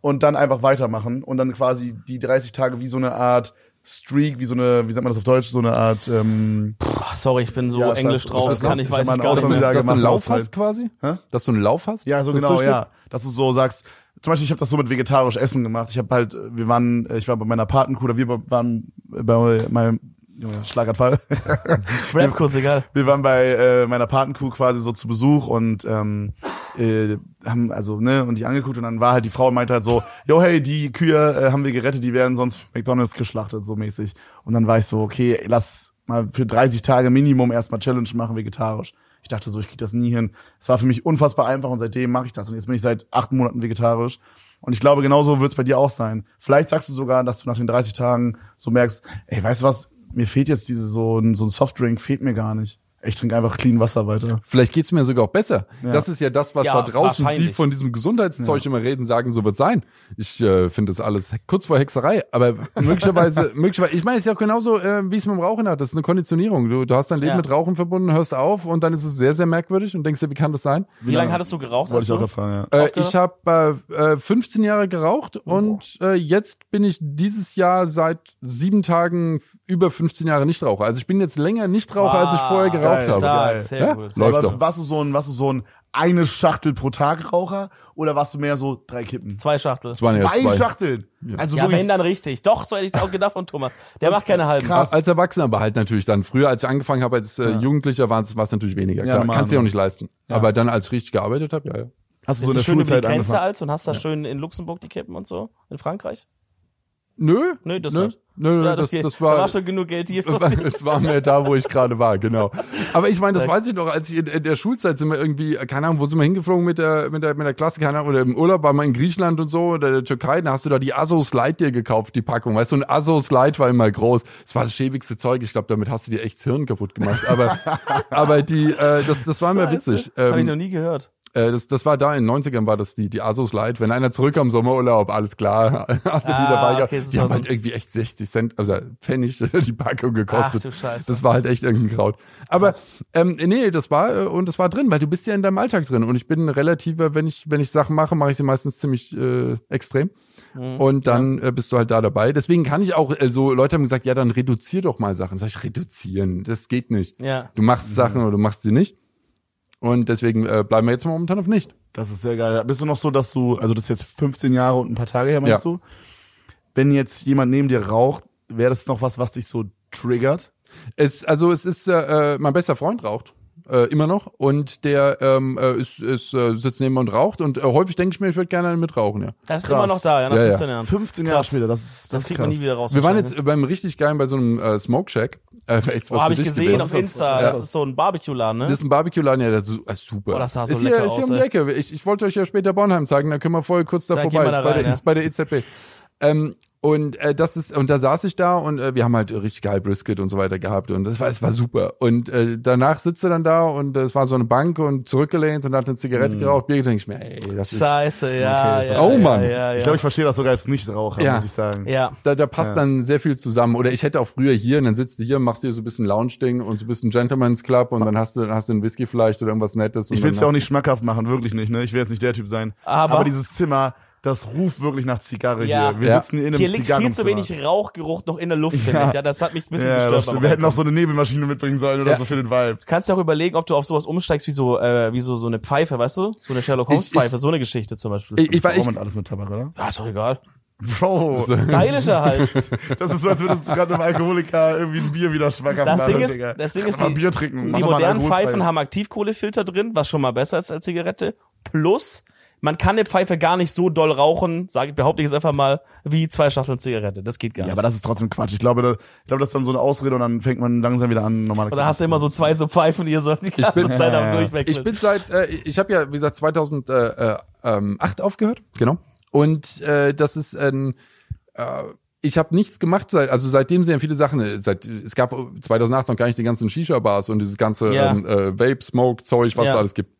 und dann einfach weitermachen und dann quasi die 30 Tage wie so eine Art Streak, wie so eine, wie sagt man das auf Deutsch, so eine Art, ähm, Boah, sorry, ich bin so Ja, englisch weiß, drauf. weiß kann ich weiß ich mal gar nicht mehr. dass du einen Lauf hast quasi? Hä? Dass du einen Lauf hast? ja, so Das genau, ja. Dass du so sagst, zum Beispiel, ich habe das so mit vegetarisch Essen gemacht. Ich habe halt, wir waren, ich war bei meiner Patenkuh, oder wir waren bei meinem Junge, Schlaganfall. Rap-Kurs, egal. wir waren bei äh, meiner Patenkuh quasi so zu Besuch und ähm, äh, haben also ne und die angeguckt und dann war halt die Frau und meinte halt so, yo hey, die Kühe äh, haben wir gerettet, die werden sonst McDonald's geschlachtet so mäßig. Und dann war ich so, okay, lass mal für 30 Tage Minimum erstmal Challenge machen, vegetarisch. Ich dachte so, ich krieg das nie hin. Es war für mich unfassbar einfach und seitdem mache ich das. Und jetzt bin ich seit acht Monaten vegetarisch. Und ich glaube, genauso wird es bei dir auch sein. Vielleicht sagst du sogar, dass du nach den 30 Tagen so merkst, ey, weißt du was, mir fehlt jetzt diese so ein, so ein Softdrink, fehlt mir gar nicht. Ich trinke einfach clean Wasser weiter. Vielleicht geht's mir sogar auch besser. Ja. Das ist ja das, was Ja, da draußen die von diesem Gesundheitszeug immer reden, sagen, so wird sein. Ich äh, finde das alles kurz vor Hexerei, aber möglicherweise, möglicherweise, ich meine, es ist ja auch genauso, äh, wie es mit dem Rauchen hat. Das ist eine Konditionierung. Du, du hast dein Leben Ja. mit Rauchen verbunden, hörst auf und dann ist es sehr, sehr merkwürdig und denkst dir, wie kann das sein? Wie lange hattest du geraucht? Wollte ich auch Äh, ja. Aufgehört? ich habe äh, äh, 15 Jahre geraucht und äh, jetzt bin ich dieses Jahr seit sieben Tagen über 15 Jahre Nichtraucher. Also ich bin jetzt länger Nichtraucher, als ich vorher geraucht geil, habe. Stark, sehr Ja? cool. Läuft Aber doch. warst du so ein, warst du so ein eine Schachtel pro Tag Raucher oder warst du mehr so drei Kippen? Zwei Schachtel. Das waren ja Zwei zwei. Schachteln. Also Ja, wenn dann richtig. Doch, so hätte ich auch gedacht von Thomas. Der macht keine halben. Krass. Als Erwachsener aber halt natürlich dann. Früher, als ich angefangen habe als äh, Jugendlicher, war es natürlich weniger. Ja, Klar, kannst du dir auch nicht leisten. Aber dann, als ich richtig gearbeitet habe, ja, ja. hast du Ist so in der es schön über die Schulzeit Grenze angefangen. als und hast da schön in Luxemburg die Kippen und so? In Frankreich? Nö. Nö, das nö, hat- nö, Ja, das, okay. das da war war, schon genug Geld hier. es war mehr da, wo ich gerade war, genau. Aber ich meine, das weiß ich noch, als ich in, in der Schulzeit sind wir irgendwie, keine Ahnung, wo sind wir hingeflogen mit der, mit der, mit der Klasse, keine Ahnung, oder im Urlaub waren wir in Griechenland und so, oder der Türkei, da hast du da die Asos Light dir gekauft, die Packung. Weißt du, ein Asos Light war immer groß. Das war das schäbigste Zeug. Ich glaube, damit hast du dir echt das Hirn kaputt gemacht. Aber, aber die, äh, das, das war immer witzig. Das habe ich Ähm, noch nie gehört. Äh, das, das war da in den 90ern, war das die, die Asos Light. Wenn einer zurückkam im Sommerurlaub, alles klar, hast du die Ah, dabei gehabt. okay, das die haben so- halt irgendwie echt 60 Cent, also Pfennig die Packung Ach gekostet. du Scheiße. Das war halt echt irgendein Kraut. Aber ähm, nee, das war äh, und das war drin, weil du bist ja in deinem Alltag drin und ich bin relativer, wenn ich wenn ich Sachen mache, mache ich sie meistens ziemlich äh, extrem. Mhm. Und dann äh, bist du halt da dabei. Deswegen kann ich auch äh, so Leute haben gesagt, ja, dann reduzier doch mal Sachen. Sag ich reduzieren, das geht nicht. Ja. Du machst Sachen oder du machst sie nicht. Und deswegen äh, bleiben wir jetzt momentan auf nicht. Das ist sehr geil. Bist du noch so, dass du, also das ist jetzt 15 Jahre und ein paar Tage her, meinst Ja. du? Wenn jetzt jemand neben dir raucht, wäre das noch was, was dich so triggert? Es, also es ist, äh, äh, mein bester Freund raucht. Äh, immer noch. Und der ähm, äh, ist, ist, äh, sitzt neben mir und raucht. Und äh, häufig denke ich mir, ich würde gerne einen mitrauchen, ja. Das ist Krass. immer noch da, ja, nach Ja, ja. 15 Jahren. 15 Jahre später, das ist, das, Das kriegt krass. man nie wieder raus. Wir waren jetzt beim richtig geilen bei so einem äh, Smoke Shack. Äh, jetzt Oh, was habe für ich gesehen gewesen. auf das? Insta. Ja. Das ist so ein Barbecue-Laden, ne? Das ist ein Barbecue-Laden, ja, das ist äh, super. Oh, das sah so ist hier, lecker ist hier aus, um die. Ecke. Ich, ich wollte euch ja später Bornheim zeigen, da können wir vorher kurz da, Da vorbei. da ist, bei rein, der, ist bei der EZB. Ähm, und äh, das ist und da saß ich da und äh, wir haben halt richtig geil Brisket und so weiter gehabt und das war es war super und äh, danach sitzt er dann da und äh, es war so eine Bank und zurückgelehnt und hat eine Zigarette geraucht Bier getrunken ich mir ey das ist Scheiße, ja, Okay, ja. Oh, Mann. Ja, ja, Ich glaube, ich verstehe das sogar als Nichtraucher, Ja. muss ich sagen. ja. da, da passt Ja. dann sehr viel zusammen. Oder ich hätte auch früher hier und dann sitzt du hier und machst dir so ein bisschen Lounge-Ding und so ein bisschen Gentleman's Club und dann hast du, dann hast du einen Whisky vielleicht oder irgendwas Nettes. und Ich will es dann ja auch nicht schmackhaft machen, wirklich nicht. Ne? Ich will jetzt nicht der Typ sein. Aber- dieses Zimmer, das ruft wirklich nach Zigarre Ja. hier. Wir Ja. sitzen hier in einem Hier liegt viel zu wenig Rauchgeruch noch in der Luft, finde Ja. ich. Ja, das hat mich ein bisschen Ja, gestört. Wir hätten noch so eine Nebelmaschine mitbringen sollen oder Ja. so für den Vibe. Du kannst ja auch überlegen, ob du auf sowas umsteigst wie so, äh, wie so, so eine Pfeife, weißt du? So eine Sherlock Holmes Ich- ich- Pfeife, so eine Geschichte zum Beispiel. Ich, ich, ich, mit alles mit Tabak, oder? ah, ist doch egal. Bro, Stylischer halt. das ist so, als würdest du gerade einem Alkoholiker irgendwie ein Bier wieder schmackhaft Das machen. Ding ist, Digga. das Ding Kann ist, die, Bier trinken. Die modernen Pfeifen haben Aktivkohlefilter drin, was schon mal besser ist als Zigarette. Plus, man kann eine Pfeife gar nicht so doll rauchen, sage ich, behaupte ich jetzt einfach mal, wie zwei Schachteln Zigarette. Das geht gar Ja, nicht. aber das ist trotzdem Quatsch. Ich glaube, da, ich glaube, das ist dann so eine Ausrede und dann fängt man langsam wieder an, normale Und da hast du immer so zwei so Pfeifen, die ihr so die ganze bin- Zeit am Ja, ja. Durchwechseln. ich bin seit, äh, ich habe ja, wie gesagt, 2008 aufgehört, genau. Und äh, das ist ein, äh, ich habe nichts gemacht, seit, also seitdem sind ja viele Sachen, äh, seit, es gab 2008 noch gar nicht die ganzen Shisha-Bars und dieses ganze Ja. ähm, äh, Vape, Smoke, Zeug, was Ja. da alles gibt.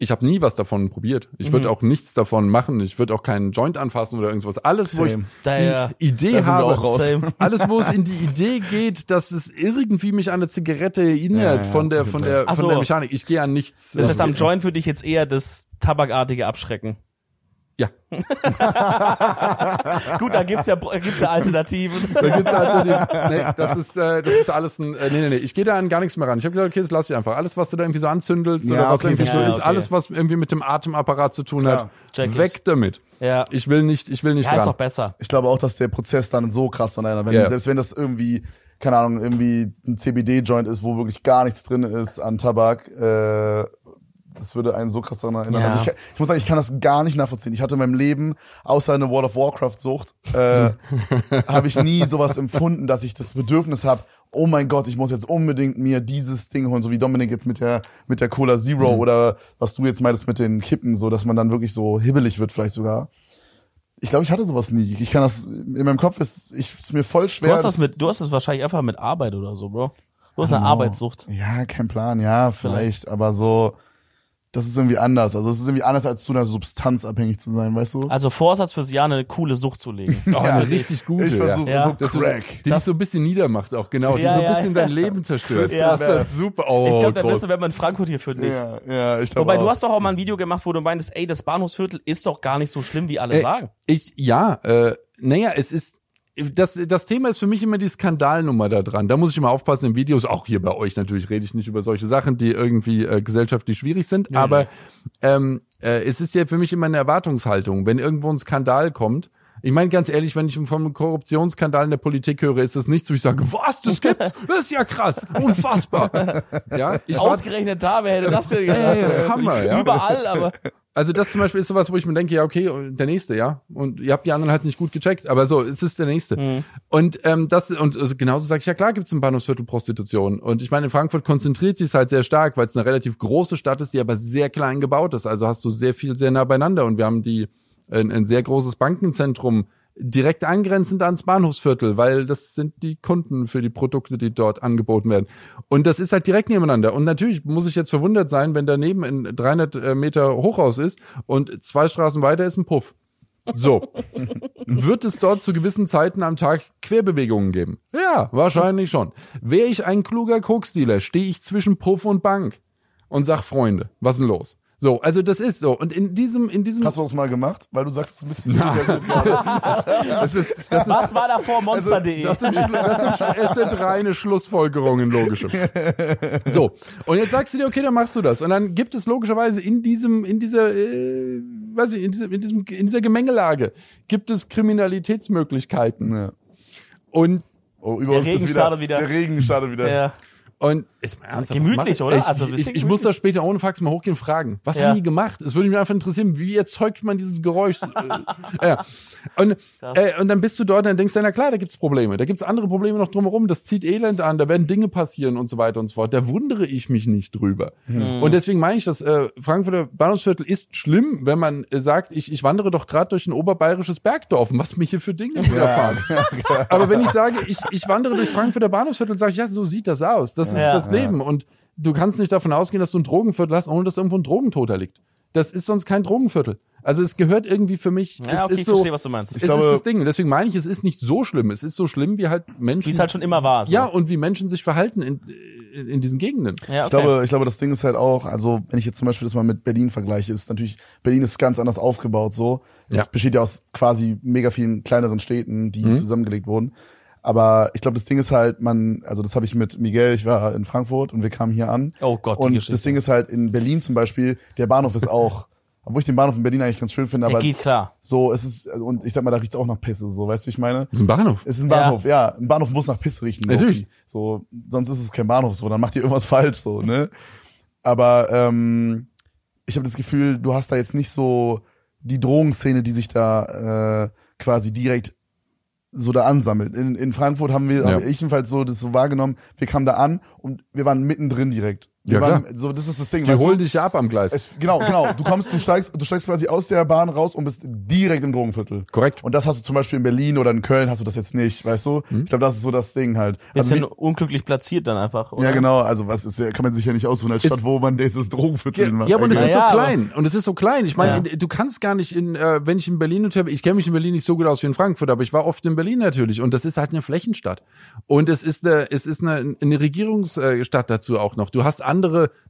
Ich habe nie was davon probiert. Ich würde auch nichts davon machen. Ich würde auch keinen Joint anfassen oder irgendwas. Alles, wo ich Same. Daher- die Idee Da habe. Same. alles, wo es in die Idee geht, dass es irgendwie mich an eine Zigarette erinnert Ja, ja, von der von der Ach von so. der Mechanik. Ich gehe an nichts. Das heißt, am Joint würde ich jetzt eher das Tabakartige abschrecken. Ja, Gut, da gibt's ja, gibt's ja Alternativen. da gibt's die, nee, das ist äh, das ist alles ein äh, nee nee nee, ich gehe da an gar nichts mehr ran. Ich habe gesagt, okay, das lass ich einfach. Alles was du da irgendwie so anzündelst Ja, oder was okay, irgendwie so verstehe. ist, Ja, okay. alles was irgendwie mit dem Atemapparat zu tun Klar. hat, Check weg ich. damit. Ja. Ich will nicht, ich will nicht Ja, ist dran. doch besser. Ich glaube auch, dass der Prozess dann so krass dann einer, wenn, Ja. selbst wenn das irgendwie, keine Ahnung, irgendwie ein CBD-Joint ist, wo wirklich gar nichts drin ist an Tabak, äh, das würde einen so krass daran erinnern. Ja. Also ich, kann, ich muss sagen, ich kann das gar nicht nachvollziehen. Ich hatte in meinem Leben, außer eine World of Warcraft-Sucht, äh, habe ich nie sowas empfunden, dass ich das Bedürfnis habe, oh mein Gott, ich muss jetzt unbedingt mir dieses Ding holen, so wie Dominik jetzt mit der, mit der Cola Zero Mhm. oder was du jetzt meintest mit den Kippen, so dass man dann wirklich so hibbelig wird vielleicht sogar. Ich glaube, ich hatte sowas nie. Ich kann das, in meinem Kopf ist, ich, ist mir voll schwer. Du hast das mit, du hast das wahrscheinlich einfach mit Arbeit oder so, Bro. Du hast eine Genau. Arbeitssucht. Ja, kein Plan, ja, vielleicht, aber so, das ist irgendwie anders. Also es ist irgendwie anders, als zu einer Substanz abhängig zu sein, weißt du? Also Vorsatz fürs Jahr eine coole Sucht zu legen. Oh, Ja, eine richtig gute. ich versuche Ja. so Das so, Crack. die dich so ein bisschen niedermacht auch, genau. Die Ja, so ein bisschen ja. dein Leben zerstört. Ja. das ist halt super. Oh, ich glaube, der. Beste, wenn man in Frankfurt hier führt, nicht. Ja, ja, ich glaube Wobei, auch. du hast doch auch mal ein Video gemacht, wo du meintest, ey, das Bahnhofsviertel ist doch gar nicht so schlimm, wie alle Äh, sagen. Ich, ja, äh, naja, es ist, das, das Thema ist für mich immer die Skandalnummer da dran. Da muss ich immer aufpassen in Videos, auch hier bei euch natürlich rede ich nicht über solche Sachen, die irgendwie äh, gesellschaftlich schwierig sind, aber ähm, äh, es ist ja für mich immer eine Erwartungshaltung. Wenn irgendwo ein Skandal kommt, ich meine ganz ehrlich, wenn ich vom Korruptionsskandal in der Politik höre, ist das nichts, wo ich sage, was, das gibt's? Das ist ja krass, unfassbar. Ja, ich Ausgerechnet da, wer hätte das denn gedacht? ja, Hammer, ja. Überall, aber Also das zum Beispiel ist sowas, wo ich mir denke, ja okay, der nächste, ja. Und ihr habt die anderen halt nicht gut gecheckt, aber so, es ist der nächste. Und ähm, das und also genauso sage ich ja klar, gibt es im Bahnhofsviertel Prostitution. Und ich meine, in Frankfurt konzentriert sich halt sehr stark, weil es eine relativ große Stadt ist, die aber sehr klein gebaut ist. Also hast du sehr viel sehr nah beieinander und wir haben die ein, ein sehr großes Bankenzentrum direkt angrenzend ans Bahnhofsviertel, weil das sind die Kunden für die Produkte, die dort angeboten werden. Und das ist halt direkt nebeneinander. Und natürlich muss ich jetzt verwundert sein, wenn daneben ein 300 äh, Meter Hochhaus ist und zwei Straßen weiter ist ein Puff. So. Wird es dort zu gewissen Zeiten am Tag Querbewegungen geben? Ja, wahrscheinlich schon. Wäre ich ein kluger Koksdealer, stehe ich zwischen Puff und Bank und sag Freunde, was ist denn los? So, also das ist so. Und in diesem, in diesem, Hast du das mal gemacht? Weil du sagst, es ist ein bisschen zu sehr gut. das ist, das ist, was war da vor Monster.de? Das sind, das sind, es sind reine Schlussfolgerungen, logische. So, und jetzt sagst du dir, okay, dann machst du das. Und dann gibt es logischerweise in diesem, in dieser, äh, weiß ich, in, diesem, in, diesem, in dieser Gemengelage, gibt es Kriminalitätsmöglichkeiten. ja. Und, Oh, über Der Regen startet wieder. Der Regen startet wieder. ja. Und ist mal ernsthaft, Gemütlich, oder? Ich, Also ich, bisschen ich muss das später ohne Fax mal hochgehen und fragen. Was Ja. haben die gemacht? Es würde mich einfach interessieren, wie erzeugt man dieses Geräusch? äh, ja. Und, äh, und dann bist du dort und dann denkst du, na klar, da gibt's Probleme. Da gibt's andere Probleme noch drumherum. Das zieht Elend an, da werden Dinge passieren und so weiter und so fort. Da wundere ich mich nicht drüber. Und deswegen meine ich, dass äh, Frankfurter Bahnhofsviertel ist schlimm, wenn man äh, sagt, ich, ich wandere doch gerade durch ein oberbayerisches Bergdorf. Was mich hier für Dinge widerfahren. Aber wenn ich sage, ich, ich wandere durch Frankfurter Bahnhofsviertel, sage ich, ja, so sieht das aus. Das ist Ja. das Leben. Und du kannst nicht davon ausgehen, dass du ein Drogenviertel hast, ohne dass irgendwo ein Drogentoter liegt. Das ist sonst kein Drogenviertel. Also es gehört irgendwie für mich. Ja, es okay, ist ich so, verstehe, was du meinst. es glaube- ist das Ding. Deswegen meine ich, es ist nicht so schlimm. Es ist so schlimm, wie halt Menschen. Wie es halt schon immer war. So. ja, und wie Menschen sich verhalten in, in, in diesen Gegenden. ja okay. Ich glaube, ich glaube, das Ding ist halt auch, also wenn ich jetzt zum Beispiel das mal mit Berlin vergleiche, ist natürlich, Berlin ist ganz anders aufgebaut so. Das Ja. besteht ja aus quasi mega vielen kleineren Städten, die zusammengelegt wurden. Aber ich glaube, das Ding ist halt, man, also das habe ich mit Miguel, ich war in Frankfurt und wir kamen hier an. Oh Gott, die Und Geschichte. das Ding ist halt, in Berlin zum Beispiel, der Bahnhof ist auch, obwohl ich den Bahnhof in Berlin eigentlich ganz schön finde, Der aber geht klar. so, es ist, und ich sag mal, da riecht's auch nach Pisse, so, weißt du, wie ich meine? Das ist ein Bahnhof. Es ist ein Bahnhof, ja. Ein Bahnhof muss nach Piss riechen. Natürlich. low-key. So, sonst ist es kein Bahnhof, so, dann macht ihr irgendwas falsch, so, ne? Aber ähm, ich habe das Gefühl, du hast da jetzt nicht so die Drogenszene, die sich da äh, quasi direkt so da ansammelt. In, in Frankfurt haben wir, Ja. hab ich jedenfalls so das so wahrgenommen, wir kamen da an und wir waren mittendrin direkt. Ja, waren, klar. so, das ist das Ding. Die weißt du? holen dich ja ab am Gleis. Es, genau, genau. Du kommst, du steigst, du steigst quasi aus der Bahn raus und bist direkt im Drogenviertel. Korrekt. Und das hast du zum Beispiel in Berlin oder in Köln hast du das jetzt nicht, weißt du? Ich glaube, das ist so das Ding halt. Also Bisschen wie, unglücklich platziert dann einfach. Oder? ja, genau. Also was ist, kann man sich ja nicht aussuchen als Ist- Stadt, wo man dieses Drogenviertel Ja, macht. ja, aber und es ist so klein. Und es ist so klein. Ich meine, Ja. du kannst gar nicht in, äh, wenn ich in Berlin unterwegs, ich kenne mich in Berlin nicht so gut aus wie in Frankfurt, aber ich war oft in Berlin natürlich. Und das ist halt eine Flächenstadt. Und es ist eine, es ist eine, eine Regierungsstadt dazu auch noch. Du hast andere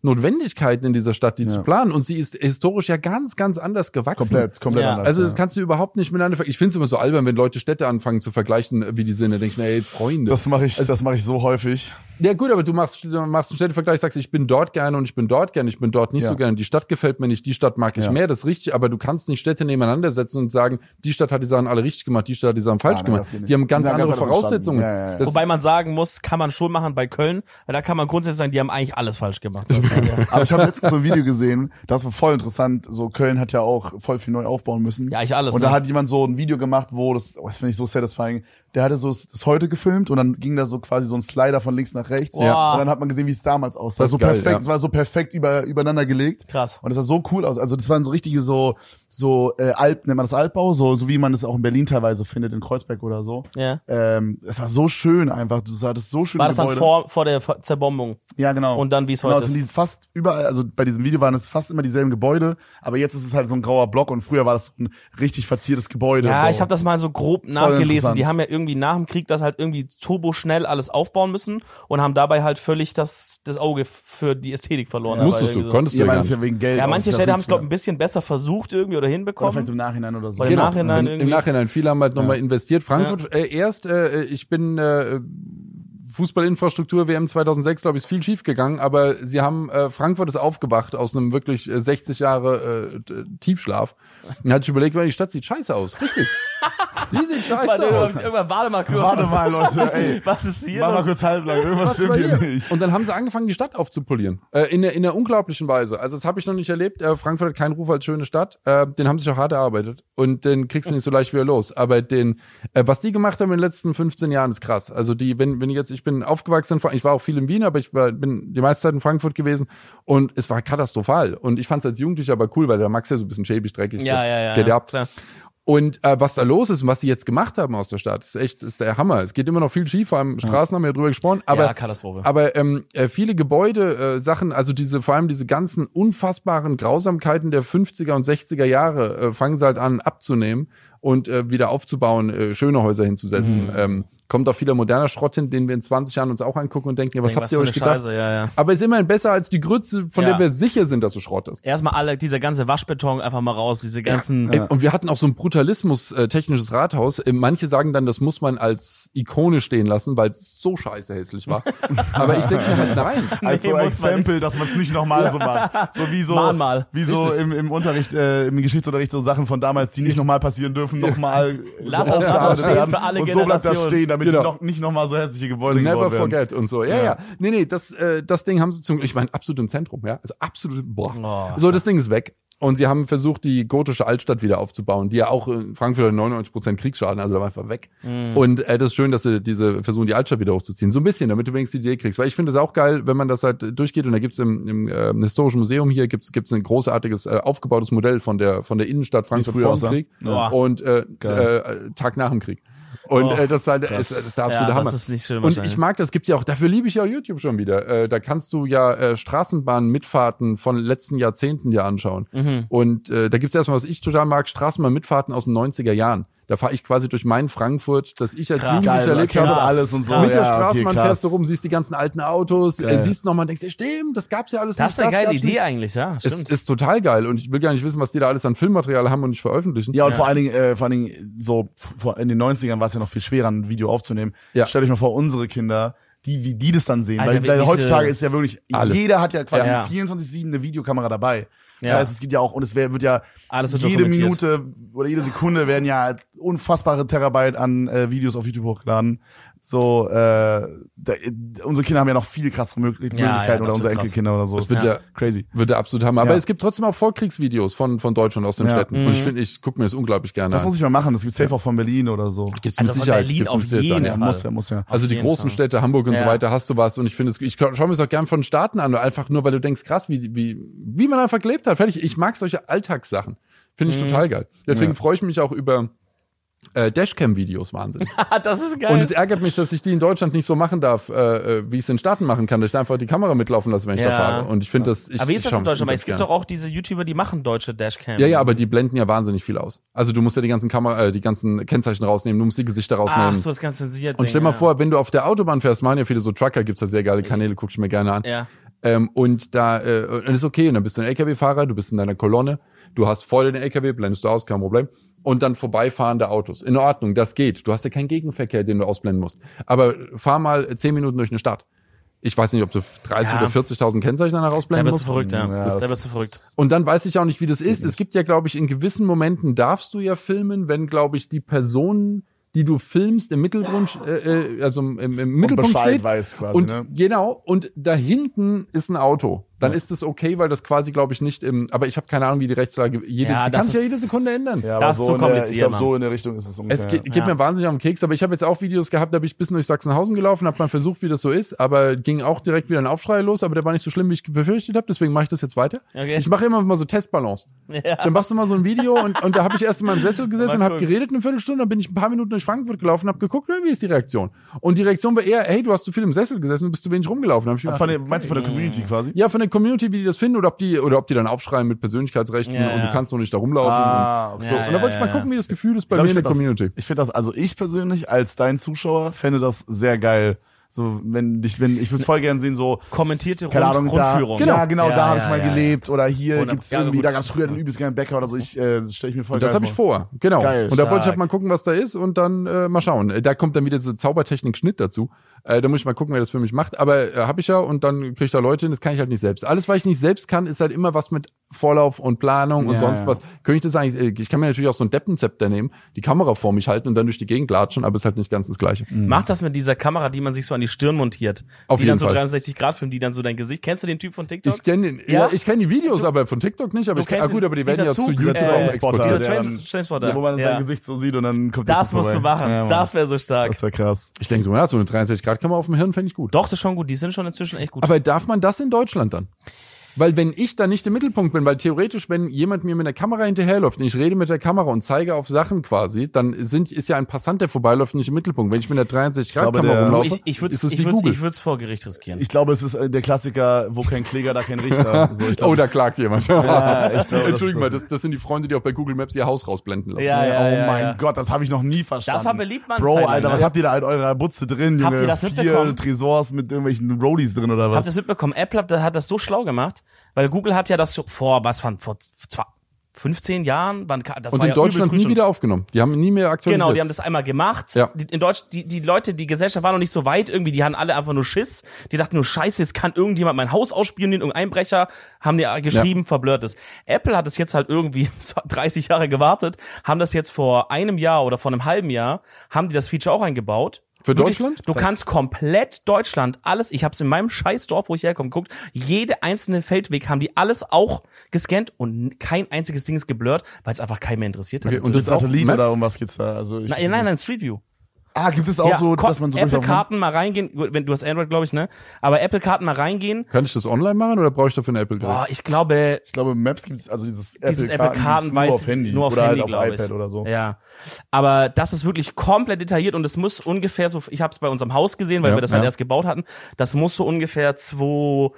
Notwendigkeiten in dieser Stadt, die Ja. zu planen. Und sie ist historisch ja ganz, ganz anders gewachsen. komplett, komplett Ja. anders. Also das ja. kannst du überhaupt nicht miteinander vergleichen. Ich finde es immer so albern, wenn Leute Städte anfangen zu vergleichen, wie die sind. Da denke ich mir, ey, Freunde. das mache ich, das mache ich so häufig. Ja gut, aber du machst, du machst einen Städtevergleich, sagst, ich bin dort gerne und ich bin dort gerne, ich bin dort nicht Ja. so gerne. Die Stadt gefällt mir nicht, die Stadt mag ich Ja. mehr, das ist richtig, aber du kannst nicht Städte nebeneinander setzen und sagen, die Stadt hat die Sachen alle richtig gemacht, die Stadt hat die Sachen falsch nein, gemacht. Die haben ganz andere ganz Voraussetzungen. Ja, ja, ja. Das, Wobei man sagen muss, kann man schon machen bei Köln, weil da kann man grundsätzlich sagen, die haben eigentlich alles falsch gemacht. Aber ich habe letztens so ein Video gesehen, das war voll interessant. So Köln hat ja auch voll viel neu aufbauen müssen. Ja, eigentlich alles, Und ne? da hat jemand so ein Video gemacht, wo das, oh, das finde ich so satisfying. Der hatte so das heute gefilmt und dann ging da so quasi so ein Slider von links nach rechts. Ja. Und dann hat man gesehen, wie es damals aussah. Das ist so geil, perfekt, ja. es war so perfekt über, übereinander gelegt. Krass. Und das sah so cool aus. Also das waren so richtige so so äh, Alp, nennt man das Altbau, so so wie man das auch in Berlin teilweise findet in Kreuzberg oder so. Ja. Ähm, es war so schön einfach. Du hattest so schöne War das dann Gebäude. vor, vor der Zerbombung? Ja, genau. Und dann, wie es Genau, heute es sind ist? dieses fast überall, also bei diesem Video waren es fast immer dieselben Gebäude, aber jetzt ist es halt so ein grauer Block und früher war das ein richtig verziertes Gebäude. Ja, Boah. ich habe das mal so grob nachgelesen. interessant. Die haben ja irgendwie nach dem Krieg das halt irgendwie turbo schnell alles aufbauen müssen und haben dabei halt völlig das, das Auge für die Ästhetik verloren. musstest Aber du, konntest ja, du ja weil gar das ist nicht. ja wegen Geld. Ja, manche Städte haben es, glaube ich, ein bisschen besser versucht irgendwie oder Oder hinbekommen. vielleicht im Nachhinein oder so. Oder im Genau, Nachhinein im, irgendwie. im Nachhinein. Viele haben halt nochmal investiert. Frankfurt äh, erst, äh, ich bin äh, Fußballinfrastruktur WM 2006, glaube ich, ist viel schief gegangen, aber sie haben äh, Frankfurt ist aufgewacht aus einem wirklich äh, 60 Jahre äh, Tiefschlaf und hat sich überlegt, weil die Stadt sieht scheiße aus. Richtig. Die sieht scheiße Warte, aus. irgendwann, warte mal kurz. Warte mal, Leute, ey. Was ist hier Mach mal kurz halblang, irgendwas Was stimmt hier nicht. Und dann haben sie angefangen, die Stadt aufzupolieren. Äh, in, der, in der unglaublichen Weise. Also das habe ich noch nicht erlebt. Äh, Frankfurt hat keinen Ruf als schöne Stadt. Äh, den haben sie sich auch hart erarbeitet. Und den kriegst du nicht so leicht wieder los. Aber den, äh, was die gemacht haben in den letzten 15 Jahren, ist krass. Also die, wenn, wenn ich jetzt, ich bin aufgewachsen ich war auch viel in Wien, aber ich war, bin die meiste Zeit in Frankfurt gewesen und es war katastrophal. Und ich fand es als Jugendlicher aber cool, weil der Max ja so ein bisschen schäbig, dreckig. Ja, so. ja, ja. Geht ja, ab. Klar. Und äh, was da los ist und was die jetzt gemacht haben aus der Stadt, ist echt, ist der Hammer. Es geht immer noch viel schief, vor allem Straßen haben wir ja drüber gesprochen, aber ja, Katastrophe. aber ähm, äh, viele Gebäude, äh, Sachen, also diese, vor allem diese ganzen unfassbaren Grausamkeiten der 50er und 60er Jahre, äh, fangen sie halt an abzunehmen und äh, wieder aufzubauen, äh, schöne Häuser hinzusetzen. Mhm. Ähm, kommt auch vieler moderner Schrott hin, den wir in 20 Jahren uns auch angucken und denken, ja, was Denk, habt ihr für euch gedacht? Scheiße, ja, ja. Aber ist immerhin besser als die Grütze, von Ja. der wir sicher sind, dass es Schrott ist. Erstmal alle, dieser ganze Waschbeton einfach mal raus, diese ganzen. Ey, Und wir hatten auch so ein Brutalismus äh, technisches Rathaus. Äh, manche sagen dann, das muss man als Ikone stehen lassen, weil es so scheiße hässlich war. Aber ich denke mir halt, nein. Als so Nee, man Exempel, dass man es nicht nochmal so macht. So wie so, Mahnmal. wie so im, im Unterricht, äh, im Geschichtsunterricht so Sachen von damals, die nicht nochmal passieren dürfen, nochmal Lass so das aufgearbeitet einfach stehen für alle Und so bleibt das Generationen. stehen, damit Genau. die noch, nicht nochmal so hässliche Gebäude Never gebaut werden. forget und so. Ja, ja. Nee, nee, das, äh, das Ding haben sie zum, ich meine, absolut im Zentrum, ja. Also absolut, boah. Oh. So, das Ding ist weg. Und sie haben versucht, die gotische Altstadt wieder aufzubauen, die ja auch in Frankfurt hat 99 Prozent Kriegsschaden, also da war einfach weg. Und äh, das ist schön, dass sie diese versuchen, die Altstadt wieder hochzuziehen. So ein bisschen, damit du wenigstens die Idee kriegst. Weil ich finde es auch geil, wenn man das halt durchgeht. Und da gibt's im, im äh, Historischen Museum hier gibt's gibt's ein großartiges äh, aufgebautes Modell von der von der Innenstadt Frankfurt vor dem Krieg Ja. und äh, äh, Tag nach dem Krieg. Und Oh, äh, das ist halt ist, ist der absolute Ja, Hammer. das ist nicht schön Und ich mag das, gibt ja auch, dafür liebe ich ja YouTube schon wieder. Äh, da kannst du ja äh, Straßenbahn-Mitfahrten von letzten Jahrzehnten dir anschauen. Mhm. Und äh, da gibt's erstmal, was ich total mag, Straßenbahn-Mitfahrten aus den 90er Jahren. Da fahre ich quasi durch mein Frankfurt, das ich als Krass. Jugendlicher Geil, erlebt habe. alles und so. Mit der Ja, okay, Straßenbahn krass. fährst du rum, siehst die ganzen alten Autos, Geil. äh, siehst nochmal und denkst, dir, stimmt, das gab's ja alles das ist eine geile Idee nicht. eigentlich, ja. Es Stimmt. ist total geil und ich will gar nicht wissen, was die da alles an Filmmaterial haben und nicht veröffentlichen. Ja, und vor allen Dingen, äh, vor allen Dingen, so vor, in den 90ern war es ja noch viel schwerer, ein Video aufzunehmen. Ja. Stellt euch mal vor, unsere Kinder, die, wie die das dann sehen. Alter, weil, weil heutzutage ist ja wirklich, Alles. jeder hat ja quasi Ja. 24-7 eine Videokamera dabei. Das Ja. heißt, es gibt ja auch, und es wird ja Alles wird jede. Minute oder jede Sekunde werden ja unfassbare Terabyte an äh, Videos auf YouTube hochgeladen. So, äh, da, unsere Kinder haben ja noch viel krassere Möglich Ja, ja, Möglichkeiten das oder unsere wird krass. Enkelkinder oder so. Das wird ja- crazy. Wird der absolut Hammer. Aber Ja. es gibt trotzdem auch Vorkriegsvideos von, von Deutschland aus den Ja. Städten. Und ich finde, ich gucke mir das unglaublich gerne Das an. muss ich mal machen. Das gibt safe auch von Berlin oder so. Gibt's Also mit Sicherheit. Berlin gibt's auf mit Sicherheit jeden an, Ja, ja. Fall. muss ja, muss ja. Also die großen Fall. Städte, Hamburg und so Ja. weiter, hast du was. Und ich finde es, ich schaue mir es auch gern von Staaten an, einfach nur, weil du denkst, krass, wie, wie, wie man einfach gelebt hat. Fertig. Ich mag solche Alltagssachen. Finde ich total geil. Deswegen Ja. freue ich mich auch über äh, Dashcam-Videos wahnsinnig. das ist geil. Und es ärgert mich, dass ich die in Deutschland nicht so machen darf, äh, äh, wie ich es in Staaten machen kann, dass ich da einfach die Kamera mitlaufen lasse, wenn ich Ja. da fahre. Und ich finde das. Ich, aber wie ist das in Deutschland? Weil es gibt doch auch diese YouTuber, die machen deutsche Dashcam. Ja, ja, aber die blenden ja wahnsinnig viel aus. Also du musst ja die ganzen Kamera, äh, die ganzen Kennzeichen rausnehmen, du musst die Gesichter rausnehmen. Ach, so ist ganz zensiert. und stell mal vor, wenn du auf der Autobahn fährst, machen ja viele so Trucker, gibt's da sehr geile Kanäle, guck ich mir gerne an. Ja. Ähm, und da äh, ist okay, und dann bist du ein LKW-Fahrer, du bist in deiner Kolonne, du hast voll den LKW, blendest du aus, kein Problem. Und dann vorbeifahrende Autos. In Ordnung, das geht. Du hast ja keinen Gegenverkehr, den du ausblenden musst. Aber fahr mal zehn Minuten durch eine Stadt. Ich weiß nicht, ob du 30 Ja. oder 40.000 Kennzeichen danach Da ausblenden bist du musst. verrückt, ja. Ja, Das- da bist du verrückt. Und dann weiß ich auch nicht, wie das ist. Es gibt ja, glaube ich, in gewissen Momenten darfst du ja filmen, wenn, glaube ich, die Person, die du filmst, im Mittelgrund, äh, äh, also im, im Mittelpunkt Bescheid steht. weiß quasi, und ne? genau, und da hinten ist ein Auto. Dann ist es okay, weil das quasi, glaube ich, nicht im, aber ich habe keine Ahnung, wie die Rechtslage, jede, Ja, die das kannst ja jede Sekunde ändern. Ja, aber Das ist so in der, ich kompliziert, glaube, so in der Richtung ist es ungefähr. Es geht, geht Ja. mir wahnsinnig auf den Keks, aber ich habe jetzt auch Videos gehabt, da bin ich bis durch Sachsenhausen gelaufen, habe mal versucht, wie das so ist, aber ging auch direkt wieder ein Aufschrei los, aber der war nicht so schlimm, wie ich befürchtet habe, deswegen mache ich das jetzt weiter. Okay. Ich mache immer mal so Testballons. Dann machst du mal so ein Video und, und da habe ich erst in meinem Sessel gesessen und habe cool. geredet eine Viertelstunde, dann bin ich ein paar Minuten durch Frankfurt gelaufen, habe geguckt, wie ist die Reaktion? Und die Reaktion war eher, hey, du hast zu viel im Sessel gesessen und bist zu wenig rumgelaufen. Hab ich mir von gedacht, der, meinst du von der Community quasi? ja, von der Community, wie die das finden oder ob die oder ob die dann aufschreien mit Persönlichkeitsrechten Ja, und du kannst noch nicht da rumlaufen. Ah, und, so. Ja, und da wollte ich mal gucken, wie das Gefühl ist bei glaub, mir in der Community. Das, ich finde das, also ich persönlich als dein Zuschauer fände das sehr geil. So, wenn dich, wenn, ich würde voll gern sehen, so, Kommentierte Rund, Ahnung, da, Rundführung. ja, genau, Ja, da habe ja, ich mal ja, ja. gelebt oder hier gibt's Ja, irgendwie, gut. da gab's früher den übelst geilen Bäcker oder so. Ich, äh, das stelle ich mir voll Und das habe ich vor, genau. Geil, und da wollte ich halt mal gucken, was da ist und dann äh, mal schauen. Da kommt dann wieder diese Zaubertechnik Schnitt dazu. Äh, da muss ich mal gucken, wer das für mich macht. Aber äh, habe ich ja und dann kriege ich da Leute hin, das kann ich halt nicht selbst. Alles, was ich nicht selbst kann, ist halt immer was mit Vorlauf und Planung und Ja, sonst ja. was. Könnte ich das eigentlich, äh, ich kann mir natürlich auch so ein Deppenzepter nehmen, die Kamera vor mich halten und dann durch die Gegend latschen, aber ist halt nicht ganz das Gleiche. Mach das mit dieser Kamera, die man sich so an die Stirn montiert. Auf die jeden dann so Fall. 360 Grad filmt, die dann so dein Gesicht. Kennst du den Typ von TikTok? Ich kenne ja? Ja? ich kenn die Videos, aber von TikTok nicht. Aber Du ich kenn, ah, gut, den- aber die werden ja zu Zug, YouTube äh, exportiert. Trainspotter. wo man ja. sein Gesicht so sieht und dann kommt der Das musst du machen. Ja, das wäre so stark. das wäre krass. Ich denke so, ja, so eine 63-Grad-Kamera auf dem Hirn fände ich gut. Doch, das ist schon gut. Die sind schon inzwischen echt gut. Aber darf man das in Deutschland dann? Weil wenn ich da nicht im Mittelpunkt bin, weil theoretisch, wenn jemand mir mit einer Kamera hinterherläuft und ich rede mit der Kamera und zeige auf Sachen quasi, dann sind, ist ja ein Passant, der vorbeiläuft, nicht im Mittelpunkt. Wenn ich mit einer 63 Grad glaube, Kamera der- rumlaufe, ich ich würde ist es ich wie würd's, Google. ich würd's vor Gericht riskieren. Ich glaube, es ist äh, der Klassiker, wo kein Kläger, da kein Richter. So, ich glaub, oh, da klagt jemand. Ja, ich glaube, das Entschuldigung mal, das. das, sind die Freunde, die auch bei Google Maps ihr Haus rausblenden lassen. Ja, ja, oh ja, mein ja. Gott, das habe ich noch nie verstanden. Das war beliebt, Mann. Bro, Zeit Alter, ne? was habt ihr da in eurer Butze drin, Junge? Habt ihr das Vier mitbekommen? Tresors mit irgendwelchen Rollies drin oder Habt ihr was? das mitbekommen? Apple hat das so schlau gemacht, weil Google hat ja das so vor, was von, vor zwei, 15 Jahren, wann, das Und war in ja Deutschland nie wieder aufgenommen. Die haben nie mehr aktualisiert. Genau, die haben das einmal gemacht. Ja. Die, in Deutsch, die, die Leute, die Gesellschaft war noch nicht so weit irgendwie, die hatten alle einfach nur Schiss. Die dachten nur, scheiße, jetzt kann irgendjemand mein Haus ausspionieren, irgendein Einbrecher, haben die geschrieben, verblurrt es. Apple hat es jetzt halt irgendwie 30 Jahre gewartet, haben das jetzt vor einem Jahr oder vor einem halben Jahr, haben die das Feature auch eingebaut. Für Deutschland? Du kannst komplett Deutschland, alles, ich habe es in meinem Scheißdorf, wo ich herkomme, geguckt, jede einzelne Feldweg haben die alles auch gescannt und kein einziges Ding ist geblurrt, weil es einfach keinen mehr interessiert hat. Okay, und Das Satellit oder um was geht's da? Also ich, nein, nein, nein, Street View. Ah, gibt es auch so, ko- dass man so? Apple-Karten mal reingehen, wenn du hast Android, glaube ich, ne? Aber Apple-Karten mal reingehen. Kann ich das online machen oder brauche ich dafür eine Apple-Gerät? Boah, ich glaube, Ich glaube, Maps gibt es, also dieses Apple-Karten Apple-Karten nur weiß auf Handy nur auf oder Handy, halt auf glaube ich. iPad oder so. Ja, aber das ist wirklich komplett detailliert und es muss ungefähr so. Ich habe es bei unserem Haus gesehen, weil Ja, wir das halt ja. erst gebaut hatten. Das muss so ungefähr 2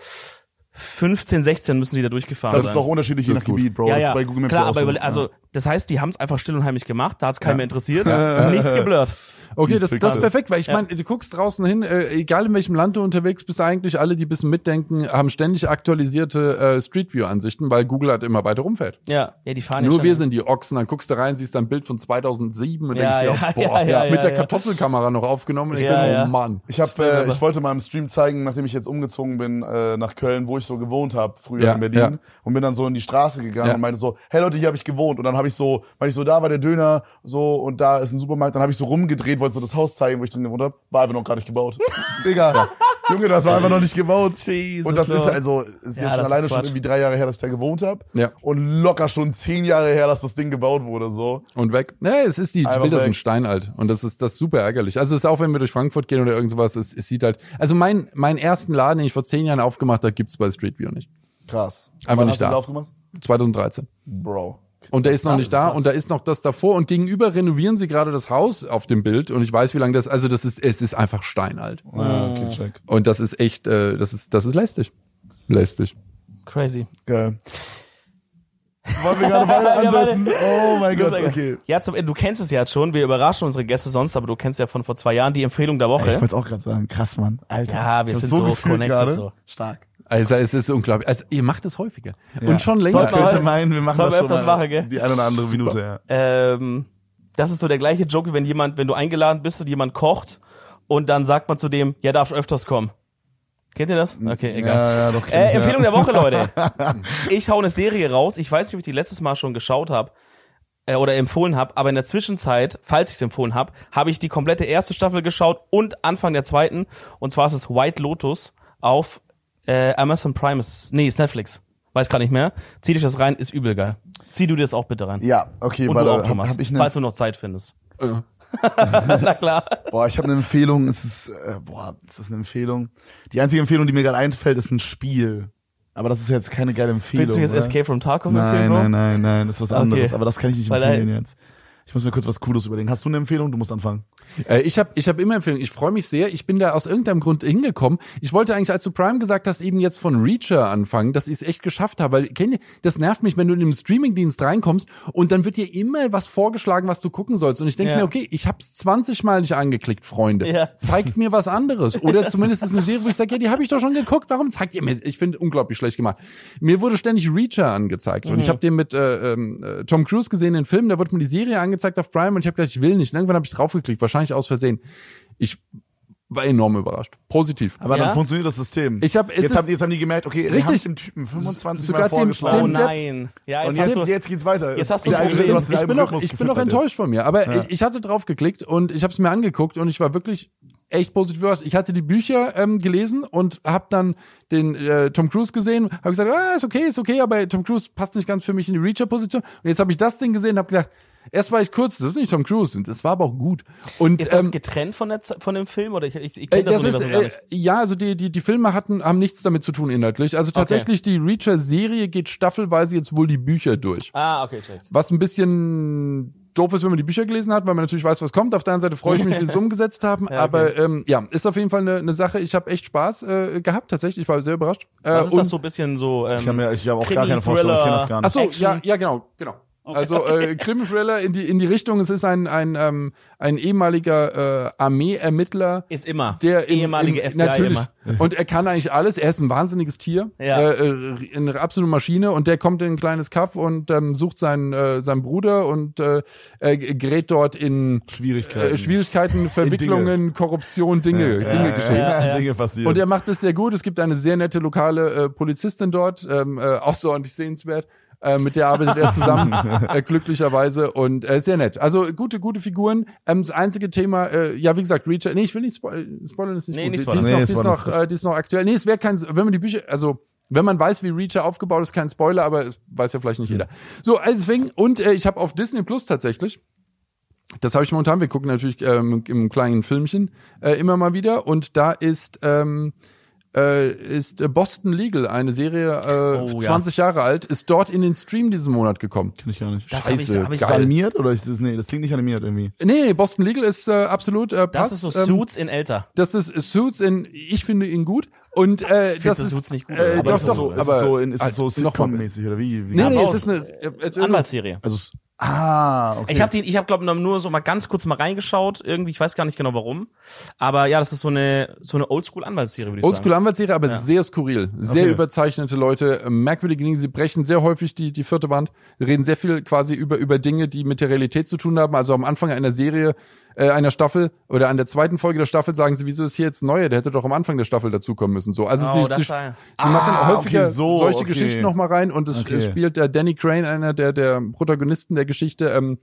15, 16 müssen die da durchgefahren Das sein. ist auch unterschiedlich je Das nach. Gebiet, Bro. ja, das ja. ist bei Google Maps Klar, auch aber so. also das heißt, die haben es einfach still und heimlich gemacht. Da hat es keinen mehr interessiert, nichts geblurrt. Okay, das, das ist perfekt, weil ich Ja. meine, du guckst draußen hin, äh, egal in welchem Land du unterwegs bist, eigentlich alle, die ein bisschen mitdenken, haben ständig aktualisierte äh, Street View-Ansichten, weil Google halt immer weiter rumfährt. Ja, ja, die fahren ja Nur schon- wir sind die Ochsen, dann guckst du rein, siehst dann ein Bild von 2007 und Ja, denkst dir, ja, auch, boah, ja, ja, mit ja, der ja. Kartoffelkamera noch aufgenommen und denkst Ja, dir, oh ja. Mann. Ich habe, Stimmt, äh, ich wollte mal im Stream zeigen, nachdem ich jetzt umgezogen bin äh, nach Köln, wo ich so gewohnt habe früher Ja, in Berlin ja. und bin dann so in die Straße gegangen Ja. und meinte so, hey Leute, hier habe ich gewohnt und dann habe ich so, weil ich so da war der Döner so und da ist ein Supermarkt, dann habe ich so rumgedreht, wollte so das Haus zeigen, wo ich drin gewohnt habe, war einfach noch gar nicht gebaut. Digga, Junge, das war einfach noch nicht gebaut. Jesus, und das ist Lord. also, es ist Ja, jetzt schon alleine ist schon irgendwie drei Jahre her, dass ich da gewohnt habe Ja. und locker schon zehn Jahre her, dass das Ding gebaut wurde so. Und weg. Nee, es ist die, die Bilder weg. sind steinalt. Und das ist das ist super ärgerlich. Also es ist auch, wenn wir durch Frankfurt gehen oder irgend sowas, es, es sieht halt. Also mein, meinen ersten Laden, den ich vor zehn Jahren aufgemacht habe, gibt's bei Street View nicht. Krass. Einfach Wann nicht hast du da. den aufgemacht? 2013. Bro. Und der ist noch nicht da und da ist noch das davor und gegenüber renovieren sie gerade das Haus auf dem Bild und ich weiß, wie lange das, also das ist, es ist einfach steinalt. Ah, okay, check. Und das ist echt, äh, das ist, das ist lästig. Lästig. Crazy. Geil. Wollen wir gerade weiter ansetzen? Oh mein Gott, okay. Ja, zum, du kennst es ja jetzt schon. Wir überraschen unsere Gäste sonst, aber du kennst ja von vor zwei Jahren die Empfehlung der Ich Woche. wollte es auch gerade sagen. Krass, Mann. Alter. Ja, wir Ich sind so gefühlt connected so. Stark. Also es ist unglaublich. Also ihr macht es häufiger. Ja. Und schon länger. Sollte Man meinen, wir machen Sollen das schon öfters mal machen, gell? die eine oder andere Minute, ja. Ähm, das ist so der gleiche Joke, wenn jemand, wenn du eingeladen bist und jemand kocht und dann sagt man zu dem, ja, darfst öfters kommen. Kennt ihr das? Okay, egal. Ja, ja, doch. Äh, ich, ja. Empfehlung der Woche, Leute. Ich hau eine Serie raus. Ich weiß nicht, ob ich die letztes Mal schon geschaut habe äh, oder empfohlen habe, aber in der Zwischenzeit, falls ich es empfohlen habe, habe ich die komplette erste Staffel geschaut und Anfang der zweiten. Und zwar ist es White Lotus auf äh, Amazon Prime. Ist, nee, ist Netflix. Weiß gar nicht mehr. Zieh dich das rein, ist übel geil. Zieh du dir das auch bitte rein. Ja, okay, und du auch, Thomas. hab ich eine, falls du noch Zeit findest. Äh, Na klar. boah, ich habe eine Empfehlung, es ist, äh, boah, ist das eine Empfehlung? Die einzige Empfehlung, die mir gerade einfällt, ist ein Spiel. Aber das ist jetzt keine geile Empfehlung. Willst du jetzt oder? Escape from Tarkov Nein, empfehlen, Bro? nein, nein, nein, das ist was Okay. anderes. Aber das kann ich nicht Weil, empfehlen jetzt. Ich muss mir kurz was Cooles überlegen. Hast du eine Empfehlung? Du musst anfangen. Äh, ich habe ich hab immer Empfehlungen. Ich freue mich sehr. Ich bin da aus irgendeinem Grund hingekommen. Ich wollte eigentlich, als du Prime gesagt hast, eben jetzt von Reacher anfangen, dass ich es echt geschafft habe. Weil, kennt ihr, das nervt mich, wenn du in den Streamingdienst reinkommst und dann wird dir immer was vorgeschlagen, was du gucken sollst. Und ich denke Ja. mir, okay, ich hab's 20 Mal nicht angeklickt, Freunde. Ja. Zeigt mir was anderes. Oder zumindest ist eine Serie, wo ich sage, ja, die habe ich doch schon geguckt. Warum zeigt ihr mir? Ich finde unglaublich schlecht gemacht. Mir wurde ständig Reacher angezeigt. Und ich habe den mit äh, ähm, äh, Tom Cruise gesehen, den Film, da wurde mir die Serie angezeigt auf Prime und ich habe gedacht, ich will nicht. Und irgendwann habe ich draufgeklickt, wahrscheinlich aus Versehen. Ich war enorm überrascht. Positiv. Aber Ja? dann funktioniert das System. Ich hab- jetzt, haben, jetzt haben die gemerkt, okay, wir Richtig. haben dem Typen 25 Sogar Mal dem- vorgeschlagen. Oh dem- Depp- nein. Ja, und jetzt jetzt, hast du, jetzt geht's weiter. jetzt hast du Problem. du hast den ich bin noch, ich bin noch enttäuscht von mir. Aber Ja. ich, ich hatte drauf geklickt und ich habe es mir angeguckt und ich war wirklich echt positiv überrascht. Ich hatte die Bücher ähm, gelesen und habe dann den äh, Tom Cruise gesehen, habe gesagt, ah, ist okay, ist okay, aber Tom Cruise passt nicht ganz für mich in die Reacher-Position. Und jetzt habe ich das Ding gesehen und habe gedacht, erst war ich kurz, das ist nicht Tom Cruise, und das war aber auch gut. Und ist das ähm, getrennt von, der, von dem Film oder ich, ich, ich äh, kenne das, das ist, gar äh, nicht? ja, also die, die, die Filme hatten, haben nichts damit zu tun inhaltlich. Also tatsächlich, die Reacher-Serie geht staffelweise jetzt wohl die Bücher durch. Ah, okay, check. Was ein bisschen doof ist, wenn man die Bücher gelesen hat, weil man natürlich weiß, was kommt. Auf der anderen Seite freue ich mich, wie sie es umgesetzt haben. Ja, okay. Aber ähm, ja, ist auf jeden Fall eine, eine Sache. Ich habe echt Spaß äh, gehabt, tatsächlich. Ich war sehr überrascht. Äh, Was ist und- das so ein bisschen so? Ähm, Ich habe hab auch Krimi, gar keine Vorstellung, ich kenne das gar nicht. Ach so, Action. ja, ja, genau, genau. Also äh, Krimi-Thriller in die in die Richtung. Es ist ein ein ähm, ein ehemaliger äh, Armeeermittler, ist immer. der im, ehemalige im, FBI natürlich immer. und er kann eigentlich alles. Er ist ein wahnsinniges Tier, Ja. äh, äh, eine absolute Maschine und der kommt in ein kleines Kaff und ähm, sucht seinen äh, seinen Bruder und äh, äh, gerät dort in Schwierigkeiten. äh, Schwierigkeiten, Verwicklungen, Korruption, Dinge, Dinge geschehen. Ja, ja. Dinge passieren. Und er macht es sehr gut. Es gibt eine sehr nette lokale äh, Polizistin dort, ähm, äh, außerordentlich sehenswert. Äh, mit der arbeitet er zusammen, äh, glücklicherweise und äh, sehr nett. Also gute, gute Figuren. Ähm, das einzige Thema, äh, ja wie gesagt, Reacher. Nee, ich will nicht spoilern. Spoilern ist nicht Nee, gut. nicht die, spoilern. ist Nee, noch, die ist noch, ist äh, die ist noch aktuell. Nee, es wäre kein, wenn man die Bücher, also wenn man weiß, wie Reacher aufgebaut ist, kein Spoiler, aber es weiß ja vielleicht nicht jeder. So, also deswegen und äh, ich habe auf Disney Plus tatsächlich das habe ich momentan. Wir gucken natürlich ähm, im kleinen Filmchen äh, immer mal wieder. Und da ist ähm, äh, ist äh, Boston Legal, eine Serie, äh, Oh, ja. 20 Jahre alt, ist dort in den Stream diesen Monat gekommen. Kenn ich gar nicht. Das hab ich- Scheiße, hab ich- Ist das geil. animiert oder ist das, nee, das klingt nicht animiert irgendwie. Nee, Boston Legal ist äh, absolut äh, Das passt. ist so ähm, Suits in älter. das ist Suits in, ich finde ihn gut. Und äh, das du ist Suits nicht gut, Äh? Aber doch, ist es doch, so, ist aber es so, in, ist es halt so Sitcom-mäßig oder wie? wie Nee, nee, es ist eine äh, jetzt- Anwaltsserie. Also, es- ah, okay. Ich habe die, ich habe glaube nur so mal ganz kurz mal reingeschaut, irgendwie, ich weiß gar nicht genau warum, aber ja, das ist so eine so eine Oldschool Anwaltsserie, würde ich Oldschool sagen. Anwaltsserie, aber sehr skurril. Sehr Okay. überzeichnete Leute, äh, merkwürdige Dinge. Sie brechen sehr häufig die, die vierte Wand, reden sehr viel quasi über, über Dinge, die mit der Realität zu tun haben. Also am Anfang einer Serie, äh, einer Staffel oder an der zweiten Folge der Staffel sagen sie, wieso ist hier jetzt ein neuer? Der hätte doch am Anfang der Staffel dazukommen müssen. So, also Oh, sie, sie, sie machen Ah, häufiger okay, so, solche okay. Geschichten noch mal rein und es, Okay. es spielt der Danny Crane, einer der, der Protagonisten der Geschichte, ähm,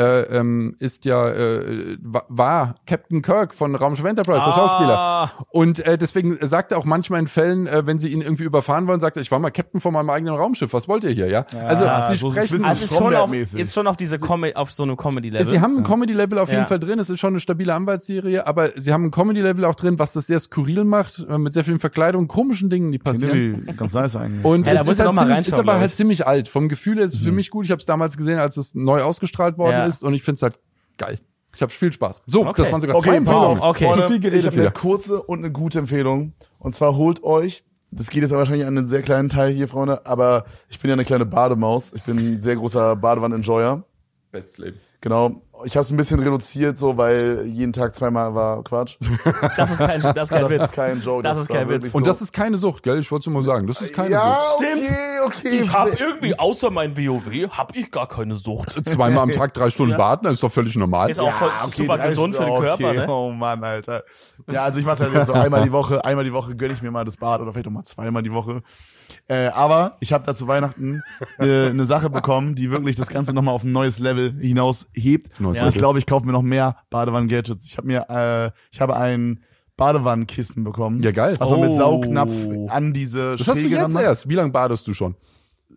äh, ähm, ist ja äh, wa- war Captain Kirk von Raumschiff Enterprise, der Schauspieler. Ah, Und äh, deswegen sagt er auch manchmal in Fällen, äh, wenn sie ihn irgendwie überfahren wollen, sagt er, ich war mal Captain von meinem eigenen Raumschiff. Was wollt ihr hier, ja? also sie so ist sprechen, Also ist schon, auf, ist schon auf diese Com auf so einem Comedy-Level. sie haben ein Comedy-Level auf jeden Ja. Fall drin. Es ist schon eine stabile Anwaltsserie, aber sie haben ein Comedy-Level auch drin, was das sehr skurril macht, äh, mit sehr vielen Verkleidungen, komischen Dingen, die passieren. Irgendwie ganz nice eigentlich. Und Ja, es muss ist, halt ziemlich, ist aber halt ich. ziemlich alt. Vom Gefühl her ist es für mich gut. Ich habe es damals gesehen, als es neu ausgestrahlt worden Ja. Ist und ich finde es halt geil. Ich habe viel Spaß. So, Okay. das waren sogar zwei Okay, pass Empfehlungen. auf. Okay. Freunde, Zu viel geredet ich habe eine kurze und eine gute Empfehlung. Und zwar holt euch, das geht jetzt wahrscheinlich an einen sehr kleinen Teil hier, Freunde, aber ich bin ja eine kleine Bademaus. Ich bin ein sehr großer Badewannen-Enjoyer. Bestes Leben. Genau. Ich habe es ein bisschen reduziert, so, weil jeden Tag zweimal war Quatsch. das ist kein, das ist kein Das Witz. ist kein Joke. Das ist war kein Witz. So. Und das ist keine Sucht, gell? Ich wollte nur mal sagen, das ist keine ja, Sucht. okay, okay. Ich habe irgendwie, außer mein WoW, habe ich gar keine Sucht. Zweimal am Tag drei Stunden Ja. baden, das ist doch völlig normal. Ist auch voll, super drei gesund für den Körper, okay. ne? Oh Mann, Alter. Ja, also ich mach's halt so einmal die Woche, einmal die Woche gönn ich mir mal das Bad oder vielleicht auch mal zweimal die Woche. Äh, aber ich habe da zu Weihnachten eine eine Sache bekommen, die wirklich das Ganze nochmal auf ein neues Level hinaus hebt. Neues Und ich glaube, ich kaufe mir noch mehr Badewannen-Gadgets. Ich habe mir, äh, ich habe ein Badewannenkissen bekommen. Ja, geil. Was man mit Oh. Saugnapf an diese Das hast du Schräge jetzt dann macht, erst. Wie lange badest du schon?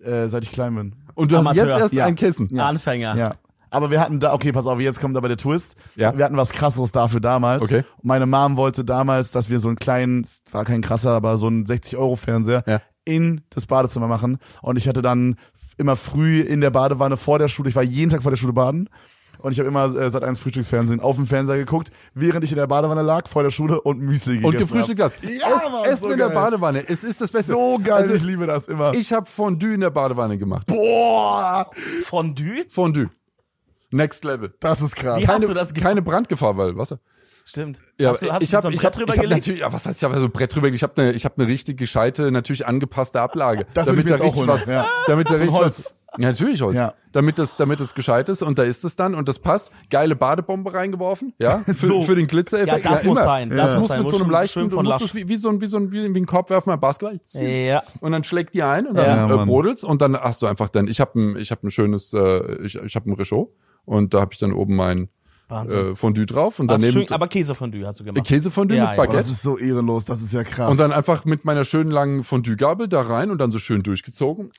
äh, seit ich klein bin. Und du hast Amateur. jetzt erst Ja. ein Kissen. Anfänger. Ja. Aber wir hatten da, okay, pass auf, jetzt kommt aber der Twist. Ja. Wir hatten was krasseres dafür damals. Okay. Meine Mom wollte damals, dass wir so einen kleinen, war kein krasser, aber so einen 60-Euro-Fernseher Ja. in das Badezimmer machen. Und ich hatte dann immer früh in der Badewanne vor der Schule, ich war jeden Tag vor der Schule baden. Und ich habe immer äh, seit eins Frühstücksfernsehen auf dem Fernseher geguckt, während ich in der Badewanne lag, vor der Schule und Müsli gegessen Und gefrühstückt hast. Ja, Ess, Mann, Essen so in der geil. Badewanne. Es ist das Beste. So geil, Also, ich liebe das immer. ich habe Fondue in der Badewanne gemacht. Boah, Fondue? Fondue. Next Level. das ist krass. Wie hast Keine, du das gemacht? keine Brandgefahr, weil Wasser. Stimmt. Ja, hast du, hast ich du habe so ein ich Brett hab, drüber ich hab gelegt? natürlich, ja, was heißt ich habe so ein Brett drüber gelegt? Ich habe eine ich habe eine richtig gescheite, natürlich angepasste Ablage, Das damit da auch richtig holen, was, ja. damit da ein richtig Holz. was, ja, natürlich Holz. Ja. Damit das damit das gescheit ist und da ist es dann und das passt. Geile Badebombe reingeworfen, ja, für, So. für den Glitzereffekt. Ja, das muss immer. sein, das Das muss muss sein. mit Muss so einem leichten, du musst es wie, wie so ein wie so ein wie, wie ein Korb werfen beim Basketball. Ja. Und dann schlägt die ein und dann Ja, äh, Mann. brodelst und dann hast du einfach dann ich habe ein ich habe ein schönes äh, ich ich habe ein Richaud und da habe ich dann oben mein Wahnsinn. äh, Fondue drauf und daneben schön, aber Käsefondue hast du gemacht. Käsefondue Ja, mit ja. Baguette. das ist so ehrenlos, das ist ja krass. Und dann einfach mit meiner schönen langen Fondue-Gabel da rein und dann so schön durchgezogen.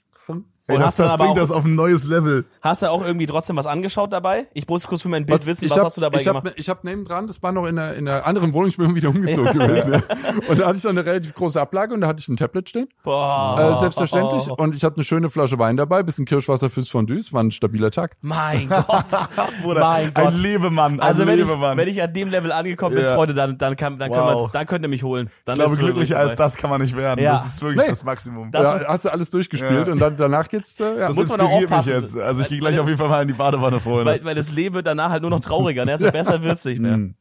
Ey, Und das, hast du das bringt auch- das auf ein neues Level. Hast du auch irgendwie trotzdem was angeschaut dabei? Ich muss kurz für mein Bild wissen, ich was hab, hast du dabei ich gemacht? Hab, ich habe nebendran, das war noch in einer, in einer anderen Wohnung, ich bin wieder umgezogen gewesen. Und da hatte ich dann eine relativ große Ablage und da hatte ich ein Tablet stehen, Boah. äh, selbstverständlich. Und ich hatte eine schöne Flasche Wein dabei, bisschen Kirschwasser fürs Fondue, es war ein stabiler Tag. Mein Gott. Bruder, mein Gott. ein Lebemann, ein Also wenn ich, Lebemann. wenn ich an dem Level angekommen bin, Ja. Freunde, dann, dann, kann, dann, Wow. wir, dann könnt ihr mich holen. Dann ich glaube, glücklicher als das kann man nicht werden. Ja. Das ist wirklich Nee. das Maximum. Das- Da hast du alles durchgespielt Ja. und dann danach geht's, äh, ja. das muss man auch inspiriert mich aufpassen. jetzt. Also ich gehe gleich auf jeden Fall mal in die Badewanne, Freunde. weil, weil das Leben wird danach halt nur noch trauriger. Ne? Also besser wird's nicht mehr. Mhm.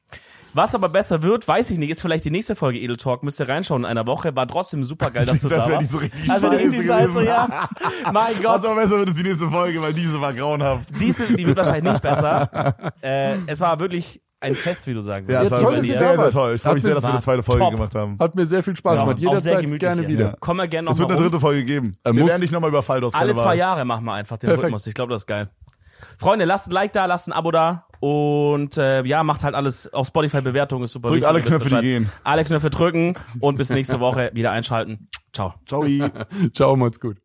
Was aber besser wird, weiß ich nicht, ist vielleicht die nächste Folge Edel Talk. Müsst ihr reinschauen in einer Woche. War trotzdem super geil, dass du Das da wäre warst. nicht so richtig also scheiße richtig scheiße, ja. Mein Gott. Was aber besser wird, ist die nächste Folge, weil diese war grauenhaft. Diese, die wird wahrscheinlich nicht besser. Äh, es war wirklich ein Fest, wie du sagen Ja, würdest. es toll, war sehr, sehr, wart. toll. Ich freue mich sehr, dass wir eine zweite Folge top. gemacht haben. Hat mir sehr viel Spaß Ja, gemacht. auch sehr Jederzeit gemütlich, gerne ja. wieder. Kommen wir gerne Es noch wird mal eine dritte Folge geben. Wir muss- werden nicht nochmal über Faldos Alle zwei. Jahre machen wir einfach den Perfekt. Rhythmus. Ich glaube, das ist geil. Freunde, lasst ein Like da, lasst ein Abo da und äh, ja, macht halt alles auf Spotify Bewertung ist super Drückt alle Knöpfe, die gehen. Alle Knöpfe drücken und bis nächste Woche wieder einschalten. Ciao. Ciao. Ciao, macht's gut.